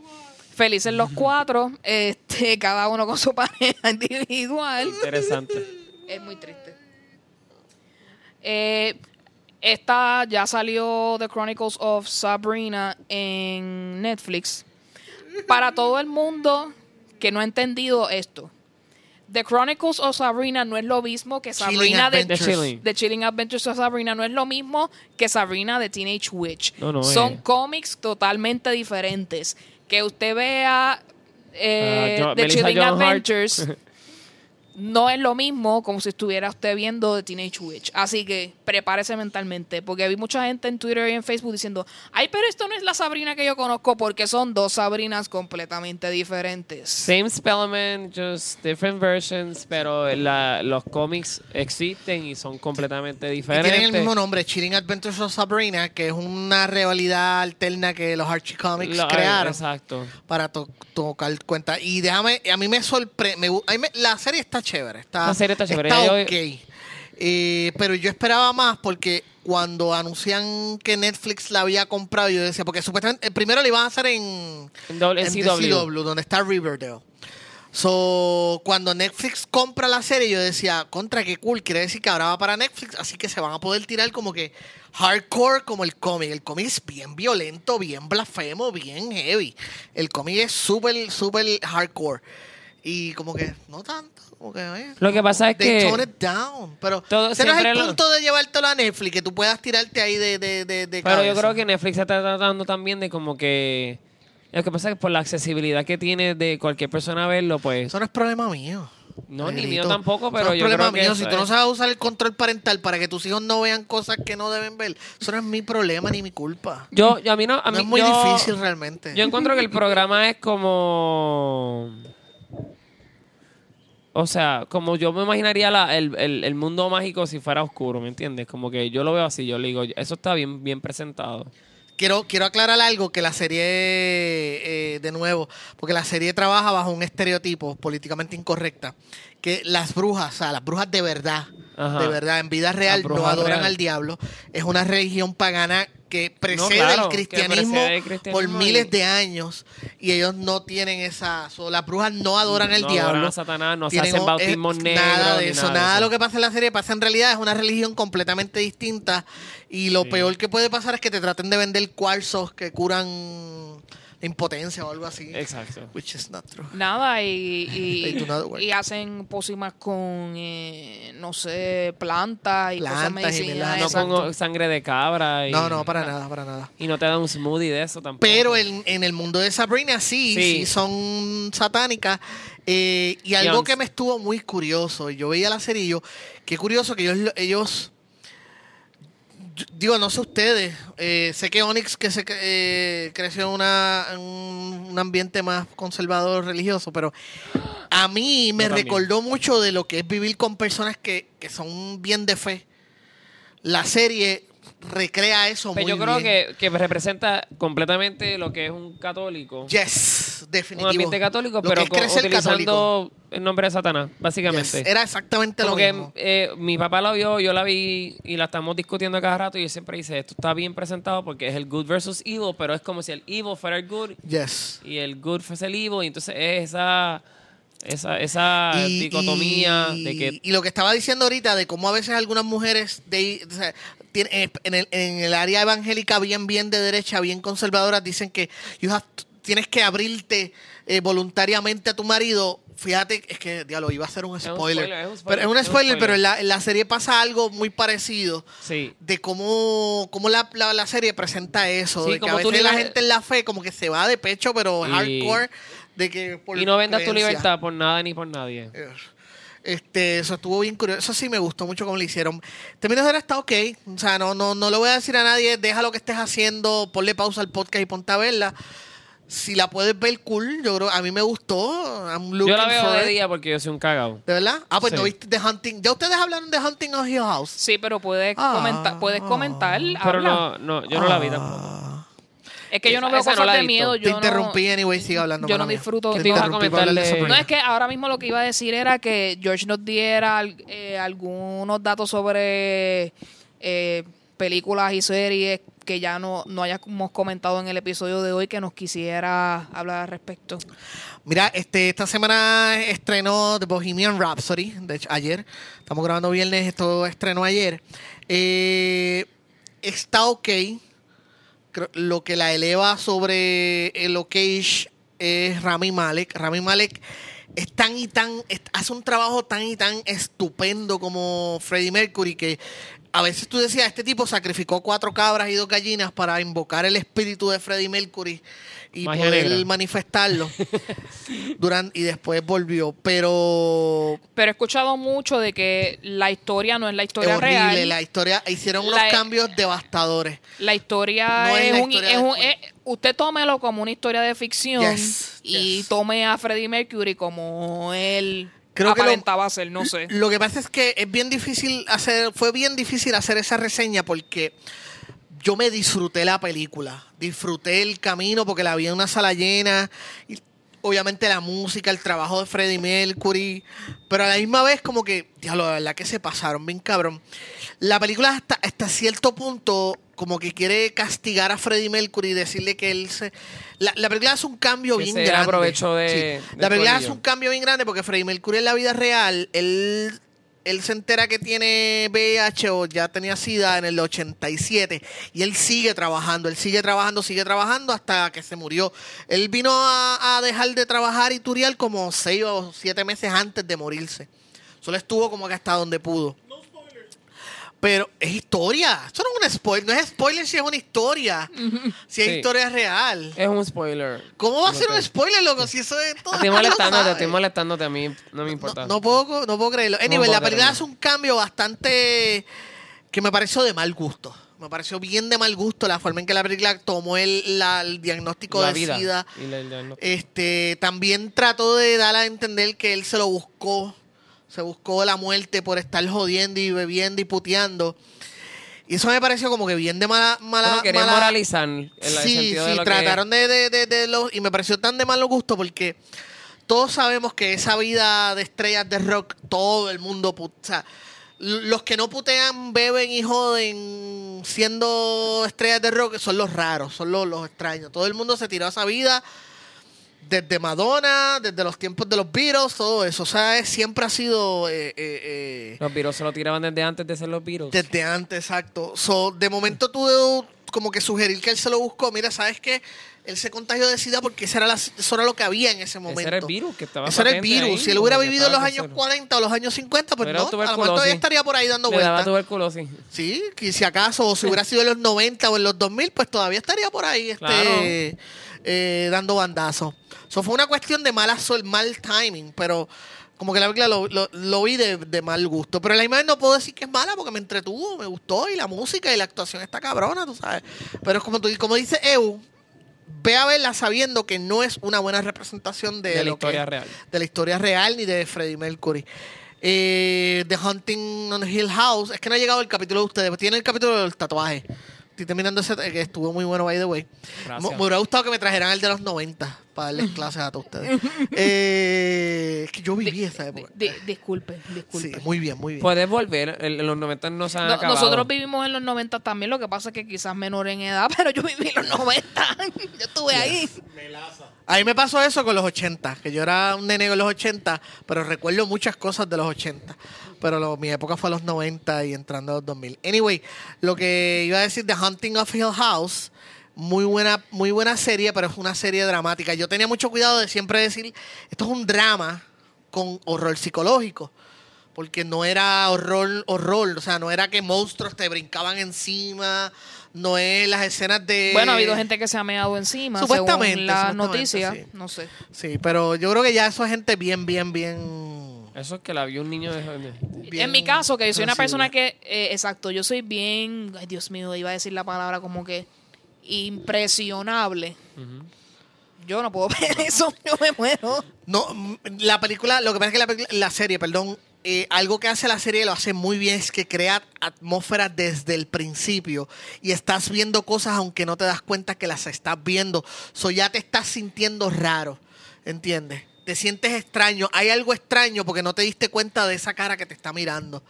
Felices los cuatro, este, cada uno con su pareja individual. Interesante. Es muy triste. Eh, esta ya salió The Chronicles of Sabrina en Netflix. Para todo el mundo que no ha entendido esto, The Chronicles of Sabrina no es lo mismo que Sabrina de The Adventures. Chilling. The Chilling Adventures of Sabrina no es lo mismo que Sabrina de Teenage Witch. No, no Son es. cómics totalmente diferentes. Que usted vea eh, Ah, yo- The Melissa Chilling Hart. Adventures no es lo mismo como si estuviera usted viendo The Teenage Witch. Así que prepárese mentalmente, porque vi mucha gente en Twitter y en Facebook diciendo, ay, pero esto no es la Sabrina que yo conozco, porque son dos Sabrinas completamente diferentes. Same Spellman, just different versions, pero la- los cómics existen y son completamente Y diferentes. tienen el mismo nombre, Chilling Adventures of Sabrina, que es una rivalidad alterna que los Archie Comics Lo- crearon Exacto. para to- tocar cuenta. Y déjame, a mí me sorprende, la serie está chévere, está, La serie está chévere. está Yo- ok. Eh, pero yo esperaba más porque cuando anuncian que Netflix la había comprado, yo decía, porque supuestamente, eh, primero la iban a hacer en, En doble- en en CW. donde está Riverdale. So, cuando Netflix compra la serie, yo decía, contra qué cool, quiere decir que ahora va para Netflix, así que se van a poder tirar como que hardcore como el cómic. El cómic es bien violento, bien blasfemo, bien heavy. El cómic es súper, súper hardcore. Y como que, no tanto, como que, oye, Lo que pasa es que- tone it down. Pero Todo- ese no es el siempre lo- punto de llevártelo a Netflix, que tú puedas tirarte ahí de, de, de, de Pero yo creo que Netflix está tratando también de como que... Lo que pasa es que por la accesibilidad que tiene de cualquier persona verlo, pues... Eso no es problema mío. No, ni mío tampoco, pero no es yo problema creo que mío. eso Si tú no es- sabes usar el control parental para que tus hijos no vean cosas que no deben ver, eso no es mi problema ni mi culpa. Yo, yo a mí no... A no mí, es muy yo- difícil realmente. Yo encuentro que el programa es como... O sea, como yo me imaginaría el- el mundo mágico si fuera oscuro, ¿me entiendes? Como que yo lo veo así, yo le digo, eso está bien, bien presentado. quiero, quiero aclarar algo que la serie, eh, de nuevo, porque la serie trabaja bajo un estereotipo políticamente incorrecta, que las brujas, o sea, las brujas de verdad, Ajá. de verdad, en vida real no adoran real. al diablo. Es una religión pagana que precede claro, el que cristianismo, precede el cristianismo por y- miles de años y ellos no tienen esa... so, las brujas no adoran al no diablo. adoran a Satanás, no se hacen bautismos negros. Nada de eso, nada de lo que pasa en la serie pasa en realidad, es una religión completamente distinta y lo Sí. peor que puede pasar es que te traten de vender cuarzos que curan impotencia o algo así. Exacto. Which is not true. Nada, y, y, y hacen pócimas con, eh, no sé, plantas y cosas Plantas. No pongo sangre de cabra. Y, No, no, para nada, para nada. Y no te dan un smoothie de eso tampoco. Pero en, en el mundo de Sabrina sí, sí, Sí. son satánicas. Eh, y algo que me estuvo muy curioso, yo veía la serie y yo, qué curioso que ellos, ellos digo, no sé ustedes, eh, sé que Onyx que se, eh, creció en, una, en un, ambiente más conservador religioso, pero a mí me recordó mucho de lo que es vivir con personas que, que son bien de fe. La serie recrea eso Pero muy yo creo bien. que, que representa completamente lo que es un católico. Yes, un definitivo. ambiente católico, Lo que pero es con- crecer utilizando el nombre de Satanás, básicamente. Yes, Era exactamente Como lo que mismo. eh, mi papá la vio, yo la vi y la estamos discutiendo cada rato y él siempre dice, esto está bien presentado porque es el good versus evil, pero es como si el evil fuera el good Yes. y el good fuese el evil y entonces es esa esa, esa Y- dicotomía y- de que y lo que estaba diciendo ahorita de cómo a veces algunas mujeres de, tiene- eh, en, el, en el área evangélica bien bien de derecha bien conservadoras dicen que you have to- tienes que abrirte eh, voluntariamente a tu marido. Fíjate es que diablo iba a ser un un spoiler, es un spoiler, pero es un es un spoiler, pero en la, en la serie pasa algo muy parecido sí, de cómo, cómo la, la, la serie presenta eso Sí, de que a veces la gente en la fe como que se va de pecho pero Y- hardcore de que por y no vendas tu libertad por nada ni por nadie. Este, eso estuvo bien curioso. Eso sí me gustó mucho cómo lo hicieron. Terminos era está ok. O sea, no, no, no le voy a decir a nadie, deja lo que estés haciendo, ponle pausa al podcast y ponte a verla. Si la puedes ver cool, yo creo, a mí me gustó. I'm Yo la veo for de it. día porque yo soy un cagao. ¿De verdad? Ah, pues Sí. no viste The Hunting. Ya ustedes hablaron de Hunting of Hill House. Sí, pero puedes Ah, comentar, puedes comentar. Pero no, no, yo no la vi tampoco. Es que yo no Esa- veo esa no cosas la he de visto. miedo. Te Yo no- interrumpí, anyway, sigue hablando. yo no mala mía. disfruto- Te te ibas a interrumpí para hablar de comentarle- Sabrina. No, es que ahora mismo lo que iba a decir era que George nos diera al- eh, algunos datos sobre eh, películas y series que ya no, no hayamos comentado en el episodio de hoy que nos quisiera hablar al respecto. Mira, este, esta semana estrenó The Bohemian Rhapsody, de hecho, ayer. Estamos grabando viernes, esto estrenó ayer. Eh, está ok. Lo que la eleva sobre el OK es Rami Malek. Rami Malek es tan y tan, es- hace un trabajo tan y tan estupendo como Freddie Mercury que a veces tú decías, este tipo sacrificó cuatro cabras y dos gallinas para invocar el espíritu de Freddie Mercury y Magia poder negra. manifestarlo. Durante, y después volvió. Pero Pero he escuchado mucho de que la historia no es la es historia horrible. real. La historia, hicieron unos La- cambios devastadores. La historia No es es, la un, historia es un- es- usted tómelo como una historia de ficción Yes, y yes. tome a Freddie Mercury como él Creo que lo- aparentaba ser, no sé. Lo que pasa es que es bien difícil hacer, fue bien difícil hacer esa reseña porque yo me disfruté la película, disfruté el camino porque la vi en una sala llena, y obviamente la música, el trabajo de Freddie Mercury, pero a la misma vez como que, diablo, la verdad que se pasaron bien cabrón. La película hasta, hasta cierto punto como que quiere castigar a Freddie Mercury y decirle que él se... La, la película hace un cambio Que bien se grande. aprovechó de- Sí. del La película hace un cambio bien grande porque Freddie Mercury en la vida real, él, él se entera que tiene VIH o ya tenía SIDA en el 87 y él sigue trabajando, él sigue trabajando, sigue trabajando hasta que se murió. Él vino a, a dejar de trabajar y turial como seis o siete meses antes de morirse. Solo estuvo como que hasta donde pudo. Pero es historia. Esto no es un spoiler. No es spoiler si es una historia. Si es Sí. historia real. Es un spoiler. ¿Cómo va a No ser un spoiler, loco? Si eso es todo. Estoy molestándote, estoy molestándote a mí, no me importa. No, no puedo, no puedo creerlo. Anyway, puedo la película creerlo. hace un cambio bastante que me pareció de mal gusto. Me pareció bien de mal gusto la forma en que la película tomó el, la- el diagnóstico la de vida. SIDA. y la- la- no- Este, también trató de dar a entender que él se lo buscó. Se buscó la muerte por estar jodiendo y bebiendo y puteando. Y eso me pareció como que bien de mala... mala Bueno, querían mala- moralizar en el sí, sentido sí, de lo trataron de, de, de, de los... Y me pareció tan de malo gusto porque todos sabemos que esa vida de estrellas de rock, todo el mundo... put- O sea, los que no putean, beben y joden siendo estrellas de rock son los raros, son los, los extraños. Todo el mundo se tiró a esa vida desde Madonna, desde los tiempos de los Beatles, todo eso. O sea, es- siempre ha sido... eh, eh, eh, los virus se lo tiraban desde antes de ser los virus. desde antes, exacto. So, de momento tú como que sugerir que él se lo buscó. Mira, ¿sabes qué? Él se contagió de SIDA porque ese era, la- eso era lo que había en ese momento. Ese era el virus que estaba Ese era el virus. ahí, si él hubiera vivido en los años tercero. 40 o los años 50, pues no, a lo mejor todavía estaría por ahí dando Le daba vueltas. tuberculosis. Sí, que si acaso, o si hubiera sido en los 90 o en los 2000, pues todavía estaría por ahí este, Claro. eh, dando bandazos. Eso fue una cuestión de mala mal timing, pero como que la película lo, lo- lo vi de, de mal gusto. Pero la imagen no puedo decir que es mala porque me entretuvo, me gustó y la música y la actuación está cabrona, tú sabes. Pero es como, tú, como dice Eu, ve a verla sabiendo que no es una buena representación de, De la lo historia real. de la historia real ni de Freddie Mercury. Eh, The Hunting on Hill House. Es que no ha llegado el capítulo de ustedes. Tiene el capítulo del tatuaje. Estoy terminando ese que estuvo muy bueno, by the way. Me hubiera gustado que me trajeran el de los 90 para darles clases a todos ustedes. Eh, es que yo viví esa época. Di- disculpe, disculpe. Sí, muy bien, muy bien. Puedes volver. En en los 90 no se han No- acabado. nosotros vivimos en los 90 también, lo que pasa es que quizás menor en edad, pero yo viví en los 90. yo estuve ahí. A mí me pasó eso con los 80, que yo era un nene en los 80, pero recuerdo muchas cosas de los 80. Pero lo- mi época fue a los 90 y entrando a los 2000. Anyway, lo que iba a decir, The Hunting of Hill House, muy buena, muy buena serie, pero es una serie dramática. Yo tenía mucho cuidado de siempre decir, esto es un drama con horror psicológico. Porque no era horror, horror, o sea, no era que monstruos te brincaban encima, no es las escenas de... Bueno, ha habido gente que se ha meado encima, Supuestamente, según la supuestamente, noticia. sí. No sé. Sí, pero yo creo que ya eso es gente bien, bien, bien. Eso es que la vio un niño de... bien en mi caso, que yo soy una sensible. persona que, eh, exacto, yo soy bien, ay Dios mío, iba a decir la palabra como que impresionable. Yo no puedo ver eso, yo me muero. No, mm, la película, lo que pasa es que la, película- la serie, perdón, eh, algo que hace la serie lo hace muy bien es que crea atmósfera desde el principio y estás viendo cosas aunque no te das cuenta que las estás viendo. So ya te estás sintiendo raro, ¿entiendes? Te sientes extraño. Hay algo extraño porque no te diste cuenta de esa cara que te está mirando.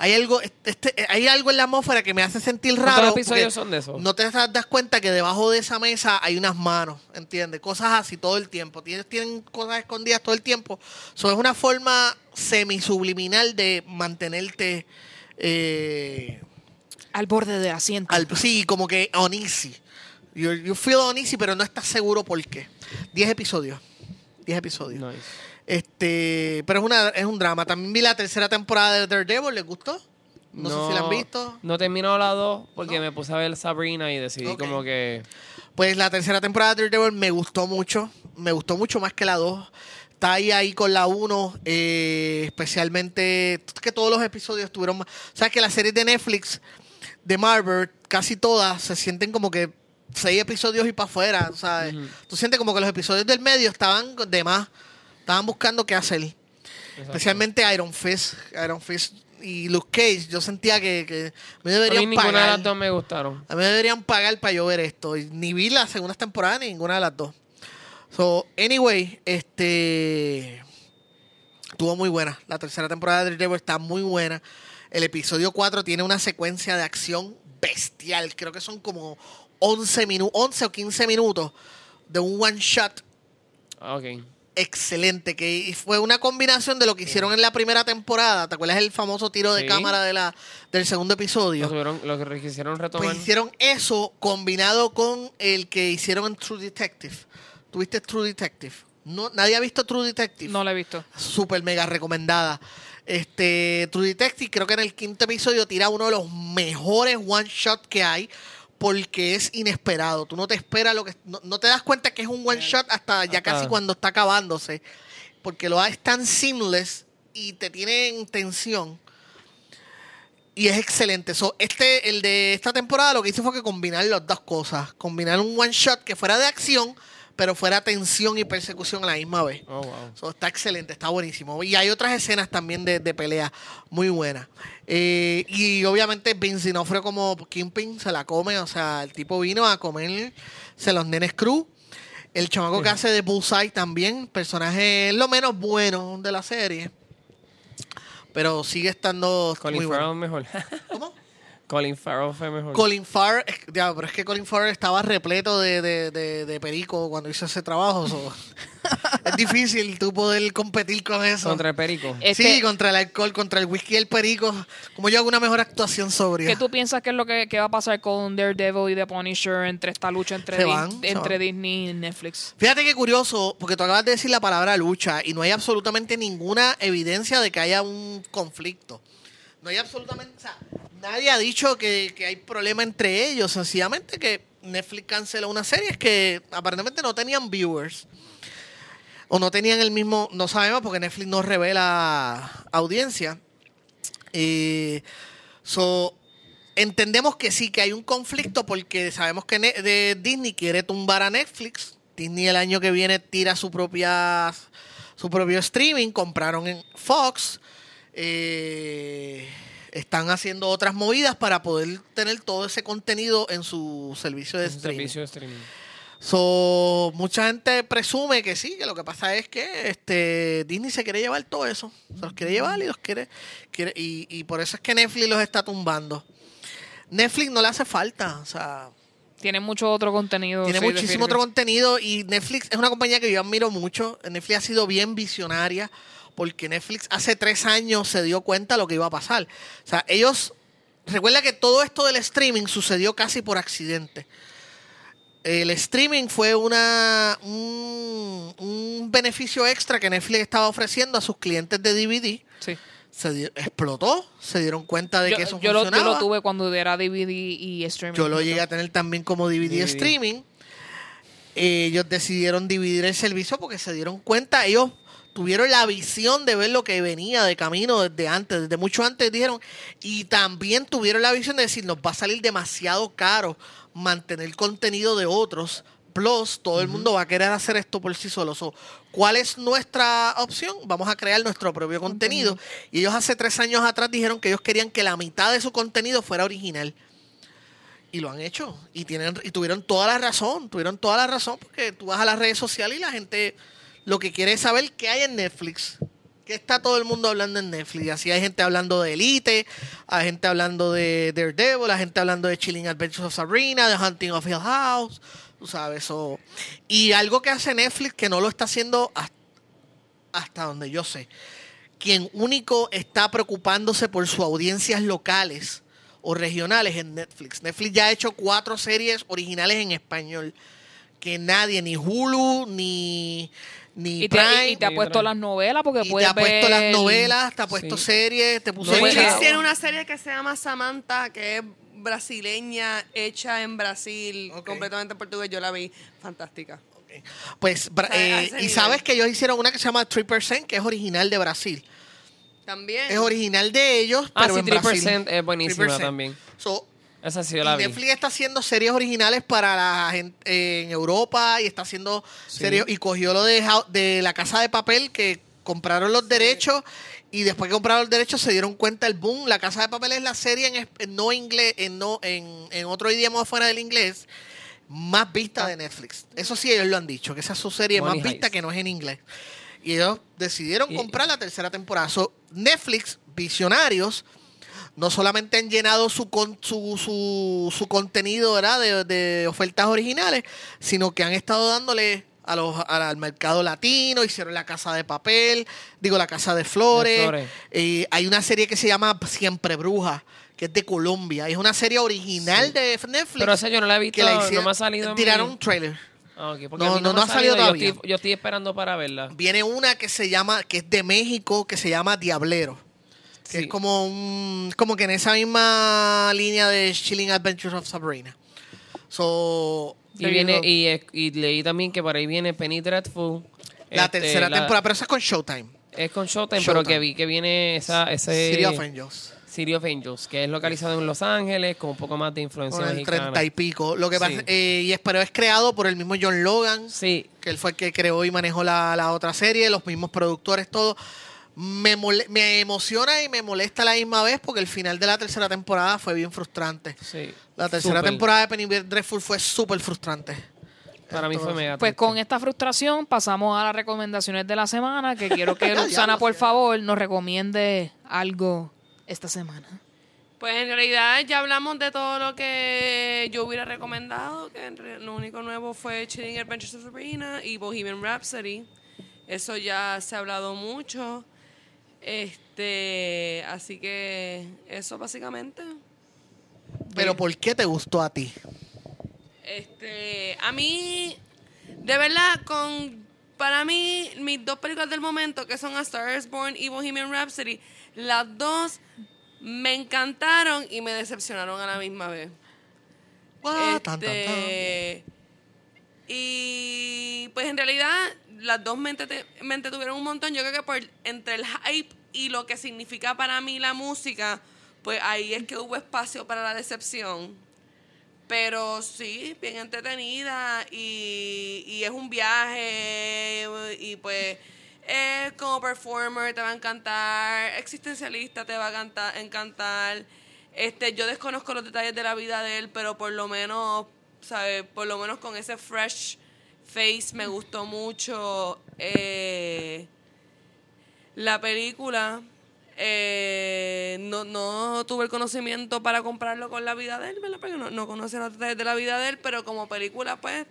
Hay algo, este, hay algo en la atmósfera que me hace sentir ¿Cuántos raro. episodios porque son de eso? No te das das cuenta que debajo de esa mesa hay unas manos, ¿entiendes? Cosas así todo el tiempo. Tienes, tienen cosas escondidas todo el tiempo. So, es una forma semisubliminal de mantenerte eh, Al borde del asiento. al, sí, como que uneasy. You, you feel uneasy, pero no estás seguro por qué. Diez episodios. Diez episodios. Nice. Este, pero es una es un drama. También vi la tercera temporada de Daredevil, ¿les gustó? No, sé si la han visto. No he terminado las dos porque me puse a ver Sabrina y decidí como que... Pues la tercera temporada de Daredevil me gustó mucho. Me gustó mucho más que la 2. Está ahí, ahí con la 1. especialmente que todos los episodios tuvieron más. Sabes que las series de Netflix, de Marvel, casi todas se sienten como que seis episodios y para afuera. ¿sabes? Tú sientes como que los episodios del medio estaban de más. Estaban buscando qué hacer. Especialmente Iron Fist. Iron Fist y Luke Cage. Yo sentía que, que me A deberían mí ninguna de las dos me gustaron. A mí me deberían pagar para yo ver esto. Y ni vi la segunda temporada ni ninguna de las dos. So, anyway, este. Estuvo muy buena. La tercera temporada de Daredevil está muy buena. El episodio 4 tiene una secuencia de acción bestial. Creo que son como 11, minu 11 o 15 minutos de un one shot Ah, Ok. Excelente. Que fue una combinación de lo que hicieron en la primera temporada. ¿Te acuerdas el famoso tiro de Sí. cámara de la, del segundo episodio? Lo, tuvieron, lo que quisieron retomar. Pues hicieron eso combinado con el que hicieron en True Detective. ¿Tuviste True Detective? No, nadie ha visto True Detective. No la he visto. Súper mega recomendada. Este, True Detective, creo que en el quinto episodio tira uno de los mejores one shot que hay. Porque es inesperado. Tú no te esperas lo que. No, no te das cuenta que es un one shot hasta ya casi cuando está acabándose. Porque lo es tan seamless y te tiene en tensión. Y es excelente. So, este, el de esta temporada lo que hice fue que combinar las dos cosas. Combinar un one shot que fuera de acción, pero fuera tensión y persecución a la misma vez. Oh, wow. So, está excelente, está buenísimo. Y hay otras escenas también de, de pelea muy buenas. Eh, y obviamente Vince D'Onofrio como Kingpin se la come, o sea, el tipo vino a comerse los nenes cruz. El chamaco que hace de Bullseye también, personaje lo menos bueno de la serie. Pero sigue estando Colin muy bueno. mejor. ¿Cómo? Colin Farrell fue mejor. Colin Farrell, ya, pero es que Colin Farrell estaba repleto de, de, de- de perico cuando hizo ese trabajo. so. es difícil tú poder competir con eso. Contra el Perico. Este- Sí, contra el alcohol, contra el whisky y el perico. Como yo hago una mejor actuación sobria. ¿Qué tú piensas que es lo que, que va a pasar con Daredevil y The Punisher entre esta lucha entre, Se Dis- van, se entre van. Disney y Netflix? Fíjate qué curioso, porque tú acabas de decir la palabra lucha y no hay absolutamente ninguna evidencia de que haya un conflicto. No hay absolutamente, o sea, nadie ha dicho que, que hay problema entre ellos, sencillamente que Netflix canceló una serie que aparentemente no tenían viewers. O no tenían el mismo, no sabemos porque Netflix no revela audiencia. Eh, so, entendemos que sí, que hay un conflicto porque sabemos que de Disney quiere tumbar a Netflix. Disney el año que viene tira su propia su propio streaming, compraron en Fox. Eh, están haciendo otras movidas para poder tener todo ese contenido en su servicio de streaming. servicio de streaming. So, mucha gente presume que sí, que lo que pasa es que este Disney se quiere llevar todo eso. Se los quiere llevar y los quiere, quiere y, y por eso es que Netflix los está tumbando. Netflix no le hace falta, o sea, Tiene mucho otro contenido. tiene sí, muchísimo otro contenido y Netflix es una compañía que yo admiro mucho. Netflix ha sido bien visionaria porque Netflix hace tres años se dio cuenta de lo que iba a pasar. O sea, ellos, recuerda que todo esto del streaming sucedió casi por accidente. El streaming fue una un, un beneficio extra que Netflix estaba ofreciendo a sus clientes de DVD. Sí. Se di- explotó, se dieron cuenta de Yo, que eso yo lo, yo funcionaba. lo tuve cuando era DVD y streaming. Yo lo llegué a tener también como DVD, DVD. streaming. Ellos decidieron dividir el servicio porque se dieron cuenta, ellos tuvieron la visión de ver lo que venía de camino desde antes, desde mucho antes dijeron, y también tuvieron la visión de decir, nos va a salir demasiado caro mantener contenido de otros, plus todo el mundo va a querer hacer esto por sí solo. So, ¿Cuál es nuestra opción? Vamos a crear nuestro propio contenido. Y ellos hace tres años atrás dijeron que ellos querían que la mitad de su contenido fuera original. Y lo han hecho. Y tienen y tuvieron toda la razón. Tuvieron toda la razón porque tú vas a las redes sociales y la gente lo que quiere es saber qué hay en Netflix. ¿Qué está todo el mundo hablando en Netflix? Así hay gente hablando de Elite, hay gente hablando de Daredevil, hay gente hablando de Chilling Adventures of Sabrina, de Hunting of Hill House. Tú sabes, eso. Y algo que hace Netflix que no lo está haciendo hasta, hasta donde yo sé. Quien único está preocupándose por sus audiencias locales o regionales en Netflix. Netflix ya ha hecho cuatro series originales en español que nadie, ni Hulu, ni, ni Y te, Prime, y te ha puesto las novelas porque y te puedes ha puesto las ver- novelas, te ha puesto Sí. series, te puso No, Netflix tiene una serie que se llama Samantha, que es brasileña, hecha en Brasil, Ok. completamente en portugués. Yo la vi fantástica. Pues, bra- a eh, ese y nivel. sabes que ellos hicieron una que se llama 3%, que es original de Brasil. También. Es original de ellos, Ah, pero sí, en Brasil. 3% es buenísima 3%. también. So, Esa sí yo y la vi. Netflix está haciendo series originales para la gente en Europa y está haciendo Sí. series y cogió lo de, la casa de papel que compraron los derechos y después que compraron los derechos se dieron cuenta el boom. La casa de papel es la serie en, no inglés, en no en, en otro idioma fuera del inglés más vista de Netflix. Eso sí ellos lo han dicho, que esa es su serie Money más vista que no es en inglés. Y ellos decidieron Y- comprar la tercera temporada. So, Netflix, visionarios, no solamente han llenado su, con- su, su, su contenido ¿verdad? De, de ofertas originales, sino que han estado dándole a los, a- al mercado latino, hicieron la casa de papel, digo la casa de flores. De flores. Eh, hay una serie que se llama Siempre Bruja, que es de Colombia. Es una serie original de Netflix. Pero esa yo no la he visto, que la no me ha salido Tiraron mi- un trailer. Ah, No, no, ha salido Yo todavía. estoy, yo estoy esperando para verla. Viene una que se llama, que es de México, que se llama Diablero. Que Sí. es como un, como que en esa misma línea de Chilling Adventures of Sabrina. So, Y viene y, y leí también que por ahí viene Penny Dreadful. la este, tercera la- temporada, pero esa es con Showtime. es con Showtime, Showtime. pero que vi que viene esa, ese City of Angels. City of Angels, que es localizado en Los Ángeles, con un poco más de influencia Con el mexicana. 30 y pico. Lo que Sí. pasa, eh, y es, pero es creado por el mismo John Logan, Sí, que él fue el que creó y manejó la, la otra serie, los mismos productores, todo. Me, mole- me emociona y me molesta a la misma vez porque el final de la tercera temporada fue bien frustrante. sí. La tercera temporada de Penny Dreadful fue súper frustrante. Para mí fue mega Pues triste. con esta frustración pasamos a las recomendaciones de la semana, que quiero que lo por favor, nos recomiende algo esta semana. Pues en realidad ya hablamos de todo lo que yo hubiera recomendado, que en re- lo único nuevo fue Chilling Adventures of Sabrina y Bohemian Rhapsody. Eso ya se ha hablado mucho. Este, así que eso básicamente. Pero ¿por qué te gustó a ti? Este, a mí, de verdad, con para mí, mis dos películas del momento, que son A Star is Born y Bohemian Rhapsody, las dos me encantaron y me decepcionaron a la misma vez. Ah, tan, tan, tan. Este, y pues en realidad las dos me, entrete- me entretuvieron un montón. Yo creo que por entre el hype y lo que significa para mí la música, pues ahí es que hubo espacio para la decepción. Pero sí, bien entretenida y, es un viaje y pues como performer te va a encantar, existencialista te va a canta- encantar. Este, yo desconozco los detalles de la vida de él, pero por lo menos, ¿sabes? Por lo menos con ese fresh face me gustó mucho eh, la película. Eh, no, no tuve el conocimiento para comprarlo con la vida de él, ¿verdad? Porque no, no detalles de la vida de él, pero como película, pues,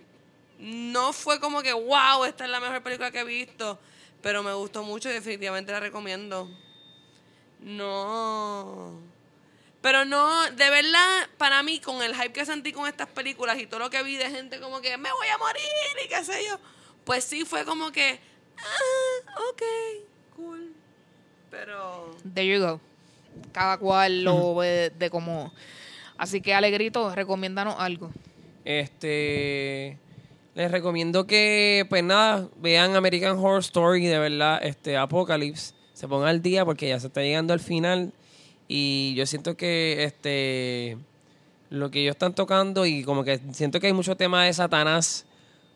no fue como que, wow, esta es la mejor película que he visto, pero me gustó mucho y definitivamente la recomiendo. No. Pero no, de verdad, para mí, con el hype que sentí con estas películas y todo lo que vi de gente como que me voy a morir y qué sé yo, pues sí fue como que, ah, ok, cool. Pero. There you go. Cada cual lo ve de como. Así que, Alegrito, recomiéndanos algo. Este les recomiendo que pues nada, vean American Horror Story, de verdad, este Apocalypse, se pongan al día porque ya se está llegando al final y yo siento que este lo que ellos están tocando y como que siento que hay mucho tema de Satanás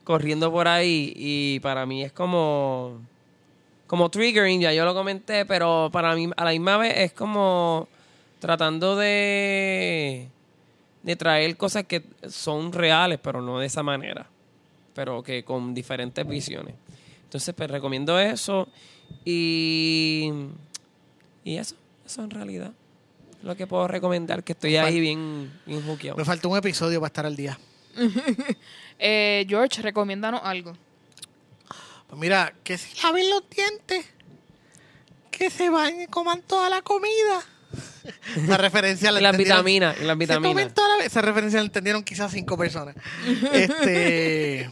corriendo por ahí y para mí es como como triggering, ya yo lo comenté, pero para mí a la misma vez es como tratando de de traer cosas que son reales, pero no de esa manera, pero que con diferentes visiones. Entonces, pues recomiendo eso y, y eso, eso en realidad. es Lo que puedo recomendar, que estoy ahí bien, bien juqueado. Me falta un episodio para estar al día. Eh, George, recomiéndanos algo. Pues mira, que se laven los dientes. Que se bañen y coman toda la comida. Esa referencia la Y las vitaminas, y las Se vitaminas. tomen toda la- Esa referencia la entendieron quizás cinco personas. este.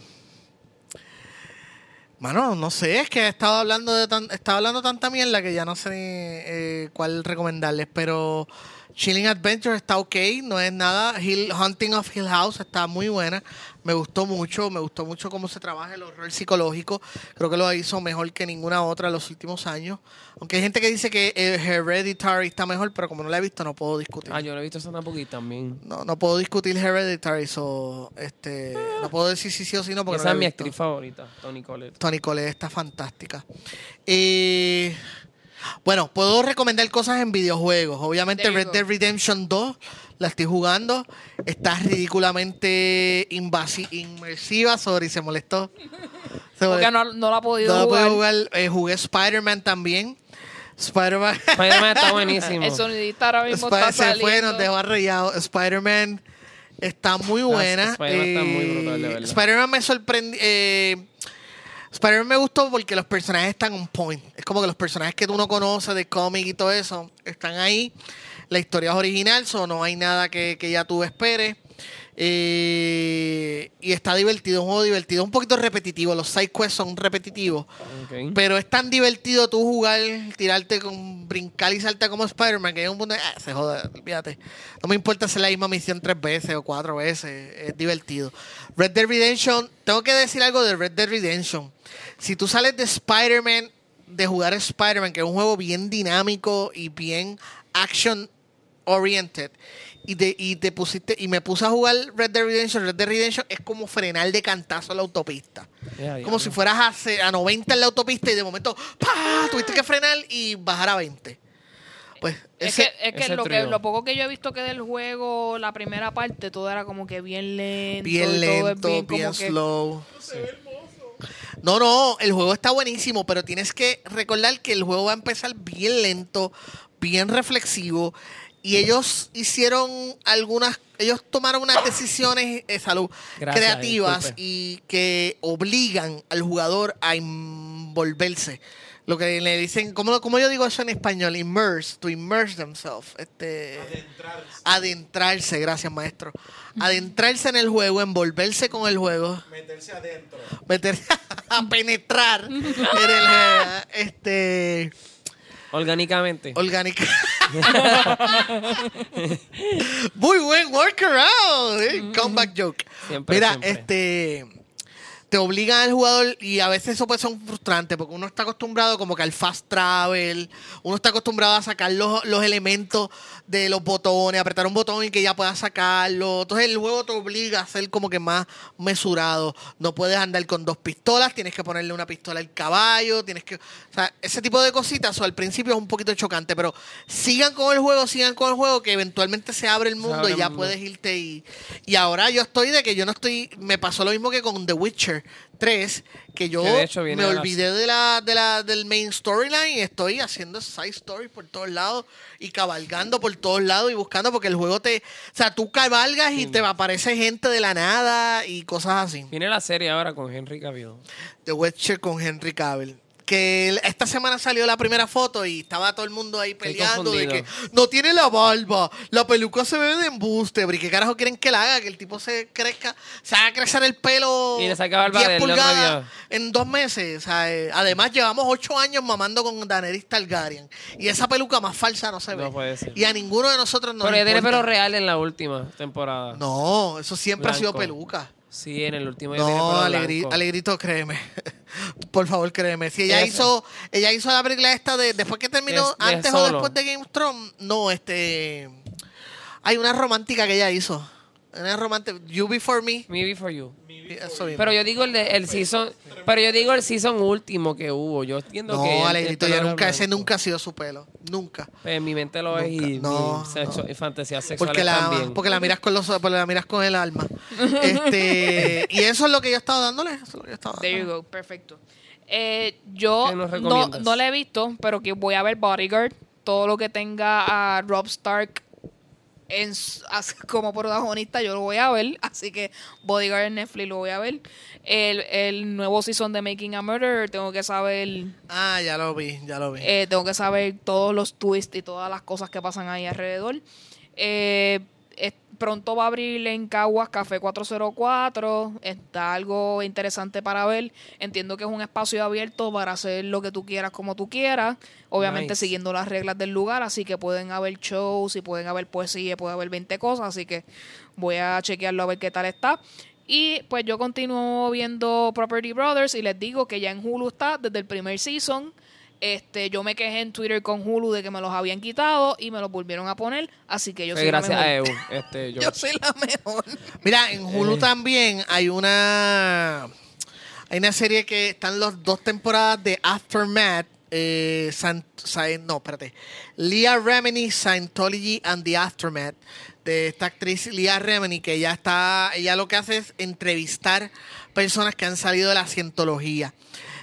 Mano, no sé, es que he estado hablando de tan, estaba hablando tanta mierda que ya no sé eh, cuál recomendarles, pero Chilling Adventure está ok, no es nada. Hill, Hunting of Hill House está muy buena, me gustó mucho, me gustó mucho cómo se trabaja el horror psicológico, creo que lo hizo mejor que ninguna otra en los últimos años. Aunque hay gente que dice que eh, Hereditary está mejor, pero como no la he visto no puedo discutir. Ah, yo lo he visto esa tampoco también. No, no puedo discutir Hereditary, so, este, no puedo decir si sí o si no porque Esa no es la mi actriz favorita, Tony Collette. Tony Collette está fantástica. Eh, bueno, puedo recomendar cosas en videojuegos. Obviamente Red. Dead Redemption 2 la estoy jugando. Está ridículamente inmersiva. Sorry, se molestó. Se Porque molestó. no, no la ha podido No la jugar. puedo jugar. Eh, jugué Spider-Man también. Spider-Man. Spider-Man está buenísimo. El sonidista ahora mismo está se saliendo. fue, nos dejó arrellado. Spider-Man está muy buena. Spider-Man está muy Eh, brutal, de verdad. Spider-Man me sorprendió. eh, Spider-Man me gustó porque los personajes están on point. Es como que los personajes que tú no conoces de cómic y todo eso están ahí. La historia es original, so no hay nada que, que ya tú esperes. Eh, y está divertido, un juego divertido, un poquito repetitivo. Los side quests son repetitivos. Pero es tan divertido tú jugar, tirarte con brincar y saltar como Spider-Man, que es un punto de, ah, se joda, olvídate. No me importa hacer la misma misión tres veces o cuatro veces, es divertido. Red Dead Redemption, tengo que decir algo de Red Dead Redemption. Si tú sales de Spider-Man, de jugar Spider-Man, que es un juego bien dinámico y bien action oriented, y te, y te pusiste, y me puse a jugar Red Dead Redemption, Red Dead Redemption es como frenar de cantazo la autopista. Como si fueras a, a 90 en la autopista y de momento ¡pah! tuviste que frenar y bajar a 20. Pues Es ese, que, es que ese lo, que lo poco que yo he visto que del juego, la primera parte, todo era como que bien lento. bien y todo es lento, bien bien, como que- slow. No, no, el juego está buenísimo, pero tienes que recordar que el juego va a empezar bien lento, bien reflexivo. Y ellos hicieron algunas, ellos tomaron unas decisiones eh, salud, Gracias, creativas disculpe. y que obligan al jugador a envolverse. Lo que le dicen, ¿cómo, cómo yo digo eso en español? Immerse, to immerse themselves. Este, Adentrarse. adentrarse, gracias maestro. Adentrarse en el juego, envolverse con el juego, Meterse adentro. meterse a penetrar en el este Orgánicamente. orgánica. Muy buen workaround, eh, comeback joke. Siempre, Mira, siempre. este te obligan al jugador y a veces eso puede ser frustrante porque uno está acostumbrado como que al fast travel, uno está acostumbrado a sacar los, los elementos de los botones, apretar un botón y que ya puedas sacarlo. Entonces el juego te obliga a ser como que más mesurado. No puedes andar con dos pistolas, tienes que ponerle una pistola al caballo, tienes que... O sea, ese tipo de cositas o al principio es un poquito chocante, pero sigan con el juego, sigan con el juego que eventualmente se abre el mundo abre y ya puedes irte y, y ahora yo estoy de que yo no estoy, me pasó lo mismo que con The Witcher 3, que yo Que hecho me olvidé de la, de la, del main storyline y estoy haciendo side stories por todos lados y cabalgando por todos lados y buscando porque el juego te, o sea, tú cabalgas y te aparece gente de la nada y cosas así. Viene la serie ahora con Henry Cavill. The Witcher con Henry Cavill. Que esta semana salió la primera foto y estaba todo el mundo ahí peleando de que no tiene la barba, la peluca se ve de embuste, ¿y qué carajo quieren que la haga? Que el tipo se crezca, se haga crecer el pelo Y le saca barba 10 del otro pulgadas en dos meses. Sea, eh, además llevamos ocho años mamando con Daenerys Targaryen y esa peluca más falsa no se ve. No puede ser. Y a ninguno de nosotros nos Pero ella tiene pelo real en la última temporada. No, eso siempre ha sido peluca. Sí, en el último No, Alegri-. Alegrito, créeme. Por favor, créeme. Si ella hizo, ella hizo la película esta de después que terminó, Es- antes o después de Game of Thrones, no, este hay una romántica que ella hizo. Una romántica, You Before Me. Me Before You. Pero yo digo el, de, el season, pero yo digo el season último que hubo. Yo entiendo no, que el Alegrito, ya nunca, ese nunca ha sido su pelo. Nunca. Pues en mi mente lo es y. No, y sexo- no. y fantasías sexuales Porque la, también. porque la miras con los porque la miras con el alma. este, y eso es lo que yo he estado dándole. Eso es lo que yo he estado There you go, perfecto. Eh, yo ¿Qué nos no, no la he visto, pero que voy a ver Bodyguard. Todo lo que tenga a Rob Stark en, como protagonista, yo lo voy a ver. Así que Bodyguard en Netflix lo voy a ver. El, el nuevo season de Making a Murderer, tengo que saber. Ah, ya lo vi, ya lo vi. Eh, tengo que saber todos los twists y todas las cosas que pasan ahí alrededor. Eh, pronto va a abrir en Caguas Café 404. Está algo interesante para ver. Entiendo que es un espacio abierto para hacer lo que tú quieras como tú quieras. Obviamente Nice. siguiendo las reglas del lugar. Así que pueden haber shows y pueden haber poesía, puede haber 20 cosas. Así que voy a chequearlo a ver qué tal está. Y pues yo continúo viendo Property Brothers y les digo que ya en Hulu está desde el primer season. Este, yo me quejé en Twitter con Hulu de que me los habían quitado y me los volvieron a poner, así que yo soy gracias la a mejor. EU. Este, yo, Yo soy la mejor. Mira, en Hulu Eh. también hay una hay una serie que están las dos temporadas de Aftermath. Eh, San- San- no, espérate. Leah Remini, Scientology and the Aftermath. De esta actriz Leah Remini, que ella está, ella lo que hace es entrevistar personas que han salido de la cientología.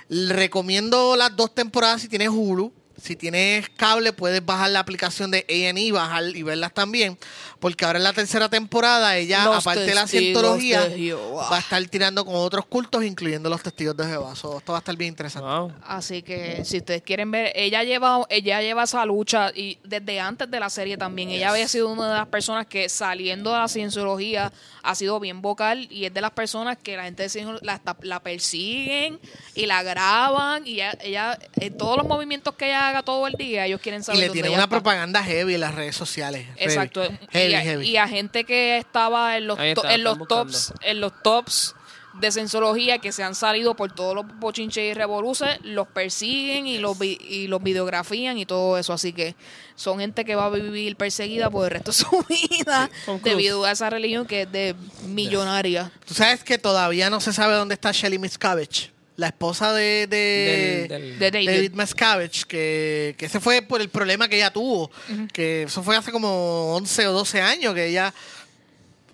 Recomiendo las dos temporadas si tienes Hulu. Si tienes cable, puedes bajar la aplicación de A&E bajar y verlas también. Porque ahora en la tercera temporada, ella, Los aparte de la cientología, de va a estar tirando con otros cultos, incluyendo los testigos de Jehová. So, esto va a estar bien interesante. Wow. Así que si ustedes quieren ver, ella lleva, ella lleva esa lucha y desde antes de la serie también. Ella había sido una de las personas que saliendo de la cienciología ha sido bien vocal y es de las personas que la gente la, la persiguen y la graban y ella, ella en todos los movimientos que ella haga todo el día, ellos quieren Y saber le dónde tienen ella una está. propaganda heavy en las redes sociales. Heavy. Exacto. Heavy, y, a, heavy. y a gente que estaba en los, está, en tops, en los tops de Cienciología que se han salido por todos los bochinches y revoluces, los persiguen y los, vi- y los videografían y todo eso. Así que son gente que va a vivir perseguida por el resto de su vida debido a esa religión que es de millonaria. Tú sabes que todavía no se sabe dónde está Shelly Miscavige, la esposa de, de, Del- del- De David. David Miscavige, que, que ese fue por el problema que ella tuvo, que eso fue hace como 11 o 12 años, que ella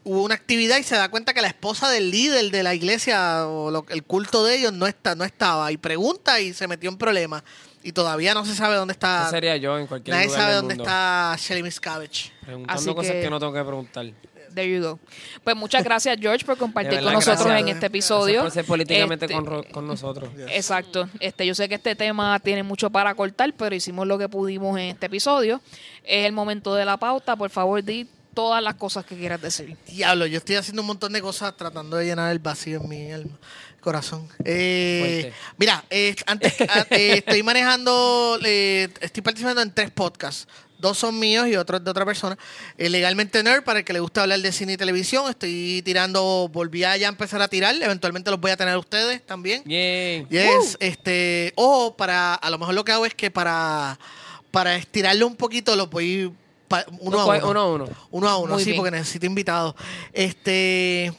hubo una actividad y se da cuenta que la esposa del líder de la iglesia o lo- el culto de ellos no está no estaba y pregunta y se metió en problemas y todavía no se sabe dónde está sería yo en cualquier nadie lugar sabe del dónde mundo. está Shelly Miscavige Preguntando Así cosas que- que... no tengo que preguntar. There you go. Pues muchas gracias, George, por compartir con nosotros gracias. en este episodio. Por ser políticamente Este, con, ro- con nosotros. Exacto. Este, yo sé que este tema tiene mucho para cortar, pero hicimos lo que pudimos en este episodio. Es el momento de la pauta. Por favor, di todas las cosas que quieras decir. Diablo, yo estoy haciendo un montón de cosas tratando de llenar el vacío en mi alma, corazón. Eh, mira, eh, antes a- eh, estoy manejando, eh, estoy participando en tres podcasts. Dos son míos y otro es de otra persona. Eh, Legalmente Nerd, para el que le gusta hablar de cine y televisión. Estoy tirando, volví a ya empezar a tirar. Eventualmente los voy a tener ustedes también. Yay. Yes, este, o para, a lo mejor lo que hago es que para, para estirarlo un poquito los voy pa- uno a Uno uno. a uno. Uno a uno, Muy sí, bien. porque necesito invitados. Este,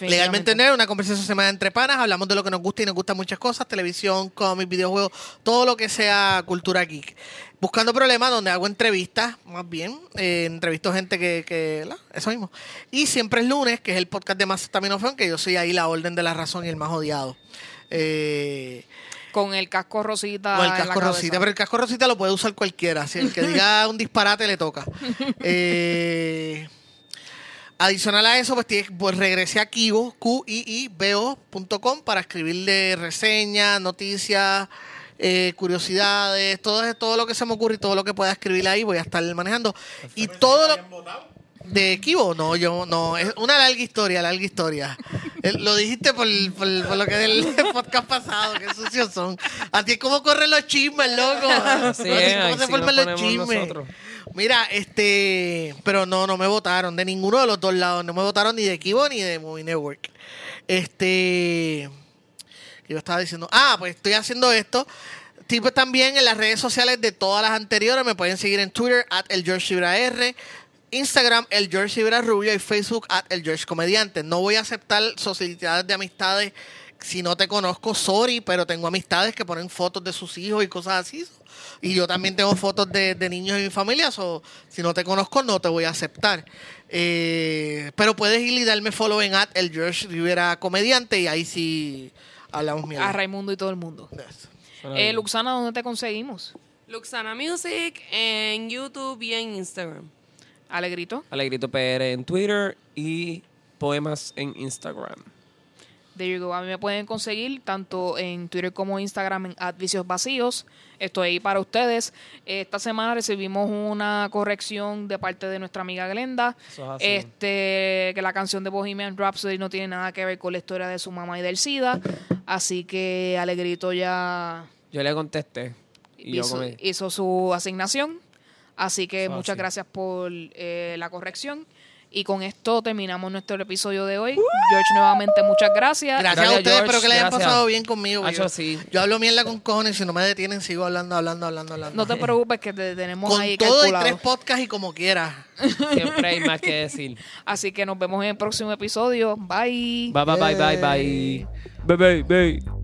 legalmente Nerd, una conversación semana entre panas, hablamos de lo que nos gusta y nos gustan muchas cosas, televisión, cómics, videojuegos, todo lo que sea cultura geek. Buscando problemas donde hago entrevistas, más bien, eh, entrevisto gente que, que la- eso mismo. Y siempre es lunes, que es el podcast de Más Taminofen, que yo soy ahí la orden de la razón y el más odiado. Eh, Con el casco rosita. con el casco rosita, pero el casco rosita lo puede usar cualquiera. Si el que diga un disparate le toca. Eh, adicional a eso, pues, pues, regresé a Kibo, Q-I-I-B-O.com para escribirle reseñas, noticias, eh, curiosidades, todo, todo lo que se me ocurre y todo lo que pueda escribir ahí voy a estar manejando. Y todo lo... ¿De Kibo? No, yo no. Es una larga historia, larga historia. Eh, Lo dijiste por, por- por lo que del podcast pasado, que sucios son. A ti, ¿cómo corren los chismes, loco? Así ¿Cómo es, se- ¿Cómo ahí se sí forman los chismes? nosotros. Mira, este. Pero no, no me votaron de ninguno de los dos lados. No me votaron ni de Kibo ni de Movie Network. Este. Que Yo estaba diciendo. Ah, pues estoy haciendo esto. Tipo también en las redes sociales de todas las anteriores. Me pueden seguir en Twitter, at el George R. Instagram, el George Ibra Rubio. Y Facebook, at el George Comediante. No voy a aceptar sociedades de amistades si no te conozco, sorry, pero tengo amistades que ponen fotos de sus hijos y cosas así. Y yo también tengo fotos de, de niños en mi familia, so, si no te conozco no te voy a aceptar. Eh, pero puedes ir y darme follow en at el George Rivera Comediante y ahí sí hablamos mierda. A Raimundo y todo el mundo. Yes. Eh. Luxana, ¿dónde te conseguimos? Luxana Music en YouTube y en Instagram. Alegrito. Alegrito PR en Twitter y poemas en Instagram. There you go. A mí me pueden conseguir tanto en Twitter como Instagram en Advicios Vacíos. Estoy ahí para ustedes. Esta semana recibimos una corrección de parte de nuestra amiga Glenda. Es. Este, que la canción de Bohemian Rhapsody no tiene nada que ver con la historia de su mamá y del SIDA. Así que Alegrito ya Yo le contesté. Y hizo, hizo su asignación. Así que Eso muchas así. gracias por eh, la corrección. Y con esto terminamos nuestro episodio de hoy. George, nuevamente muchas gracias. Gracias, Gracias, a ustedes, George, espero que le hayan gracias. pasado bien conmigo. Hacho, Yo, sí. yo hablo mierda con cojones y si no me detienen sigo hablando, hablando, hablando, hablando. No te preocupes que te tenemos con ahí todo calculado. y tres podcasts y como quieras. Siempre hay más que decir. Así que nos vemos en el próximo episodio. Bye. Bye, bye, bye, bye, bye. Bye, bye, bye.